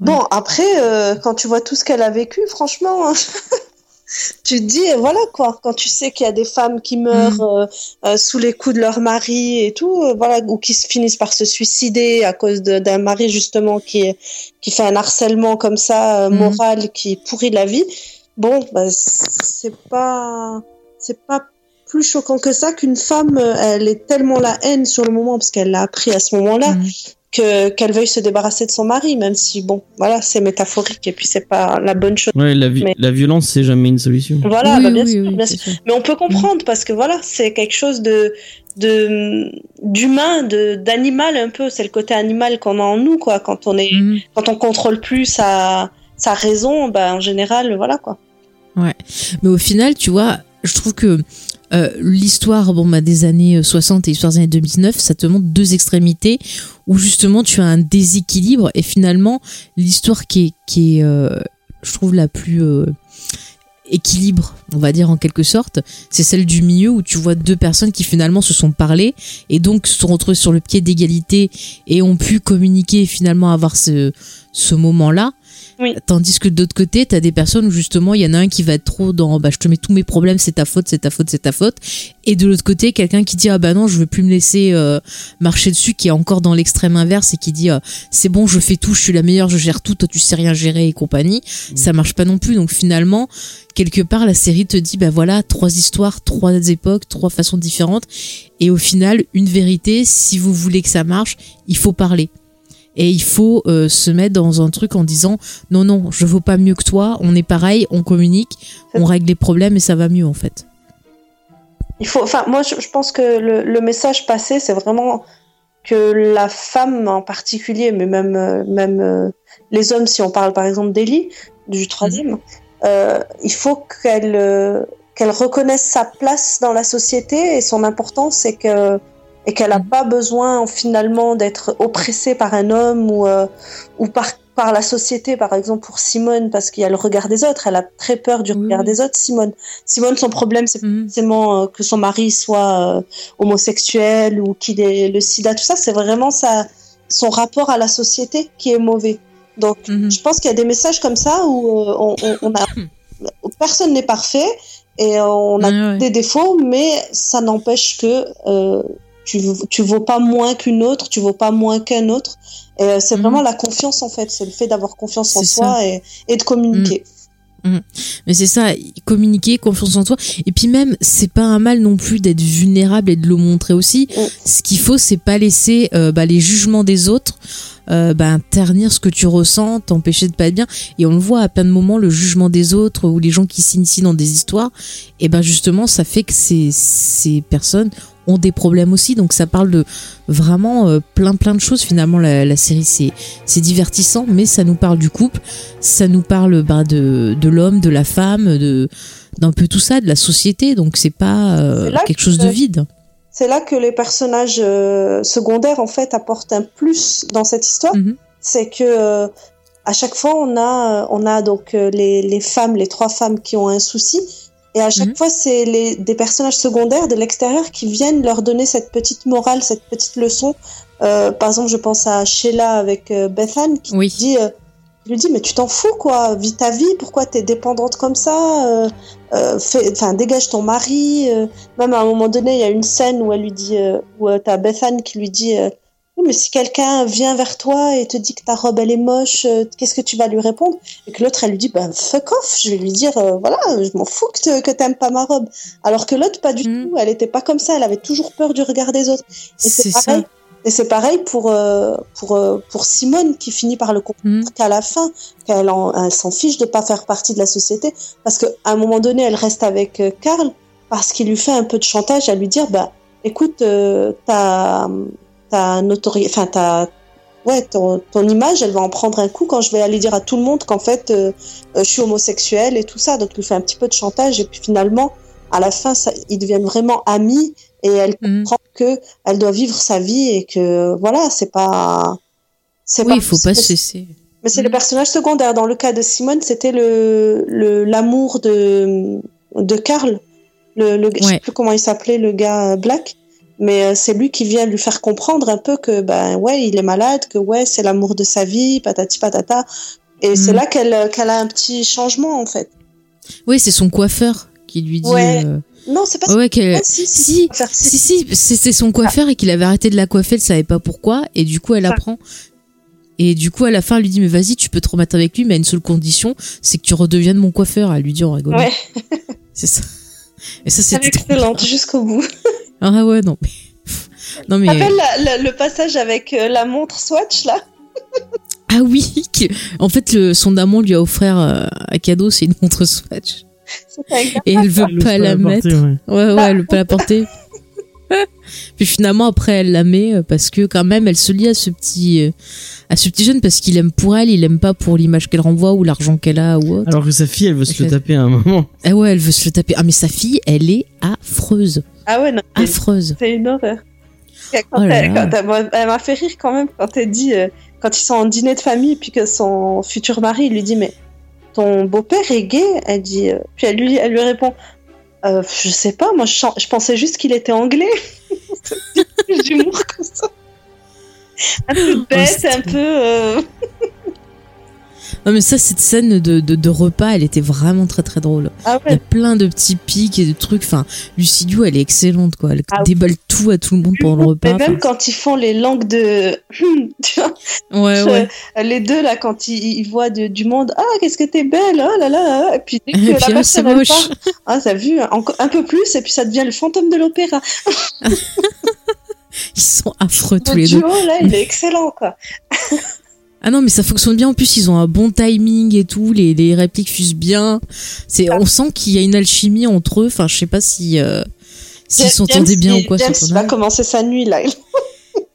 Bon, après, euh, quand tu vois tout ce qu'elle a vécu, franchement, tu te dis, euh, voilà quoi, quand tu sais qu'il y a des femmes qui meurent euh, euh, sous les coups de leur mari et tout, euh, voilà, ou qui se finissent par se suicider à cause d'un mari justement qui, qui fait un harcèlement comme ça, euh,
Mhm.
moral, qui pourrit la vie, bon, bah, c'est pas, c'est pas plus choquant que ça qu'une femme, elle est tellement la haine sur le moment parce qu'elle l'a appris à ce moment-là
Hmm.
Que qu'elle veuille se débarrasser de son mari, même si bon, voilà, c'est métaphorique et puis c'est pas la bonne chose.
Ouais, la, vi-
Mais-
la violence, c'est jamais une solution.
Voilà,
Oui,
bah, bien
oui,
sûr,
oui,
bien
c'est
sûr.
sûr.
Mais on peut comprendre parce que voilà, c'est quelque chose de de d'humain, de d'animal un peu. C'est le côté animal qu'on a en nous, quoi. Quand on est,
Hmm.
quand on contrôle plus sa sa raison, bah en général, voilà quoi.
Mais au final, tu vois, je trouve que euh, l'histoire bon, bah, des années 60 et l'histoire des années 2009, ça te montre deux extrémités où justement tu as un déséquilibre et finalement l'histoire qui est, euh, je trouve, la plus euh, équilibre, on va dire en quelque sorte, c'est celle du milieu où tu vois deux personnes qui finalement se sont parlé et donc se sont retrouvées sur le pied d'égalité et ont pu communiquer et finalement avoir ce, ce moment-là.
Oui.
Tandis que de l'autre côté, t'as des personnes où justement, il y en a un qui va être trop dans, bah, je te mets tous mes problèmes, c'est ta faute, c'est ta faute, c'est ta faute. Et de l'autre côté, quelqu'un qui dit, ah bah non, je veux plus me laisser euh, marcher dessus, qui est encore dans l'extrême inverse et qui dit, euh, c'est bon, je fais tout, je suis la meilleure, je gère tout, toi tu sais rien gérer et compagnie. Ça marche pas non plus. Donc finalement, quelque part, la série te dit, bah voilà, trois histoires, trois époques, trois façons différentes. Et au final, une vérité, si vous voulez que ça marche, il faut parler. Et il faut euh, se mettre dans un truc en disant non non je vaux pas mieux que toi on est pareil on communique on règle les problèmes et ça va mieux en fait.
Il faut, enfin, moi, je, je pense que le, le message passé, c'est vraiment que la femme en particulier, mais même, euh, même euh, les hommes, si on parle par exemple d'Ellie, du troisième, euh, il faut qu'elle qu'elle reconnaisse sa place dans la société et son importance et que et qu'elle n'a pas besoin finalement d'être oppressée par un homme ou euh, ou par par la société, par exemple pour Simone, parce qu'il y a le regard des autres. Elle a très peur du regard des autres, Simone. Simone, son problème, c'est
Mhm.
forcément euh, que son mari soit euh, homosexuel ou qu'il ait le sida, tout ça. C'est vraiment sa, son rapport à la société qui est mauvais. Donc,
Mhm.
je pense qu'il y a des messages comme ça où on, on- on a, personne n'est parfait et on a des défauts, mais ça n'empêche que tu, tu vaux pas moins qu'une autre, tu vaux pas moins qu'un autre. Et euh, c'est
Mhm.
vraiment la confiance en fait, c'est le fait d'avoir confiance en soi et, et de communiquer.
Mais c'est ça, communiquer, confiance en toi. Et puis même, c'est pas un mal non plus d'être vulnérable et de le montrer aussi.
Mm.
Ce qu'il faut, c'est pas laisser euh, bah, les jugements des autres euh, bah, ternir ce que tu ressens, t'empêcher de pas être bien. Et on le voit à plein de moments, le jugement des autres ou les gens qui s'initient dans des histoires. Et ben justement, ça fait que ces, ces personnes ont des problèmes aussi. Donc ça parle de vraiment euh, plein plein de choses. Finalement, la, la série c'est c'est divertissant, mais ça nous parle du couple, ça nous parle bah, de de l'homme, de la femme, de d'un peu tout ça, de la société. Donc c'est pas euh, quelque chose de vide.
C'est là que les personnages euh, secondaires en fait apportent un plus dans cette histoire.
Mhm.
C'est que à chaque fois on a on a donc les, les femmes, les trois femmes qui ont un souci, et à chaque
Mhm.
fois c'est les des personnages secondaires de l'extérieur qui viennent leur donner cette petite morale, cette petite leçon. Euh, par exemple, je pense à Sheila avec euh, Bethan qui
Oui.
dit euh, lui dis mais tu t'en fous quoi, vis ta vie, pourquoi t'es dépendante comme ça, euh, enfin dégage ton mari. Même à un moment donné, il y a une scène où elle lui dit, où t'as Bethan qui lui dit, mais si quelqu'un vient vers toi et te dit que ta robe elle est moche, euh, qu'est-ce que tu vas lui répondre? Et que l'autre elle lui dit, ben fuck off, je vais lui dire, euh, voilà, je m'en fous que, t'aimes pas ma robe. Alors que l'autre pas du
Mhm.
tout, elle était pas comme ça, elle avait toujours peur du regard des autres. Et c'est pareil.
ça.
Et c'est pareil pour euh, pour pour Simone qui finit par le comprendre
Mhm.
qu'à la fin, qu'elle en- elle s'en fiche de pas faire partie de la société parce qu'à un moment donné, elle reste avec Karl parce qu'il lui fait un peu de chantage à lui dire bah écoute euh, ta notoriété, enfin ta ouais ton, ton image, elle va en prendre un coup quand je vais aller dire à tout le monde qu'en fait euh, euh, je suis homosexuelle et tout ça. Donc il fait un petit peu de chantage et puis finalement à la fin ça, ils deviennent vraiment amis et elle
Mhm.
comprend que elle doit vivre sa vie et que voilà c'est pas c'est
Oui, il faut pas laisser.
mais c'est
Mhm.
le personnage secondaire. Dans le cas de Simone, c'était le le- l'amour de de Karl. Le, le je sais plus comment il s'appelait, le gars euh, Black. Mais euh, c'est lui qui vient lui faire comprendre un peu que ben ouais, il est malade, que ouais, c'est l'amour de sa vie, patati patata. Et c'est
Mhm.
là qu'elle euh, qu'elle a un petit changement en fait.
Oui, c'est son coiffeur qui lui dit.
Ouais.
euh,
Non, c'est pas
ouais, ouais,
Ah, si, si,
si. Si, c'était son coiffeur et qu'il avait arrêté de la coiffer, elle savait pas pourquoi, et du coup, elle apprend. Et du coup, à la fin, elle lui dit, mais vas-y, tu peux te remettre avec lui, mais à une seule condition, c'est que tu redeviennes mon coiffeur. Elle lui dit en rigolant.
Ouais,
C'est ça. Et ça,
elle est
c'était trop.
excellente jusqu'au bout.
Ah ouais, non, mais. Non,
Tu
mais.
te rappelles la- la- le passage avec euh, la montre Swatch là
Ah oui, en fait, le, son amant lui a offert euh, un cadeau, c'est une montre Swatch. Et elle veut
Elle
pas la
porter,
mettre.
ouais.
Ouais, ouais, elle veut pas la porter. Puis finalement, après, elle la met euh, parce que quand même, elle se lie à ce petit, à ce petit jeune parce qu'il aime pour elle, il aime pas pour l'image qu'elle renvoie ou l'argent qu'elle a ou autre.
Alors que sa fille, elle veut se le taper à un moment.
Ah ouais, elle veut se le taper. Ah mais sa fille, elle est affreuse,
Ah ouais, non, c'est-
affreuse.
C'est une horreur. Quand
Oh
elle,
là.
quand elle m'a- elle m'a fait rire quand même quand elle dit, euh, quand ils sont en dîner de famille, puis que son futur mari lui dit mais ton beau-père est gay? Elle dit, euh, puis elle lui, elle lui répond, euh, je sais pas, moi je, pensais juste qu'il était anglais. Comme ça. Un peu bête,
Oh, c'est
un peu.
Non mais ça, cette scène de, de, de repas, elle était vraiment très très drôle.
Ah
Il y a plein de petits pics et de trucs. Enfin, Lucie Liu, elle est excellente quoi. Elle
Ah oui.
déballe tout à tout le monde pendant le repas.
Mais même
Enfin,
quand ils font les langues de.
ouais, ouais.
les deux là, quand ils, ils voient de- du monde, ah, qu'est-ce que t'es belle, oh là là. Et puis dès que
Et
la
puis, c'est
personne
moche.
part, ah, t'as vu, encore un peu plus, et puis ça devient le fantôme de l'opéra.
Ils sont affreux tous
Le
les deux.
duo là, il est excellent quoi.
Ah non, mais ça fonctionne bien. En plus, ils ont un bon timing et tout. Les, les répliques fusent bien. C'est, on sent qu'il y a une alchimie entre eux. Enfin, je sais pas si euh, s'ils s'entendaient bien ou quoi.
James, va commencer sa nuit là.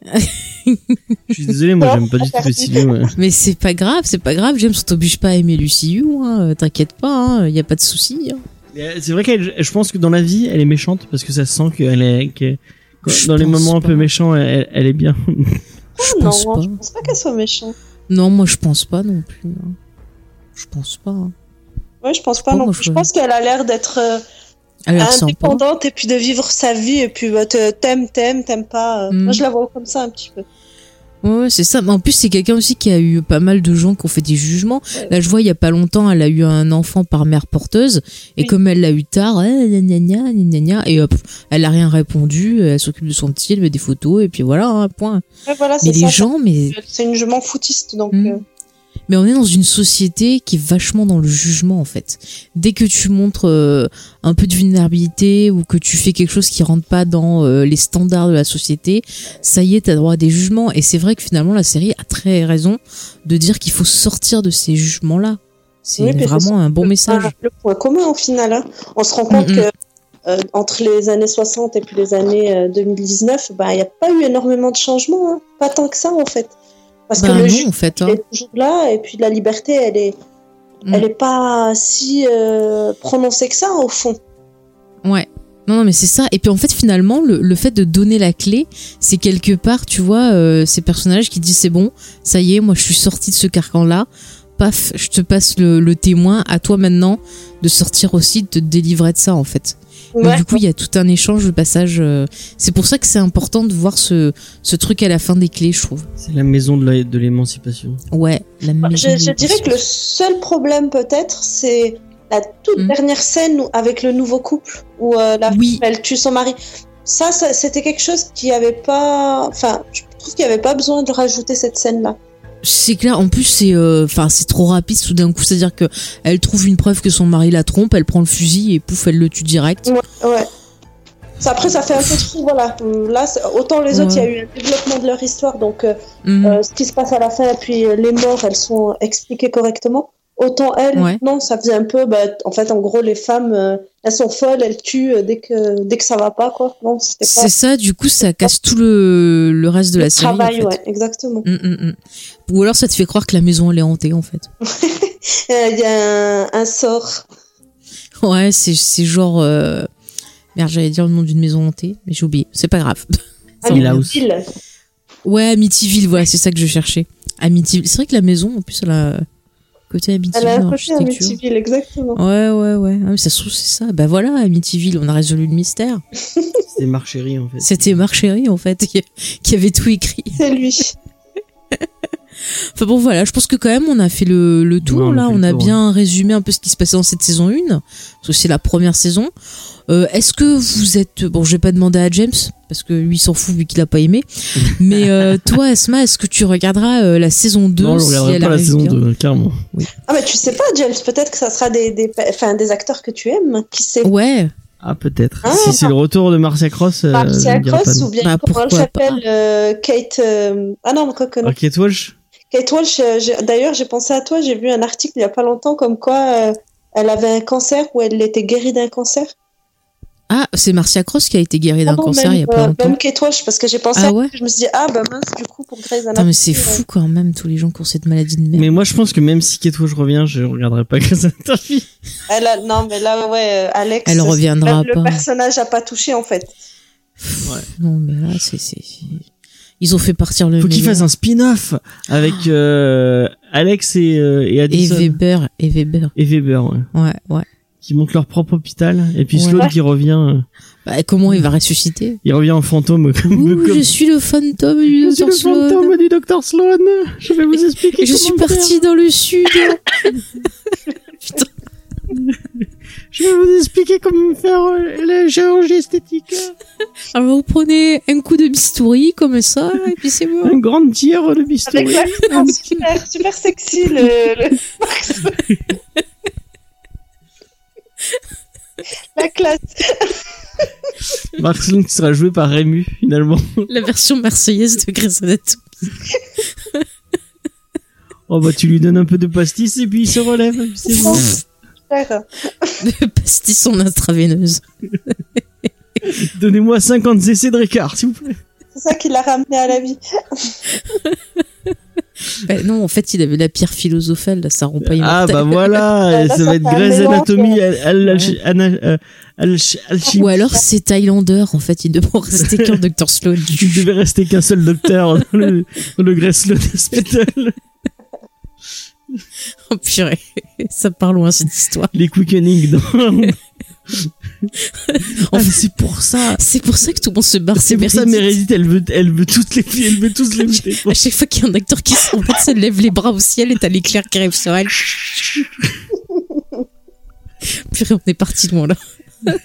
Je suis désolé, moi j'aime pas du tout Liu. ouais.
Mais c'est pas grave, c'est pas grave. James, on t'oblige pas à aimer Lucie Liu. Hein. euh, T'inquiète pas, il y a pas de souci. hein.
Euh, C'est vrai qu'elle, je pense que dans la vie, elle est méchante parce que ça se sent qu'elle est,
Je
dans les moments un peu méchants, elle, elle est bien.
Oh, non,
pense
moi,
pas.
je pense pas qu'elle soit méchante.
Non, moi je pense pas non plus. hein. Je pense pas. hein.
Ouais, je pense pas
pas,
non plus.
je-
pense qu'elle a l'air d'être euh, indépendante et puis de vivre sa vie et puis bah, te- t'aimes, t'aimes, t'aimes pas. euh.
Mm.
Moi, je la vois comme ça un petit peu.
Ouais, c'est ça. Mais en plus, c'est quelqu'un aussi qui a eu pas mal de gens qui ont fait des jugements. Là, je vois, il y a pas longtemps, elle a eu un enfant par mère porteuse. Et
Oui.
comme elle l'a eu tard, eh, gna, gna, gna, gna, gna, gna, et hop, elle a rien répondu. Elle s'occupe de son petit, elle met des photos, et puis voilà, hein, point.
Ouais, voilà,
Mais les
ça.
gens, mais,
C'est une je m'en foutiste donc.
Mm.
euh,
mais on est dans une société qui est vachement dans le jugement, en fait. Dès que tu montres euh, un peu de vulnérabilité ou que tu fais quelque chose qui rentre pas dans euh, les standards de la société, ça y est, t'as droit à des jugements. Et c'est vrai que finalement, la série a très raison de dire qu'il faut sortir de ces jugements-là. C'est
Oui, puis c'est
vraiment un bon
le
message.
point- Le point commun au final. hein. On se rend compte
Mm, mm.
que euh, entre les années 60 et puis les années euh, 2019, bah, il n'y a pas eu énormément de changements. hein. Pas tant que ça en fait. Parce
Bah
que le
non,
juge
en fait.
il
hein.
est toujours là et puis la liberté, elle est,
Mm.
elle est pas si euh, prononcée que ça au fond.
Ouais. Non, non, mais c'est ça. Et puis en fait, finalement, le, le fait de donner la clé, c'est quelque part, tu vois, euh, ces personnages qui disent c'est bon, ça y est, moi je suis sorti de ce carcan-là. Paf, je te passe le, le témoin. À toi maintenant de sortir aussi, de te délivrer de ça en fait. Donc,
Ouais.
du coup, il y a tout un échange de passage. euh, C'est pour ça que c'est important de voir ce, ce truc à la fin des clés, je trouve.
C'est la maison de l'émancipation.
Ouais, la maison
Je, je dirais que le seul problème peut-être, c'est la toute
Mm.
dernière scène où- avec le nouveau couple où euh, la
Oui.
femme elle tue son mari. Ça, ça c'était quelque chose qui avait pas. Enfin, je trouve qu'il n'y avait pas besoin de rajouter cette scène-là.
C'est clair. En plus, c'est, euh, enfin, c'est trop rapide. D'un coup, c'est-à-dire que elle trouve une preuve que son mari la trompe, elle prend le fusil et pouf, elle le tue direct.
Ouais. ouais. Après, ça fait un peu trop. Voilà. Hum, Là, autant les autres, il y a eu un développement de leur histoire, donc euh,
Mhm.
euh, ce qui se passe à la fin et puis euh, les morts, elles sont expliquées correctement. Autant elle,
Ouais.
non, ça faisait un peu. Bah, en fait, en gros, les femmes, euh, elles sont folles, elles tuent euh, dès que dès que ça va pas, quoi. Non, c'était pas
C'est ça, du coup, ça casse tout le, le reste de la
le
série.
travail,
en fait.
ouais, exactement.
Mm, mm, mm. Ou alors ça te fait croire que la maison elle est hantée en fait.
Euh, Il y a un, un sort.
Ouais, c'est c'est genre euh... merde, j'allais dire le nom d'une maison hantée, mais j'ai oublié. C'est pas grave.
Amityville.
Ouais, Amityville, voilà, c'est ça que je cherchais. Amityville. C'est vrai que la maison, en plus, elle a côté Amityville.
Elle a
l'architecture.
Amityville, exactement.
Ouais, ouais, ouais. Ah, mais ça se trouve, c'est ça. Bah voilà, Amityville, on a résolu le mystère.
C'est Marc Chéry en fait.
C'était Marc Chéry, en fait, qui, qui avait tout écrit.
C'est lui.
Enfin bon, voilà, je pense que quand même, on a fait le, le tour,
Ouais, on a
là. On a
tour,
bien résumé un peu ce qui se passait dans cette saison 1. Parce que c'est la première saison. Euh, Est-ce que vous êtes... Bon, je vais pas demander à James, parce que lui, il s'en fout vu qu'il a pas aimé. Mais euh, toi, Asma, est-ce que tu regarderas euh, la saison 2
Non, je
si
regarderai
elle
pas la saison
bien
2, clairement.
Ah, mais tu sais pas, James, peut-être que ça sera des, des, enfin, des acteurs que tu aimes. Qui sait?
Ouais,
Ah, peut-être.
Ah.
si c'est le retour de Marcia Cross, euh,
Marcia Cross ou bien
Bah,
comment elle s'appelle euh, Kate. euh, Ah non, quoi que non.
Ah, Kate Walsh?
Kate Walsh, euh, d'ailleurs, j'ai pensé à toi, j'ai vu un article il y a pas longtemps comme quoi euh, elle avait un cancer ou elle était guérie d'un cancer.
Ah, c'est Marcia Cross qui a été guérie d'un
Ah non,
cancer
même,
il y a pas
euh,
longtemps.
Même Kate Walsh, parce que j'ai pensé
Ah
à
ouais
je me suis dit, ah bah mince, du coup, pour Grey's
Attends, mais c'est
Anatomy,
fou quand même, tous les gens qui ont cette maladie de merde.
Mais moi, je pense que même si Kate Walsh revient, je regarderai pas Grey's Anatomy.
Elle a, non, mais là, ouais, euh, Alex.
Elle reviendra
même Le
pas.
personnage a pas touché, en fait.
Non, mais là, c'est... Ils ont fait partir le
Faut qu'il
meilleur.
fasse un spin-off avec euh, Alex et, euh, et
Et
Addison.
Weber, et Weber.
Et Weber, ouais.
Ouais, ouais.
Qui montent leur propre hôpital et puis
Ouais.
Sloan qui revient euh,
Bah, comment il va ressusciter
il revient en fantôme comme,
Ouh, je suis le fantôme du
Je suis
docteur
le
Sloan.
fantôme du docteur Sloan je vais vous expliquer
je suis parti dans le sud. Putain.
je vais vous expliquer comment faire euh, la chirurgie esthétique
Alors vous prenez un coup de bistouri comme ça, et puis c'est bon.
un grand tir de bistouri
Avec super, super sexy, le, le... La classe.
Mark Sloan qui sera joué par Rému finalement
La version marseillaise de Grey's Anatomy.
oh bah tu lui donnes un peu de pastis et puis il se relève c'est bon.
De pastis en intraveineuse.
donnez-moi 50 cc de Ricard s'il vous plaît
C'est ça qui l'a ramené à la vie.
Bah, non, en fait, il avait la pierre philosophale, ça rend pas
Ah
immortel.
bah voilà,
Là,
ça va être Grey's Anatomy.
Ou alors c'est Highlander, en fait, il devrait rester qu'un Dr Sloan.
Il devait rester qu'un seul docteur dans le, dans le Grey's Sloan Hospital.
Oh purée, ça part loin cette histoire.
Les quickening dans... Ah, mais c'est pour ça.
C'est pour ça que tout le monde se barre,
C'est pour ça
Meredith.
Meredith, elle veut, elle veut toutes les filles, elle veut tous les.
À chaque fois qu'il y a un acteur qui s'en va, ça lève les bras au ciel et t'as l'éclair qui arrive sur elle. Purée, on est parti loin là.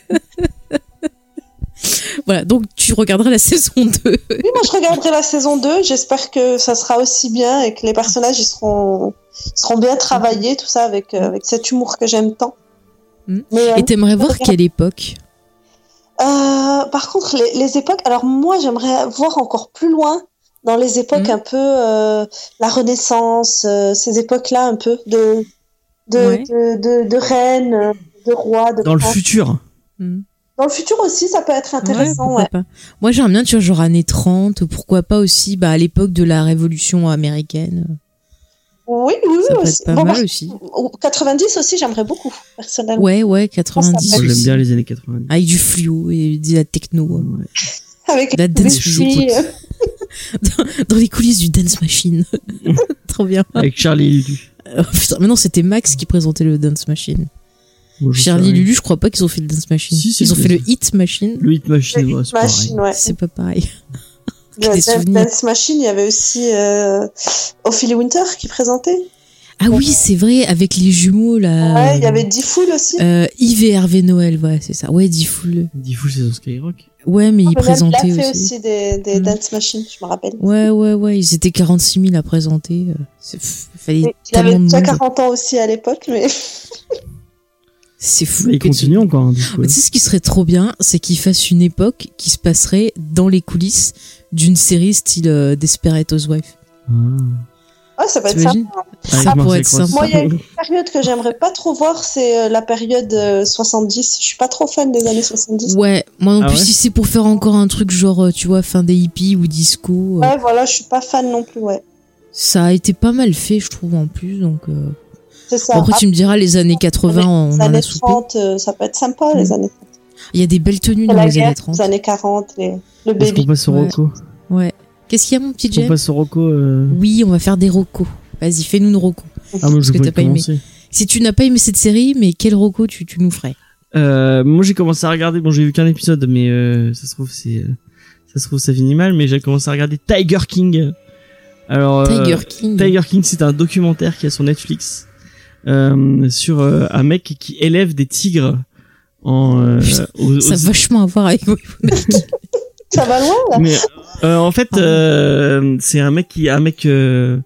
voilà, donc tu regarderas la saison 2.
Oui, moi je regarderai la saison 2. J'espère que ça sera aussi bien et que les personnages ils seront, ils seront bien travaillés, tout ça, avec, euh, avec cet humour que j'aime tant. Mais, euh,
Et t'aimerais voir quelle époque
euh, par contre, les, les époques. Alors, moi j'aimerais voir encore plus loin dans les époques
Mm.
un peu euh, la Renaissance, euh, ces époques-là un peu de, de,
Ouais.
de, de, de reines, de rois, de
Dans le futur.
Hmm.
Dans le futur aussi, ça peut être intéressant, ouais.
Moi j'aimerais bien, tu vois, genre années 30, pourquoi pas aussi bah, à l'époque de la révolution américaine.
Oui, oui,
Ça
oui,
peut
aussi.
être pas
Bon,
mal aussi.
ou 90 aussi, j'aimerais beaucoup, personnellement.
Ouais, ouais, 90
Ah,
Moi, j'aime bien les années 90.
Avec du fluo et de la techno.
Ouais.
Avec
La dance
euh,
Dans les coulisses du Dance Machine. Trop bien.
Avec Charlie et Lulu.
Oh, putain, mais non, c'était Max qui présentait le Dance Machine.
Je
Charlie. Lulu, je crois pas qu'ils ont fait le Dance Machine.
Si,
Ils ont fait le Hit Machine.
Le Hit Machine, ouais, c'est pareil.
Machine, ouais.
C'est pas pareil.
Le
des souvenirs.
Dance Machine, il y avait aussi euh, Ophélie Winter qui présentait.
Ah oui, c'est vrai, avec les jumeaux là.
Ouais, il y avait Diffoul aussi.
Euh, Yves et Hervé Noël, ouais, c'est ça. Ouais, Diffoul.
Diffoul, c'est sur Skyrock.
Ouais, mais ils
Ah, mais même, il a
présentaient
fait
aussi.
aussi des, des
Mm.
Dance Machines, je me rappelle.
Ouais, ouais, ouais, ils étaient 46 000 à présenter. euh, c'est- pff, Il fallait
Et Il
tellement
avait
de
déjà
monde.
40 ans aussi à l'époque, mais
C'est fou.
Bah, il
que tu-
encore, hein, Diffoul.
Mais tu sais ce qui serait trop bien, c'est qu'ils fassent une époque qui se passerait dans les coulisses d'une série style euh, Desperate Housewives.
Ah.
ouais, ça peut être
T'imagines
sympa.
Avec
Ça pourrait être sympa.
Moi, il y a une période que j'aimerais pas trop voir, c'est euh, la période euh, 70. Je suis pas trop fan des années 70.
Ouais, moi non
Ah
plus
ouais
si c'est pour faire encore un truc genre, euh, tu vois, fin des hippies ou disco. euh,
Ouais, voilà, je suis pas fan non plus, ouais.
Ça a été pas mal fait, je trouve, en plus. Donc, euh,
C'est ça.
après, tu me diras, les années 80, on
les
en a
années
soupé.
30, euh, ça peut être sympa,
Mm.
les années 30.
Il y a des belles tenues dans les
guerre,
années 30.
les années 40, les- le
Est-ce qu'on
baby.
passe au
Ouais.
Rocco
Ouais. Qu'est-ce qu'il y a, mon petit
On
Jeff
passe au Rocco. euh...
Oui, on va faire des rocos. Vas-y, fais-nous une roco.
Ah, moi, je
que pas aimé. Si tu n'as pas aimé cette série, mais quel roco tu, tu nous ferais
Euh, moi, j'ai commencé à regarder. Bon, j'ai vu qu'un épisode, mais euh, ça se trouve, c'est, euh, ça se trouve, ça finit mal. Mais j'ai commencé à regarder Tiger King. Alors,
Tiger King.
Tiger King, c'est un documentaire qui est sur Netflix sur un mec qui élève des tigres en.
Putain,
aux-
Ça a vachement à voir avec
Ça va loin, là
Mais euh, en fait, euh, c'est un mec qui, un mec, euh,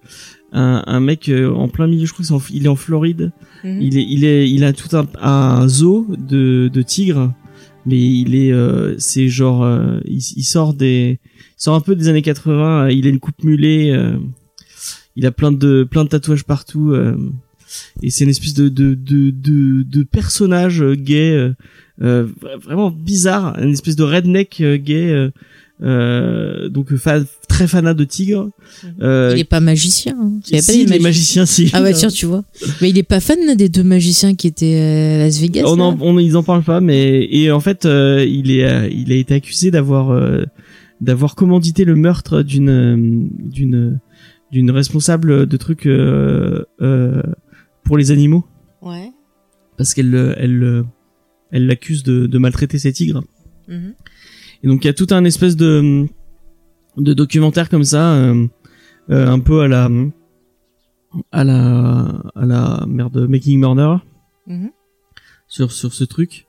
un, un mec euh, en plein milieu. Je crois qu'il est est en Floride.
Mhm.
Il est, il est, il a tout un, un zoo de, de tigres, mais il est, euh, c'est genre, euh, il, il sort des, il sort un peu des années 80. euh, Il a une coupe mulet, euh, il a plein de, plein de tatouages partout, euh, et c'est une espèce de, de, de, de, de personnage gay, vraiment bizarre, une espèce de redneck euh, gay. euh, euh, donc fa- très fanat de tigres. Euh,
Il est pas magicien. Hein. Il
si, il est magicien, si.
Ah bah tiens, tu vois. Mais il est pas fan des deux magiciens qui étaient à Las Vegas.
on en, on, ils en parlent pas, mais et en fait, euh, il est, euh, il a été accusé d'avoir, euh, d'avoir commandité le meurtre d'une, euh, d'une, d'une responsable de trucs euh, euh, pour les animaux.
Ouais.
parce qu'elle le- elle le- elle l'accuse de, de maltraiter ses tigres.
Mhm.
Et donc il y a tout un espèce de de documentaire comme ça, euh, euh, un peu à la à la à la merde Making Murder
Mhm.
sur sur ce truc.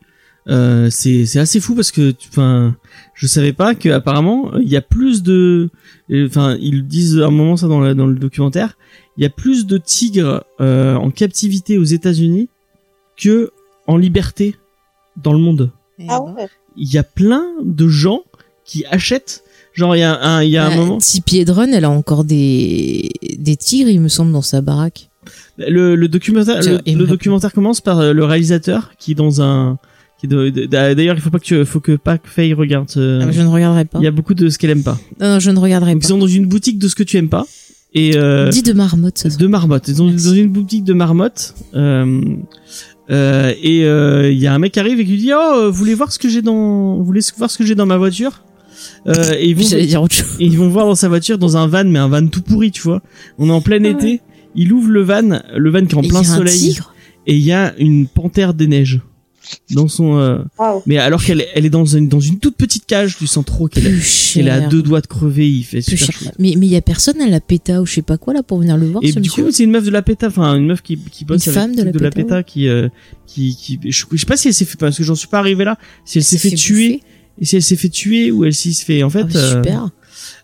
Euh, c'est c'est assez fou parce que enfin je savais pas que apparemment il y a plus de enfin ils disent à un moment ça dans le, dans le documentaire il y a plus de tigres en captivité aux États-Unis que en liberté dans le monde
Ah ouais.
il y a plein de gens qui achètent genre il y a un il y a un
Bah,
moment
Tippi Hedren, elle a encore des des tigres, il me semble, dans sa baraque.
le, le documentaire le, documentaire commence par euh, le réalisateur qui est dans un d'ailleurs il faut pas que tu, faut que pas que Faye regarde euh,
Ah, je ne regarderai pas.
il y a beaucoup de ce qu'elle aime pas
Non, non, je ne regarderai
donc ils
pas.
sont dans une boutique de ce que tu aimes pas et euh,
Dis de marmotte, ça.
de marmottes ils sont dans une boutique de marmottes euh, euh, et euh, il y a un mec qui arrive et qui lui dit oh euh, vous voulez voir ce que j'ai dans vous voulez voir ce que j'ai dans ma voiture? Euh, et ils vont
Puis j'allais dire autre chose.
et ils vont voir dans sa voiture dans un van mais un van tout pourri tu vois. On est en plein été. il ouvre le van le van qui est en
Et
plein
il y a un
soleil.
tigre.
et il y a une panthère des neiges dans son euh, mais alors qu'elle est- elle est dans une dans une toute petite cage tu sens trop qu'elle est, à deux doigts de crever il fait
Plus
super
cher. Mais mais il y a personne à la PETA ou je sais pas quoi là pour venir le voir
et
ce
du
monsieur.
coup c'est une meuf de la PETA enfin une meuf qui qui bosse
Une femme de la
de la
PETA,
qui euh, qui qui je, je sais pas si elle s'est fait parce que j'en suis pas arrivé là si elle s'est fait, tuer
bouffer.
et si elle s'est fait tuer ou elle s'y se fait en fait
Ah, bah,
euh,
super.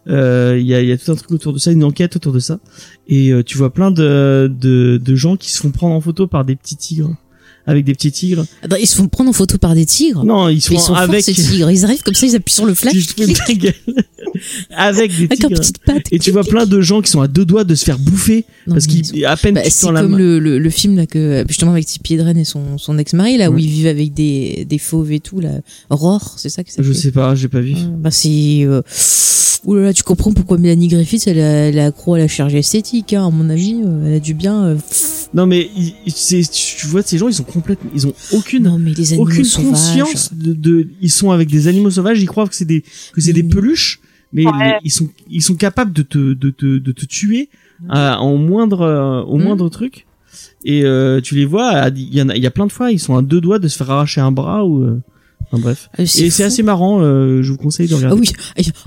Euh, il y, a, y a tout un truc autour de ça, une enquête autour de ça, et euh, tu vois plein de, de de gens qui se font prendre en photo par des petits tigres, avec des petits tigres.
Attends, ils se font prendre en photo par des tigres.
Non, ils sont,
ils sont forts,
avec
ces tigres. Ils arrivent comme ça, ils appuient sur le flash.
Avec des
Avec
tigres.
petites pattes.
Et tu vois plein de gens qui sont à deux doigts de se faire bouffer
Non,
parce qu'ils à peine
Bah,
tu tends la
comme le, le, le film là que justement avec Tippi Hedren et son, son ex-mari là où ils vivent avec des, des fauves et tout là Roar c'est ça que ça
Je sais pas, j'ai pas vu.
bah c'est euh... Ouh là là, tu comprends pourquoi Mélanie Griffith elle, a- elle est accro à la chirurgie esthétique hein, à mon avis euh, elle a du bien euh,
Non mais tu vois ces gens ils sont complètement ils ont aucune
non mais les animaux
aucune
sauvages
conscience de, de ils sont avec des animaux sauvages ils croient que c'est des que c'est des peluches mais
Ouais.
les- ils sont ils sont capables de te de te de te tuer euh, en moindre euh, au
Mhm.
moindre truc et euh, tu les vois il y en a il y a plein de fois ils sont à deux doigts de se faire arracher un bras ou euh, enfin bref.
Euh,
et c'est assez marrant euh, je vous conseille de
ah
regarder.
oui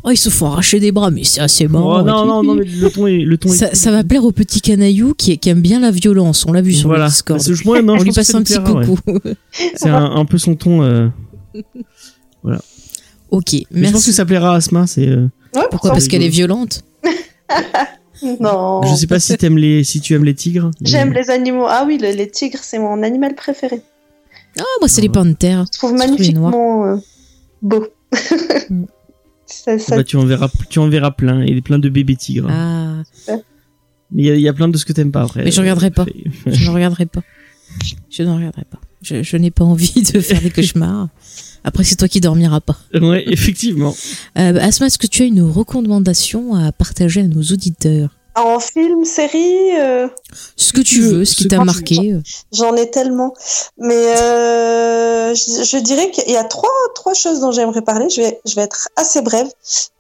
oh ils se font arracher des bras mais c'est assez marrant
Oh, non non non mais le ton est le ton est
ça, va plaire au petit canaillou qui, qui aime bien la violence on l'a vu sur
voilà.
Le Discord.
Parce que je- moi, non,
on
je
lui passe un petit
ouais.
coucou.
c'est un, un peu son ton euh,
ok
mais je pense que
merci
ça plaira à Asma c'est euh,
Ouais,
pourquoi parce qu'elle est violente.
Non.
je sais pas si les tu aimes les tigres mais-
J'aime les animaux. Ah oui, le- les tigres, c'est mon animal préféré.
Ah moi c'est les panthères
Je trouve magnifiquement euh, beau.
Mm.
ça, ça-
Bah, tu en verras, tu en verras plein. Il y a plein de bébés tigres.
ah
Mais il y a, il y a plein de ce que t'aimes pas après.
Mais je regarderai pas. Je ne regarderai pas. Je ne regarderai pas. Je, je n'ai pas envie de faire des cauchemars. Après, c'est toi qui dormiras pas.
ouais, effectivement.
Euh, Asma, est-ce que tu as une recommandation à partager à nos auditeurs?
En film, série, euh,
Ce que tu veux, ce qui t'a marqué. euh.
j'en ai tellement. Mais euh, je, je dirais qu'il y a trois, trois choses dont j'aimerais parler. Je vais, je vais être assez brève.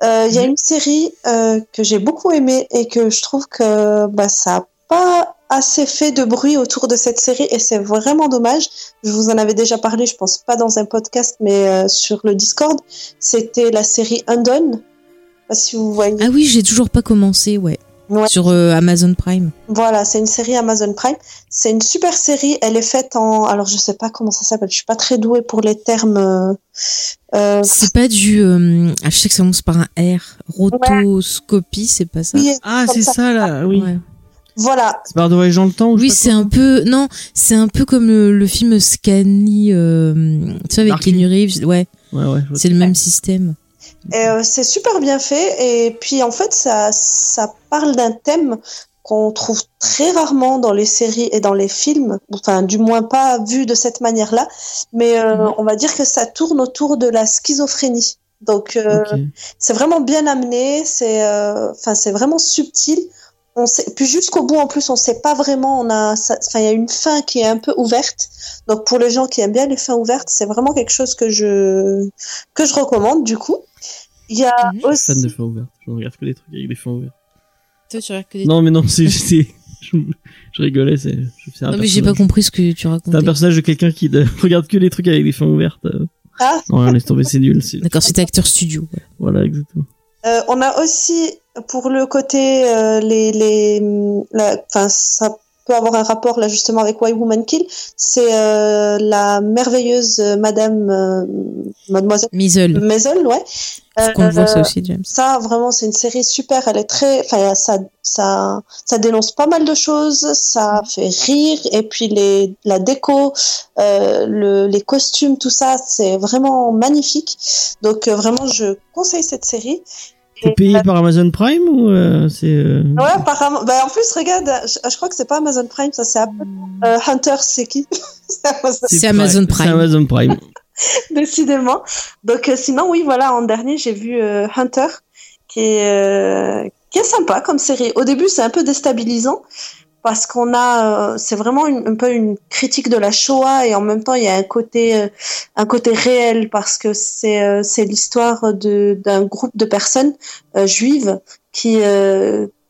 Euh, Il y a une série que j'ai beaucoup aimée et que je trouve que bah, ça a pas assez fait de bruit autour de cette série et c'est vraiment dommage. Je vous en avais déjà parlé, je pense pas dans un podcast, mais sur le Discord. C'était la série Undone. Je sais pas si vous voyez.
Ah oui, j'ai toujours pas commencé, ouais.
Ouais.
Sur euh, Amazon Prime.
Voilà, c'est une série Amazon Prime. C'est une super série. Elle est faite en, alors je sais pas comment ça s'appelle. Je suis pas très douée pour les termes. euh, euh,
C'est pas du. euh, ah, je sais que ça commence par un R. Rotoscopie, c'est pas ça
oui,
Ah, c'est
ça.
ça, là, oui.
Ouais.
voilà.
C'est par de voyage dans le temps ou
Oui, c'est un peu. Non, c'est un peu comme le, le film Scanny. Euh, tu sais, avec. Kenny Reeves. Ouais.
Ouais, ouais.
c'est le même système.
Et, euh, c'est super bien fait. Et puis en fait, ça, ça parle d'un thème qu'on trouve très rarement dans les séries et dans les films. Enfin, du moins pas vu de cette manière-là. Mais euh,
Mhm.
on va dire que ça tourne autour de la schizophrénie. Donc euh, c'est vraiment bien amené, c'est euh, enfin c'est vraiment subtil. On sait, puis jusqu'au bout en plus on sait pas vraiment. On a, enfin il y a une fin qui est un peu ouverte. Donc pour les gens qui aiment bien les fins ouvertes, c'est vraiment quelque chose que je que je recommande du coup. Il y a aussi
Fan de fin ouverte. Je regarde que des trucs avec des fins ouvertes.
Toi, tu regardes que des
Non, mais non, c'est, je, rigolais, c'est. je fais un
Non, mais j'ai pas compris ce que tu racontais.
C'est un personnage de quelqu'un qui ne regarde que les trucs avec des fins ouvertes.
Ah.
Non, laisse tomber, c'est nul.
D'accord, c'était acteur studio. ouais.
Voilà, exactement.
Euh, on a aussi pour le côté euh, les les la- enfin ça peut avoir un rapport là justement avec Why Woman Kill c'est euh, la merveilleuse Madame euh, Mademoiselle. Maisel ouais
Faut qu'on le voit ça
Euh,
aussi, James.
ça vraiment c'est une série super elle est très enfin ça ça ça dénonce pas mal de choses ça fait rire et puis les la déco euh, le, les costumes tout ça c'est vraiment magnifique donc euh, vraiment je conseille cette série
C'est payé par Amazon Prime ou euh, c'est. euh,
Ouais, apparemment. Bah, en plus, regarde, je, je crois que c'est pas Amazon Prime, ça c'est Apple. Euh, Hunter, c'est qui? C'est Amazon-
C'est Amazon Prime.
C'est Amazon Prime.
Décidément. Donc, euh, sinon, oui, voilà, en dernier, j'ai vu euh, Hunter, qui est, euh, qui est sympa comme série. Au début, c'est un peu déstabilisant parce qu'on a, c'est vraiment un peu une critique de la Shoah et en même temps, il y a un côté, un côté réel parce que c'est, l'histoire d'un groupe de personnes juives qui,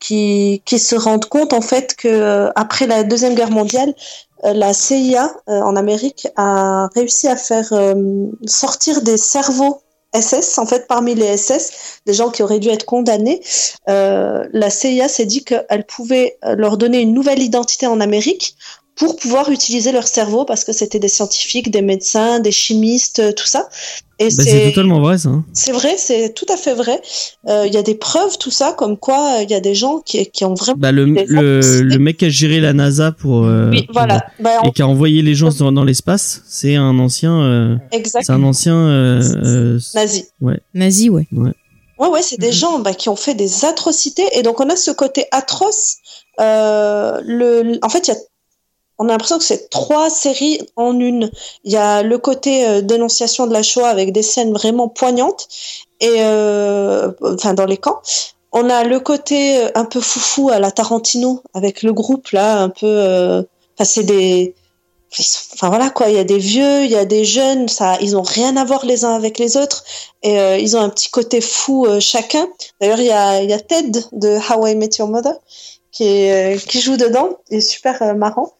qui, qui se rendent compte en fait que après la deuxième guerre mondiale, la CIA euh, en Amérique a réussi à faire euh, sortir des cerveaux SS, en fait, parmi les SS, des gens qui auraient dû être condamnés. Euh, la CIA s'est dit qu'elle pouvait euh, leur donner une nouvelle identité en Amérique pour pouvoir utiliser leur cerveau parce que c'était des scientifiques, des médecins, des chimistes, euh, tout ça. Et
Bah, c'est totalement vrai, ça. hein.
c'est vrai, c'est tout à fait vrai. Euh, Il y a des preuves, tout ça, comme quoi euh, il y a des gens qui, qui ont vraiment.
Bah, le, le, mec qui a géré la NASA pour. euh,
Oui,
pour-
voilà. Bah,
Et
on-
qui a envoyé les gens dans, dans l'espace, c'est un ancien. euh,
Exact.
c'est un ancien. euh, euh,
Nazi.
Ouais.
Nazi, ouais.
Ouais.
Ouais, ouais, c'est des gens bah, qui ont fait des atrocités. Et donc, on a ce côté atroce. Euh, le, en fait, il y a, on a l'impression que c'est trois séries en une. Il y a le côté euh, dénonciation de la Shoah avec des scènes vraiment poignantes, et euh, enfin dans les camps. On a le côté euh, un peu foufou à la Tarantino avec le groupe là, un peu. Enfin, c'est des. Enfin voilà quoi, il y a des vieux, il y a des jeunes, ça, ils ont rien à voir les uns avec les autres et ils ont un petit côté fou chacun. D'ailleurs, il y a, il y a Ted de How I Met Your Mother qui, qui joue dedans, il est super marrant.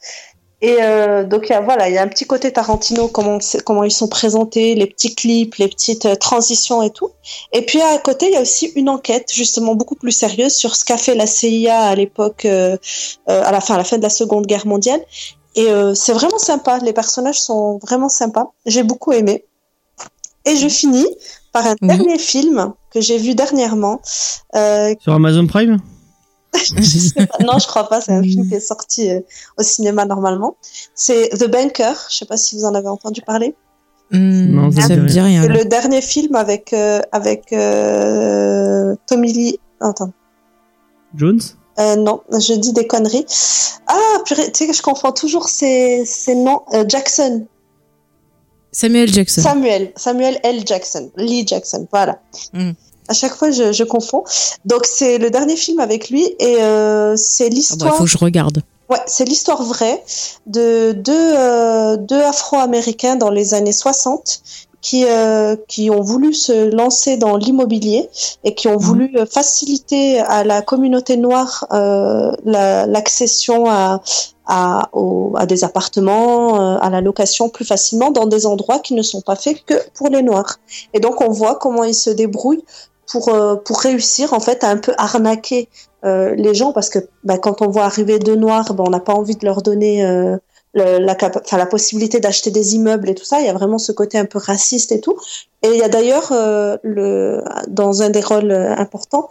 Et euh, donc il y a, voilà, il y a un petit côté Tarantino, comment, ils sont présentés, les petits clips, les petites euh, transitions et tout. Et puis à côté, il y a aussi une enquête justement beaucoup plus sérieuse sur ce qu'a fait la CIA à l'époque, euh, euh, à la fin, à la fin de la Seconde Guerre mondiale. Et euh, c'est vraiment sympa. Les personnages sont vraiment sympas. J'ai beaucoup aimé. Et je finis par un
Oui.
dernier film que j'ai vu dernièrement. Euh,
Sur Amazon Prime?
je sais pas- non, je crois pas. C'est un film qui est sorti euh, au cinéma normalement. C'est The Banker. Je sais pas si vous en avez entendu parler.
Hmm,
Non, ça
ça
me dit
rien.
C'est le dernier film avec euh, avec euh, Tommy Lee. Attends.
Jones?
Euh, non, je dis des conneries. Ah, purée, tu sais que je confonds toujours ces, ces noms. Euh, Jackson.
Samuel Jackson.
Samuel. Samuel L. Jackson. Lee Jackson. Voilà.
Mm.
À chaque fois, je, je confonds. Donc, c'est le dernier film avec lui et euh, c'est
Ah il
l'histoire.
faut que je regarde.
Ouais, c'est l'histoire vraie de deux, euh, deux Afro-Américains dans les années 60 qui, euh, qui ont voulu se lancer dans l'immobilier et qui ont voulu euh, faciliter à la communauté noire euh, la- l'accession à, à, au- à des appartements, à la location plus facilement dans des endroits qui ne sont pas faits que pour les noirs. Et donc on voit comment ils se débrouillent pour, euh, pour réussir en fait à un peu arnaquer euh, les gens parce que bah, quand on voit arriver deux noirs, bah, on n'a pas envie de leur donner euh, le- la, la possibilité d'acheter des immeubles et tout ça. Il y a vraiment ce côté un peu raciste et tout. Et il y a d'ailleurs euh, le dans un des rôles importants,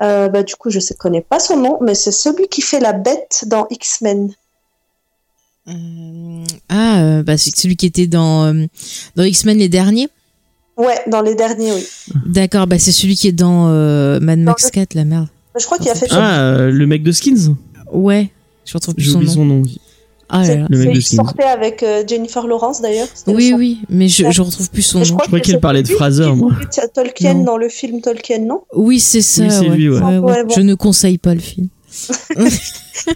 bah, du coup je ne connais pas son nom, mais c'est celui qui fait la bête dans X-Men.
Ah, bah, c'est celui qui était dans, dans X-Men les derniers.
Ouais, dans les derniers, oui.
D'accord, bah, c'est celui qui est dans euh, Mad Max
le-
4, la merde.
Je crois qu'il a fait.
Ah, euh, le mec de Skins
Ouais, je retrouve plus
J'ai
son
oublié
nom.
son nom.
Ah là là.
Le mec
c'est-
de
il
Skins.
sortait avec euh, Jennifer Lawrence d'ailleurs.
Oui, oui, mais je, je retrouve plus son nom.
crois
Je crois
que
qu'il
c'est
parlait de Fraser, moi.
Tolkien
Non.
dans le film Tolkien, non?
Oui, c'est ça.
Oui, c'est
ouais.
lui, ouais.
Ouais, ouais.
Ouais, bon.
Je ne conseille pas le film.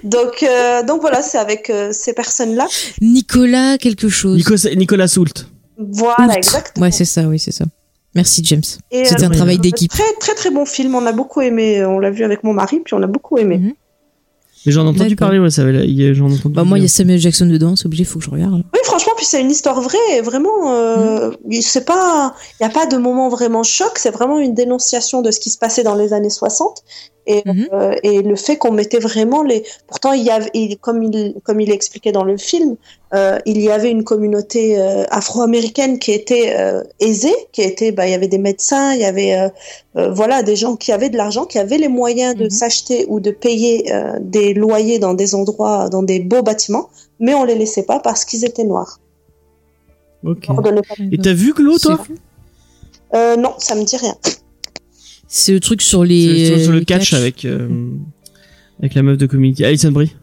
Donc, euh, donc voilà, c'est avec euh, ces personnes-là.
Nicolas quelque chose.
Nicolas, Nicolas Soult.
Voilà, exactement.
Ouais, c'est ça, oui, c'est ça. Merci James. C'était
euh,
un travail d'équipe.
Très très très bon film, on a beaucoup aimé, on l'a vu avec mon mari, puis on a beaucoup aimé.
Mhm.
Mais j'en ai entendu parler, ouais, ça avait, il y a- j'en entendu.
Bah moi il y a. Samuel Jackson dedans, c'est obligé, faut que je regarde.
Oui, franchement, puis c'est une histoire vraie, vraiment, euh, c'est pas, il n'y a pas de moment vraiment choc, c'est vraiment une dénonciation de ce qui se passait dans les années 60. Et,
Mhm.
euh, et le fait qu'on mettait vraiment les. Pourtant, il y avait, il- comme il, comme il expliquait dans le film, euh, il y avait une communauté euh, afro-américaine qui était aisée, qui était, bah, il y avait des médecins, il y avait, voilà, des gens qui avaient de l'argent, qui avaient les moyens de
Mhm.
s'acheter ou de payer des loyers dans des endroits, dans des beaux bâtiments, mais on les laissait pas parce qu'ils étaient noirs.
Ok. Et t'as vu Glo, toi.
Euh, non, ça me dit rien.
C'est le truc sur les.
sur, sur le
les
catch, avec euh, avec la meuf de Community, Alison Brie.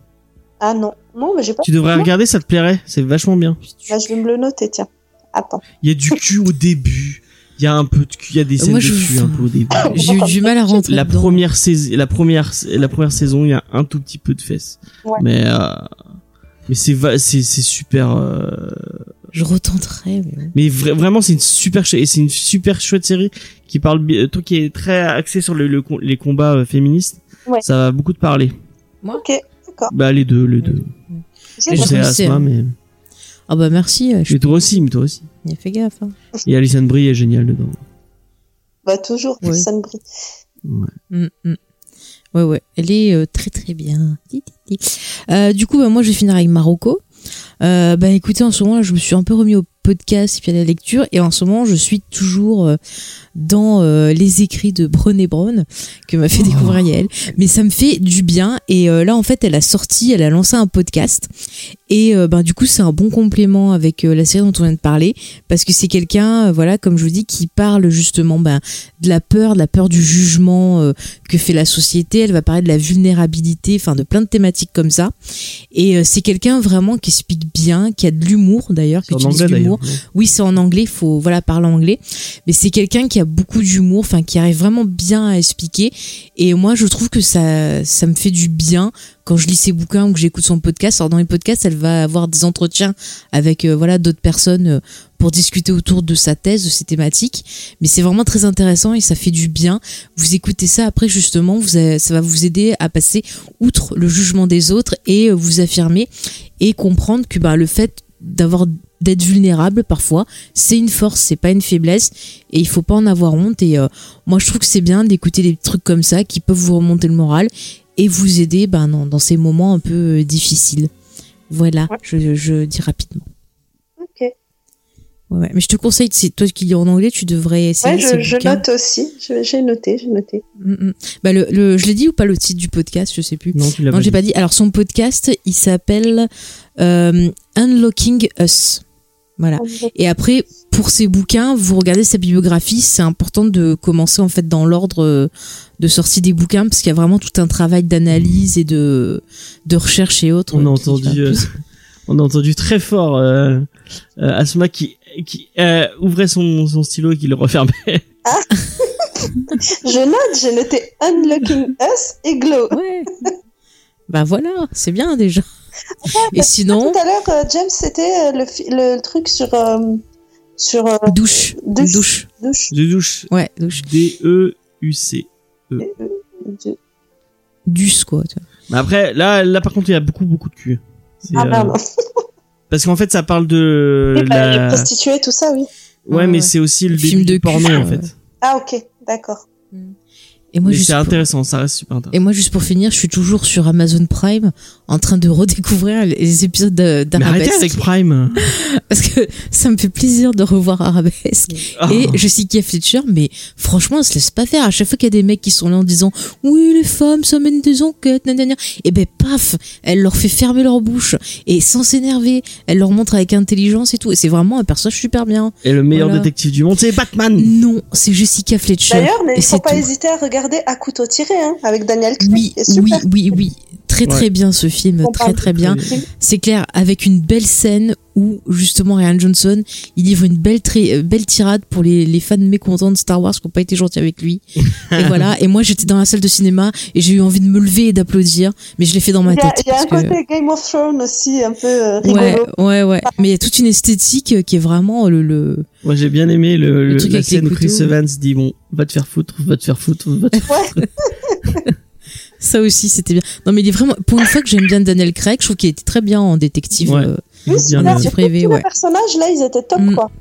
Ah non, non, mais j'ai pas.
Tu devrais
Non.
regarder, ça te plairait. C'est vachement bien.
Bah, je vais me le noter, tiens. Attends.
Il y a du cul au début. Il y a un peu de cul. Il y a des scènes
Moi,
de
je-
cul un peu au début.
J'ai eu du mal à rentrer.
La
dedans.
première saison, la première, la première saison, il y a un tout petit peu de fesses.
Ouais.
Mais euh, mais c'est va- c'est c'est super. euh,
Je retenterai. mais-
Mais vra- vraiment, c'est une super c'est une super chouette série qui parle bi- tout qui est très axé sur le, le com- les combats euh, féministes.
Ouais.
Ça va beaucoup te parler.
Ok, d'accord.
Bah les deux, les deux. Je sais Asma,
hein.
mais
Ah bah merci. euh, Je
mais toi aussi, mais toi aussi.
j'ai fait gaffe. hein.
Et Alison Brie est géniale dedans.
Bah, toujours,
Ouais.
me brille.
Ouais.
Mm, mm. Ouais, ouais, elle est euh, très très bien. Euh, du coup, bah, moi, je vais finir avec Marocco. Euh, bah écoutez, en ce moment, là, je me suis un peu remis au podcast et puis à la lecture, et en ce moment, je suis toujours euh, dans euh, les écrits de Brené Brown que m'a fait découvrir Yael. Mais ça me fait du bien, et euh, là, en fait, elle a sorti, elle a lancé un podcast, et euh, ben du coup, c'est un bon complément avec la série dont on vient de parler, parce que c'est quelqu'un, voilà, comme je vous dis, qui parle justement ben de la peur, de la peur du jugement que fait la société. Elle va parler de la vulnérabilité, enfin de plein de thématiques comme ça. Et c'est quelqu'un vraiment qui explique bien, qui a de l'humour d'ailleurs, qui utilise l'humour. Oui, c'est en anglais, il faut voilà parler anglais. Mais c'est quelqu'un qui a beaucoup d'humour, enfin qui arrive vraiment bien à expliquer. Et moi, je trouve que ça, ça me fait du bien quand je lis ses bouquins ou que j'écoute son podcast. Alors dans les podcasts, elle va avoir des entretiens avec euh, voilà d'autres personnes euh, pour discuter autour de sa thèse, de ses thématiques. Mais c'est vraiment très intéressant et ça fait du bien. Vous écoutez ça après justement, ça va vous aider à passer outre le jugement des autres et euh, vous affirmer et comprendre que bah, le fait d'avoir d'être vulnérable parfois c'est une force c'est pas une faiblesse et il faut pas en avoir honte et euh, moi je trouve que c'est bien d'écouter des trucs comme ça qui peuvent vous remonter le moral et vous aider ben, dans, dans ces moments un peu euh, difficiles voilà
Ouais.
je, je dis rapidement
Ok.
ouais, mais je te conseille c'est toi qui lis en anglais tu devrais essayer
Ouais, je, note aussi. J'ai noté, j'ai noté.
Mm, mm. bah, le, le- je l'ai dit ou pas le titre du podcast je sais plus
Non, tu l'as
non, j'ai pas dit. Alors, son podcast, il s'appelle euh, Unlocking Us. Voilà. Et après, pour ses bouquins, vous regardez sa bibliographie. C'est important de commencer en fait dans l'ordre euh, de sortie des bouquins parce qu'il y a vraiment tout un travail d'analyse et de de recherche et autres.
On a
va
entendu, euh, on a entendu très fort euh, euh, Asma qui qui euh, ouvrait son, son stylo et qui le refermait.
Je note, j'ai noté Unlocking Us et Glow.
Ouais. bah voilà, c'est bien déjà. Et sinon,
Tout à l'heure, euh, James, c'était euh, le, le truc sur. euh, sur euh,
douche,
douche.
douche.
douche.
De douche.
Ouais, douche.
D E U C.
De-
Duce quoi. tu vois.
Mais après, là, là par contre, il y a beaucoup beaucoup de cul.
Ah
euh,
merde.
Parce qu'en fait, ça parle de
Oui, bah, les
la.
prostituées, tout ça, oui.
Ouais,
Ouais,
mais
ouais.
c'est aussi le
Film
début
de
du porno
cul,
en
euh,
fait.
Ah, ok, d'accord.
Et moi
c'est
pour-
intéressant, ça reste super intéressant.
Et moi, juste pour finir, je suis toujours sur Amazon Prime en train de redécouvrir les épisodes d'Arabesque.
avec Prime.
Parce que ça me fait plaisir de revoir Arabesque.
Oh.
Et je sais qu'il y a Fletcher, mais franchement, elle se laisse pas faire. À chaque fois qu'il y a des mecs qui sont là en disant Oui, les femmes, ça mène des enquêtes, nanana. Et ben, paf, elle leur fait fermer leur bouche. Et sans s'énerver, elle leur montre avec intelligence et tout. Et c'est vraiment un personnage super bien.
Et le meilleur
Voilà.
détective du monde, c'est Batman.
Non, c'est Jessica Fletcher.
D'ailleurs, mais faut
c'est
pas
tout.
hésiter à regarder À couteau tiré, hein, avec Daniel Craig.
Oui, oui, oui, oui. Très très
Ouais.
bien ce film,
On
très très bien. C'est clair, avec une belle scène où justement Ryan Johnson, il livre une belle euh, belle tirade pour les, les fans mécontents de Star Wars qui n'ont pas été gentils avec lui. et voilà. Et moi j'étais dans la salle de cinéma et j'ai eu envie de me lever et d'applaudir, mais je l'ai fait dans ma
Il y a,
tête.
il y a un
que-
côté Game of Thrones aussi, un peu euh,
Ouais,
rigolo.
ouais, ouais. Mais il y a toute une esthétique qui est vraiment le, le...
Moi, j'ai bien aimé le,
Le
le-
truc
la scène où Chris. Evans dit bon, va te faire foutre, va te faire foutre, va te faire foutre.
Ça aussi, c'était bien. Non, mais il est vraiment. Pour une fois que j'aime bien Daniel Craig, je trouve qu'il était très bien en détective.
Ouais.
euh,
Oui, tous les
ouais.
personnages, là, ils étaient top,
Mm.
quoi.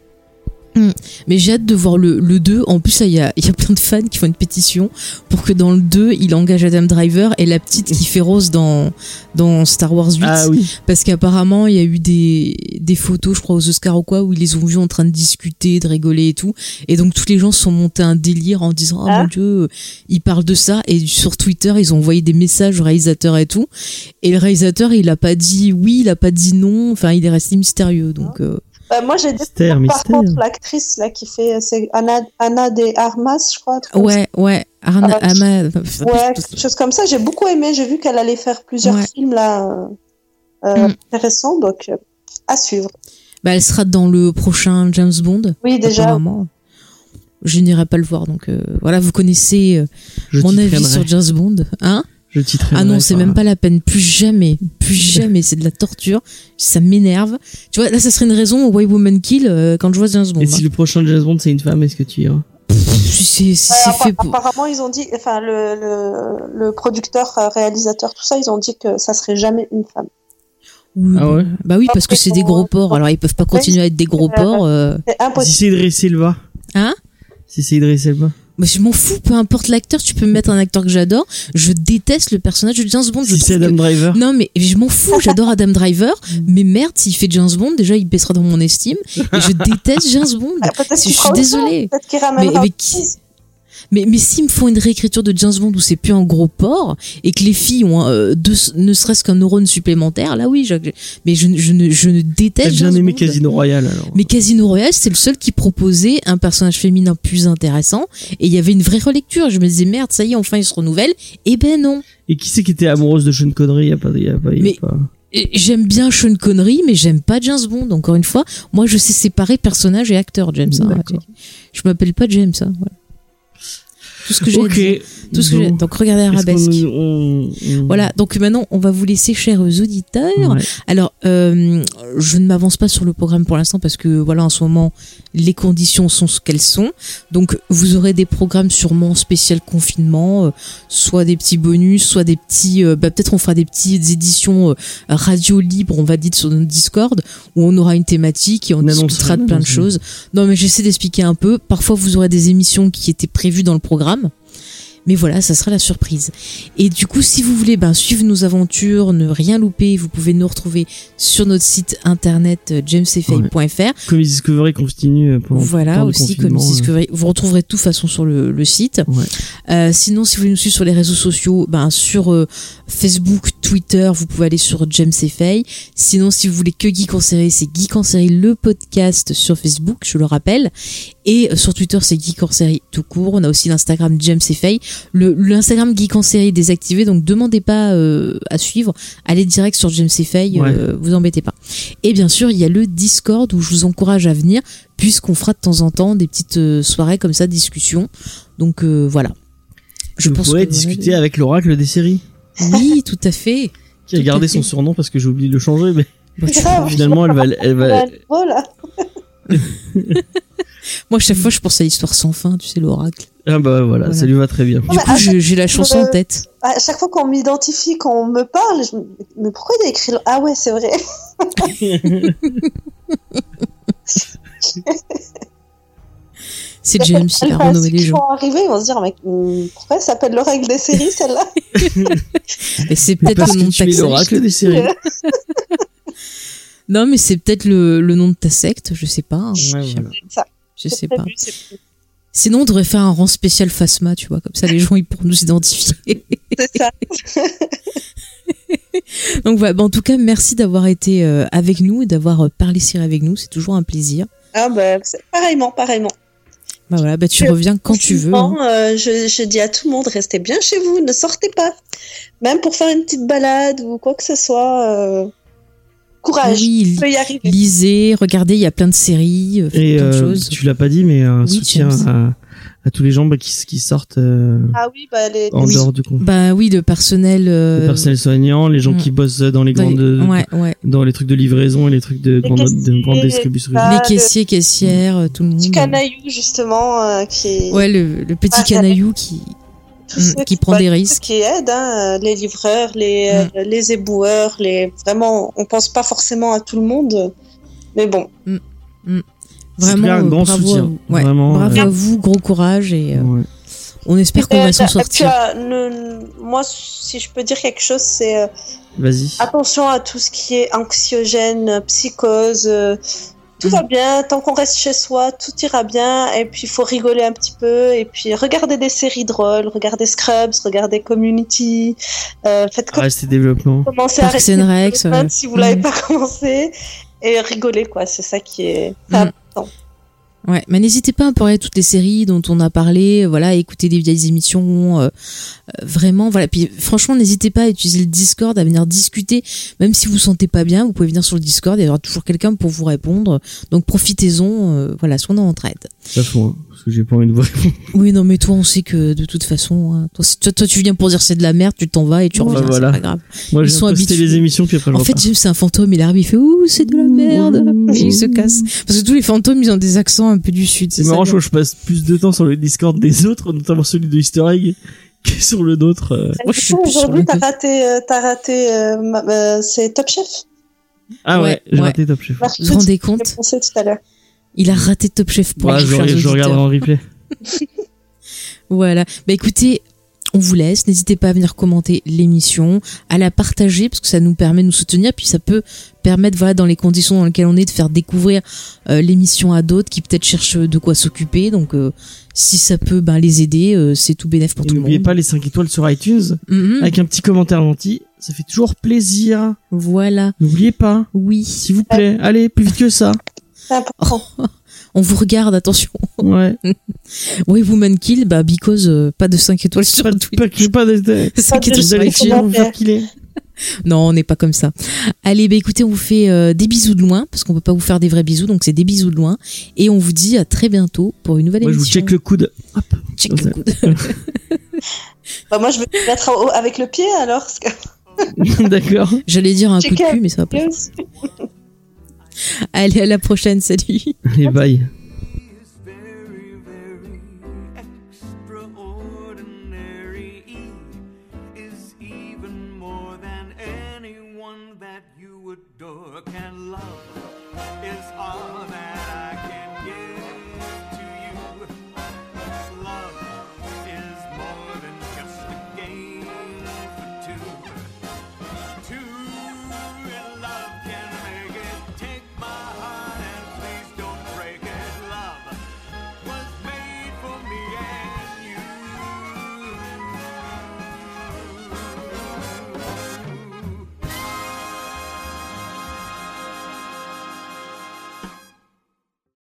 Mais j'ai hâte de voir le, le 2. En plus, il y a, il y a plein de fans qui font une pétition pour que dans le 2, il engage Adam Driver et la petite qui fait Rose dans, dans Star Wars 8.
Ah oui.
Parce qu'apparemment, il y a eu des, des photos, je crois, aux Oscars ou quoi, où ils les ont vus en train de discuter, de rigoler et tout. Et donc, tous les gens se sont montés un délire en disant, ah
Ah.
mon dieu, ils parlent de ça. Et sur Twitter, ils ont envoyé des messages au réalisateur et tout. Et le réalisateur, il a pas dit oui, il a pas dit non. Enfin, il est resté mystérieux. Donc, euh,
Bah, moi, j'ai découvert, par
mystère.
contre, l'actrice, là, qui fait, c'est Anna, Anna de Armas, je crois.
ouais, ouais. Arna,
Ah,
Ama-.
Ouais, quelque chose comme ça. J'ai beaucoup aimé. J'ai vu qu'elle allait faire plusieurs
Ouais.
films, là, euh, euh,
Mm.
intéressants, donc, euh, à suivre.
Bah, elle sera dans le prochain James Bond.
Oui, déjà.
apparemment. Je n'irai pas le voir, donc euh, voilà, vous connaissez euh, mon avis
traînerai.
sur James Bond, hein?
Je
Ah non, c'est même pas la peine, plus jamais, plus jamais, c'est de la torture, ça m'énerve. Tu vois, là, ça serait une raison au Why Woman Kill euh, quand je vois James Bond.
Et si le prochain James Bond c'est une femme, est-ce que tu iras
hein. Si c'est si
Ouais,
c'est
appa-
fait pour.
Apparemment, ils ont dit, enfin, le, le, le producteur, euh, réalisateur, tout ça, ils ont dit que ça serait jamais une femme.
Oui,
Ah ouais?
Bah oui, parce que c'est des gros porcs, alors ils peuvent pas continuer à être des gros porcs. euh.
C'est
Si
impossible.
c'est Idris Elba
Hein?
Si c'est Idris Elba
Moi, je m'en fous, peu importe l'acteur, tu peux me mettre un acteur que j'adore. Je déteste le personnage de James Bond. je
Si c'est Adam
que-
Driver
Non, mais je m'en fous, j'adore Adam Driver, mais merde, s'il fait James Bond, déjà il baissera dans mon estime, et je déteste James Bond.
Ah,
Je suis désolée.
Peut-être qu'il
Mais, mais, qui-. Mais, mais s'ils me font une réécriture de James Bond où c'est plus un gros porc, et que les filles ont euh, deux- ne serait-ce qu'un neurone supplémentaire, là oui, je- mais je, je ne, je ne déteste
bien
James
aimé
Bond.
Casino Royale alors
Mais Casino Royale, c'est le seul qui proposait un personnage féminin plus intéressant, et il y avait une vraie relecture. Je me disais, merde, ça y est, enfin il se renouvelle. Eh ben non.
Et qui c'est qui était amoureuse de Sean Connery? Y a pas, y a pas, y a
Mais-
pas-
Et J'aime bien Sean Connery, mais j'aime pas James Bond. Encore une fois, moi je sais séparer personnage et acteur, James. hein. Je m'appelle pas James. hein, voilà. Tout ce que j'ai. Tout ce que. Donc regardez Arabesque.
on- on-
Voilà, donc maintenant on va vous laisser, chers auditeurs.
Ouais.
Alors, euh, je ne m'avance pas sur le programme pour l'instant parce que voilà, en ce moment, les conditions sont ce qu'elles sont. Donc, vous aurez des programmes sûrement spécial confinement, euh, soit des petits bonus, soit des petits. euh, bah, Peut-être on fera des petites éditions radio libre, on va dire sur notre Discord, où on aura une thématique et on discutera de plein de choses. Non, mais j'essaie d'expliquer un peu. Parfois, vous aurez des émissions qui étaient prévues dans le programme. Mais voilà, ça sera la surprise. Et du coup, si vous voulez ben, suivre nos aventures, ne rien louper, vous pouvez nous retrouver sur notre site internet euh, jamesfay.fr.
Comics Discovery continue euh,
Voilà aussi, comme
confinement, euh.
Discovery. Vous retrouverez de toute façon sur le, le site.
Ouais.
Euh, sinon, si vous voulez nous suivre sur les réseaux sociaux, ben, sur euh, Facebook, Twitter, vous pouvez aller sur James Fay. Sinon, si vous voulez que Geek en série, c'est Geek en série, le podcast sur Facebook, je le rappelle. Et euh, sur Twitter, c'est Geek en série tout court. On a aussi l'Instagram James l'Instagram Geek en série est désactivé, donc demandez pas euh, à suivre. Allez direct sur James Fay, euh, vous embêtez pas. Et bien sûr, il y a le Discord où je vous encourage à venir, puisqu'on fera de temps en temps des petites euh, soirées comme ça, discussions. Donc euh, voilà.
Je
pense
pourrais
que voilà,
discuter avec l'oracle des séries,
Oui, tout à fait.
qui a
Tout
gardé son surnom parce que j'ai oublié de le changer, mais
Bah,
finalement elle va, elle va,
Voilà.
Moi, à chaque fois, je pense à l'histoire sans fin, tu sais, l'oracle.
ah bah voilà,
Voilà.
ça lui va très bien.
Du
mais
coup, j'ai la chanson en tête.
À chaque fois qu'on m'identifie, qu'on me parle, je me... mais pourquoi il a écrit. Ah ouais, c'est vrai.
C'est James, il a renommé les gens.
vont arriver, ils vont se dire, mais hum, pourquoi elle s'appelle le règle des séries, celle-là?
Et c'est
Mais
peut-être le nom de
l'oracle des séries.
Non, mais c'est peut-être le, le nom de ta secte, je sais pas. hein.
Ouais,
Je-
voilà.
Ça,
Je sais pas. Sinon, on devrait faire un rang spécial Phasma, tu vois, comme ça les gens ils pourront nous identifier.
C'est ça.
Donc voilà, Bah, en tout cas, merci d'avoir été euh, avec nous et d'avoir euh, parlé série avec nous, c'est toujours un plaisir.
Ah bah, pareillement, pareillement.
Bah voilà, bah tu reviens quand tu veux. hein.
Euh, je, je dis à tout le monde, restez bien chez vous, ne sortez pas. Même pour faire une petite balade ou quoi que ce soit. Euh, Courage,
Oui,
y arriver.
lisez, regardez, il y a plein de séries, euh,
Et
plein de
euh,
choses.
tu l'as pas dit, mais un
Oui,
soutien à, à tous les gens bah, qui, qui sortent euh,
Ah oui, bah les.
en
Oui.
dehors du confinement.
Bah oui, le personnel. euh,
Le personnel soignant, les gens
mm.
qui bossent dans les
dans les-
grandes,
ouais, ouais.
dans les trucs de livraison et les trucs de, grande, de
caissiers,
grande distribution.
Ah,
les
le-
caissiers, caissières, euh, tout le monde.
Petit canaillou, justement, euh, qui est.
Ouais, le, le petit
Ah,
canaillou qui.
Tous
Mm,
ceux
qui prend des risques.
qui aident, hein, les livreurs, les, euh, les éboueurs, les vraiment, on pense pas forcément à tout le monde, mais bon.
Vraiment,
clair, un grand
bravo,
soutien.
à. Ouais,
Vraiment,
bravo
euh,
à vous, gros courage et euh,
Ouais.
on espère qu'on va s'en sortir.
ne- moi, si je peux dire quelque chose, c'est euh, attention à tout ce qui est anxiogène, psychose. euh, tout va bien, tant qu'on reste chez soi, tout ira bien. Et puis, il faut rigoler un petit peu. Et puis, regarder des séries drôles, regarder Scrubs, regarder Community. Euh, faites comme
Restez développement.
commencer à
Parks
rester
ouais.
si vous l'avez
Mhm.
pas commencé. Et rigoler, quoi. C'est ça qui est
Mhm.
important.
Ouais, mais n'hésitez pas à parler toutes les séries dont on a parlé, voilà, écouter des vieilles émissions, euh, euh, vraiment, voilà. Puis franchement, n'hésitez pas à utiliser le Discord, à venir discuter, même si vous sentez pas bien, vous pouvez venir sur le Discord, il y aura toujours quelqu'un pour vous répondre. Donc profitez-en, euh, voilà, soyons en entraide.
Ça parce que j'ai pas envie de vous répondre.
Oui, non, mais toi, on sait que de toute façon, hein, toi, si- toi, toi, tu viens pour dire c'est de la merde, tu t'en vas et tu
Ouais,
reviens,
voilà.
c'est pas grave.
Moi,
Ils
j'ai
sont habitués.
les émissions, puis après, je
En fait, c'est un fantôme, il arrive, il fait ouh, c'est de la merde, et il se casse. Parce que tous les fantômes, ils ont des accents un peu du sud, c'est
marrant, je crois que je passe plus de temps sur le Discord des autres, notamment celui de Easter Egg, que sur le nôtre. euh.
Moi, sur
Aujourd'hui,
le
t'as raté, euh, t'as raté, euh, euh, c'est Top Chef.
Ah ouais,
Ouais,
j'ai
ouais.
raté Top Chef.
Vous vous rendez compte
tout à l'heure.
Il a raté Top Chef pour
Ouais,
vous,
je, je regarderai en replay.
Voilà. Bah écoutez, on vous laisse. N'hésitez pas à venir commenter l'émission, à la partager parce que ça nous permet de nous soutenir, puis ça peut permettre, voilà, dans les conditions dans lesquelles on est, de faire découvrir euh, l'émission à d'autres qui peut-être cherchent de quoi s'occuper. Donc, euh, si ça peut, ben les aider, euh, c'est tout bénéf pour
Et
tout le
n'oubliez
monde.
pas les 5 étoiles sur iTunes,
Mhm.
avec un petit commentaire gentil. Ça fait toujours plaisir.
Voilà.
N'oubliez pas,
Oui.
s'il vous plaît. Allez, plus vite que ça.
On vous regarde, attention.
Ouais.
Oui, Woman Kill, bah, because, euh, pas de 5 étoiles sur
Pas,
Twitter.
pas, que- pas de,
5
de
étoiles sur
killer.
Non, on n'est pas comme ça. Allez, bah écoutez, on vous fait euh, des bisous de loin, parce qu'on peut pas vous faire des vrais bisous, donc c'est des bisous de loin. Et on vous dit à très bientôt pour une nouvelle
Moi, je vous
émission.
check le coude. Hop.
Check le coude.
Bah, moi, je vais me mettre avec le pied alors.
D'accord.
J'allais dire un coup de cul, mais ça va pas. Allez, à la prochaine, salut.
Allez, bye.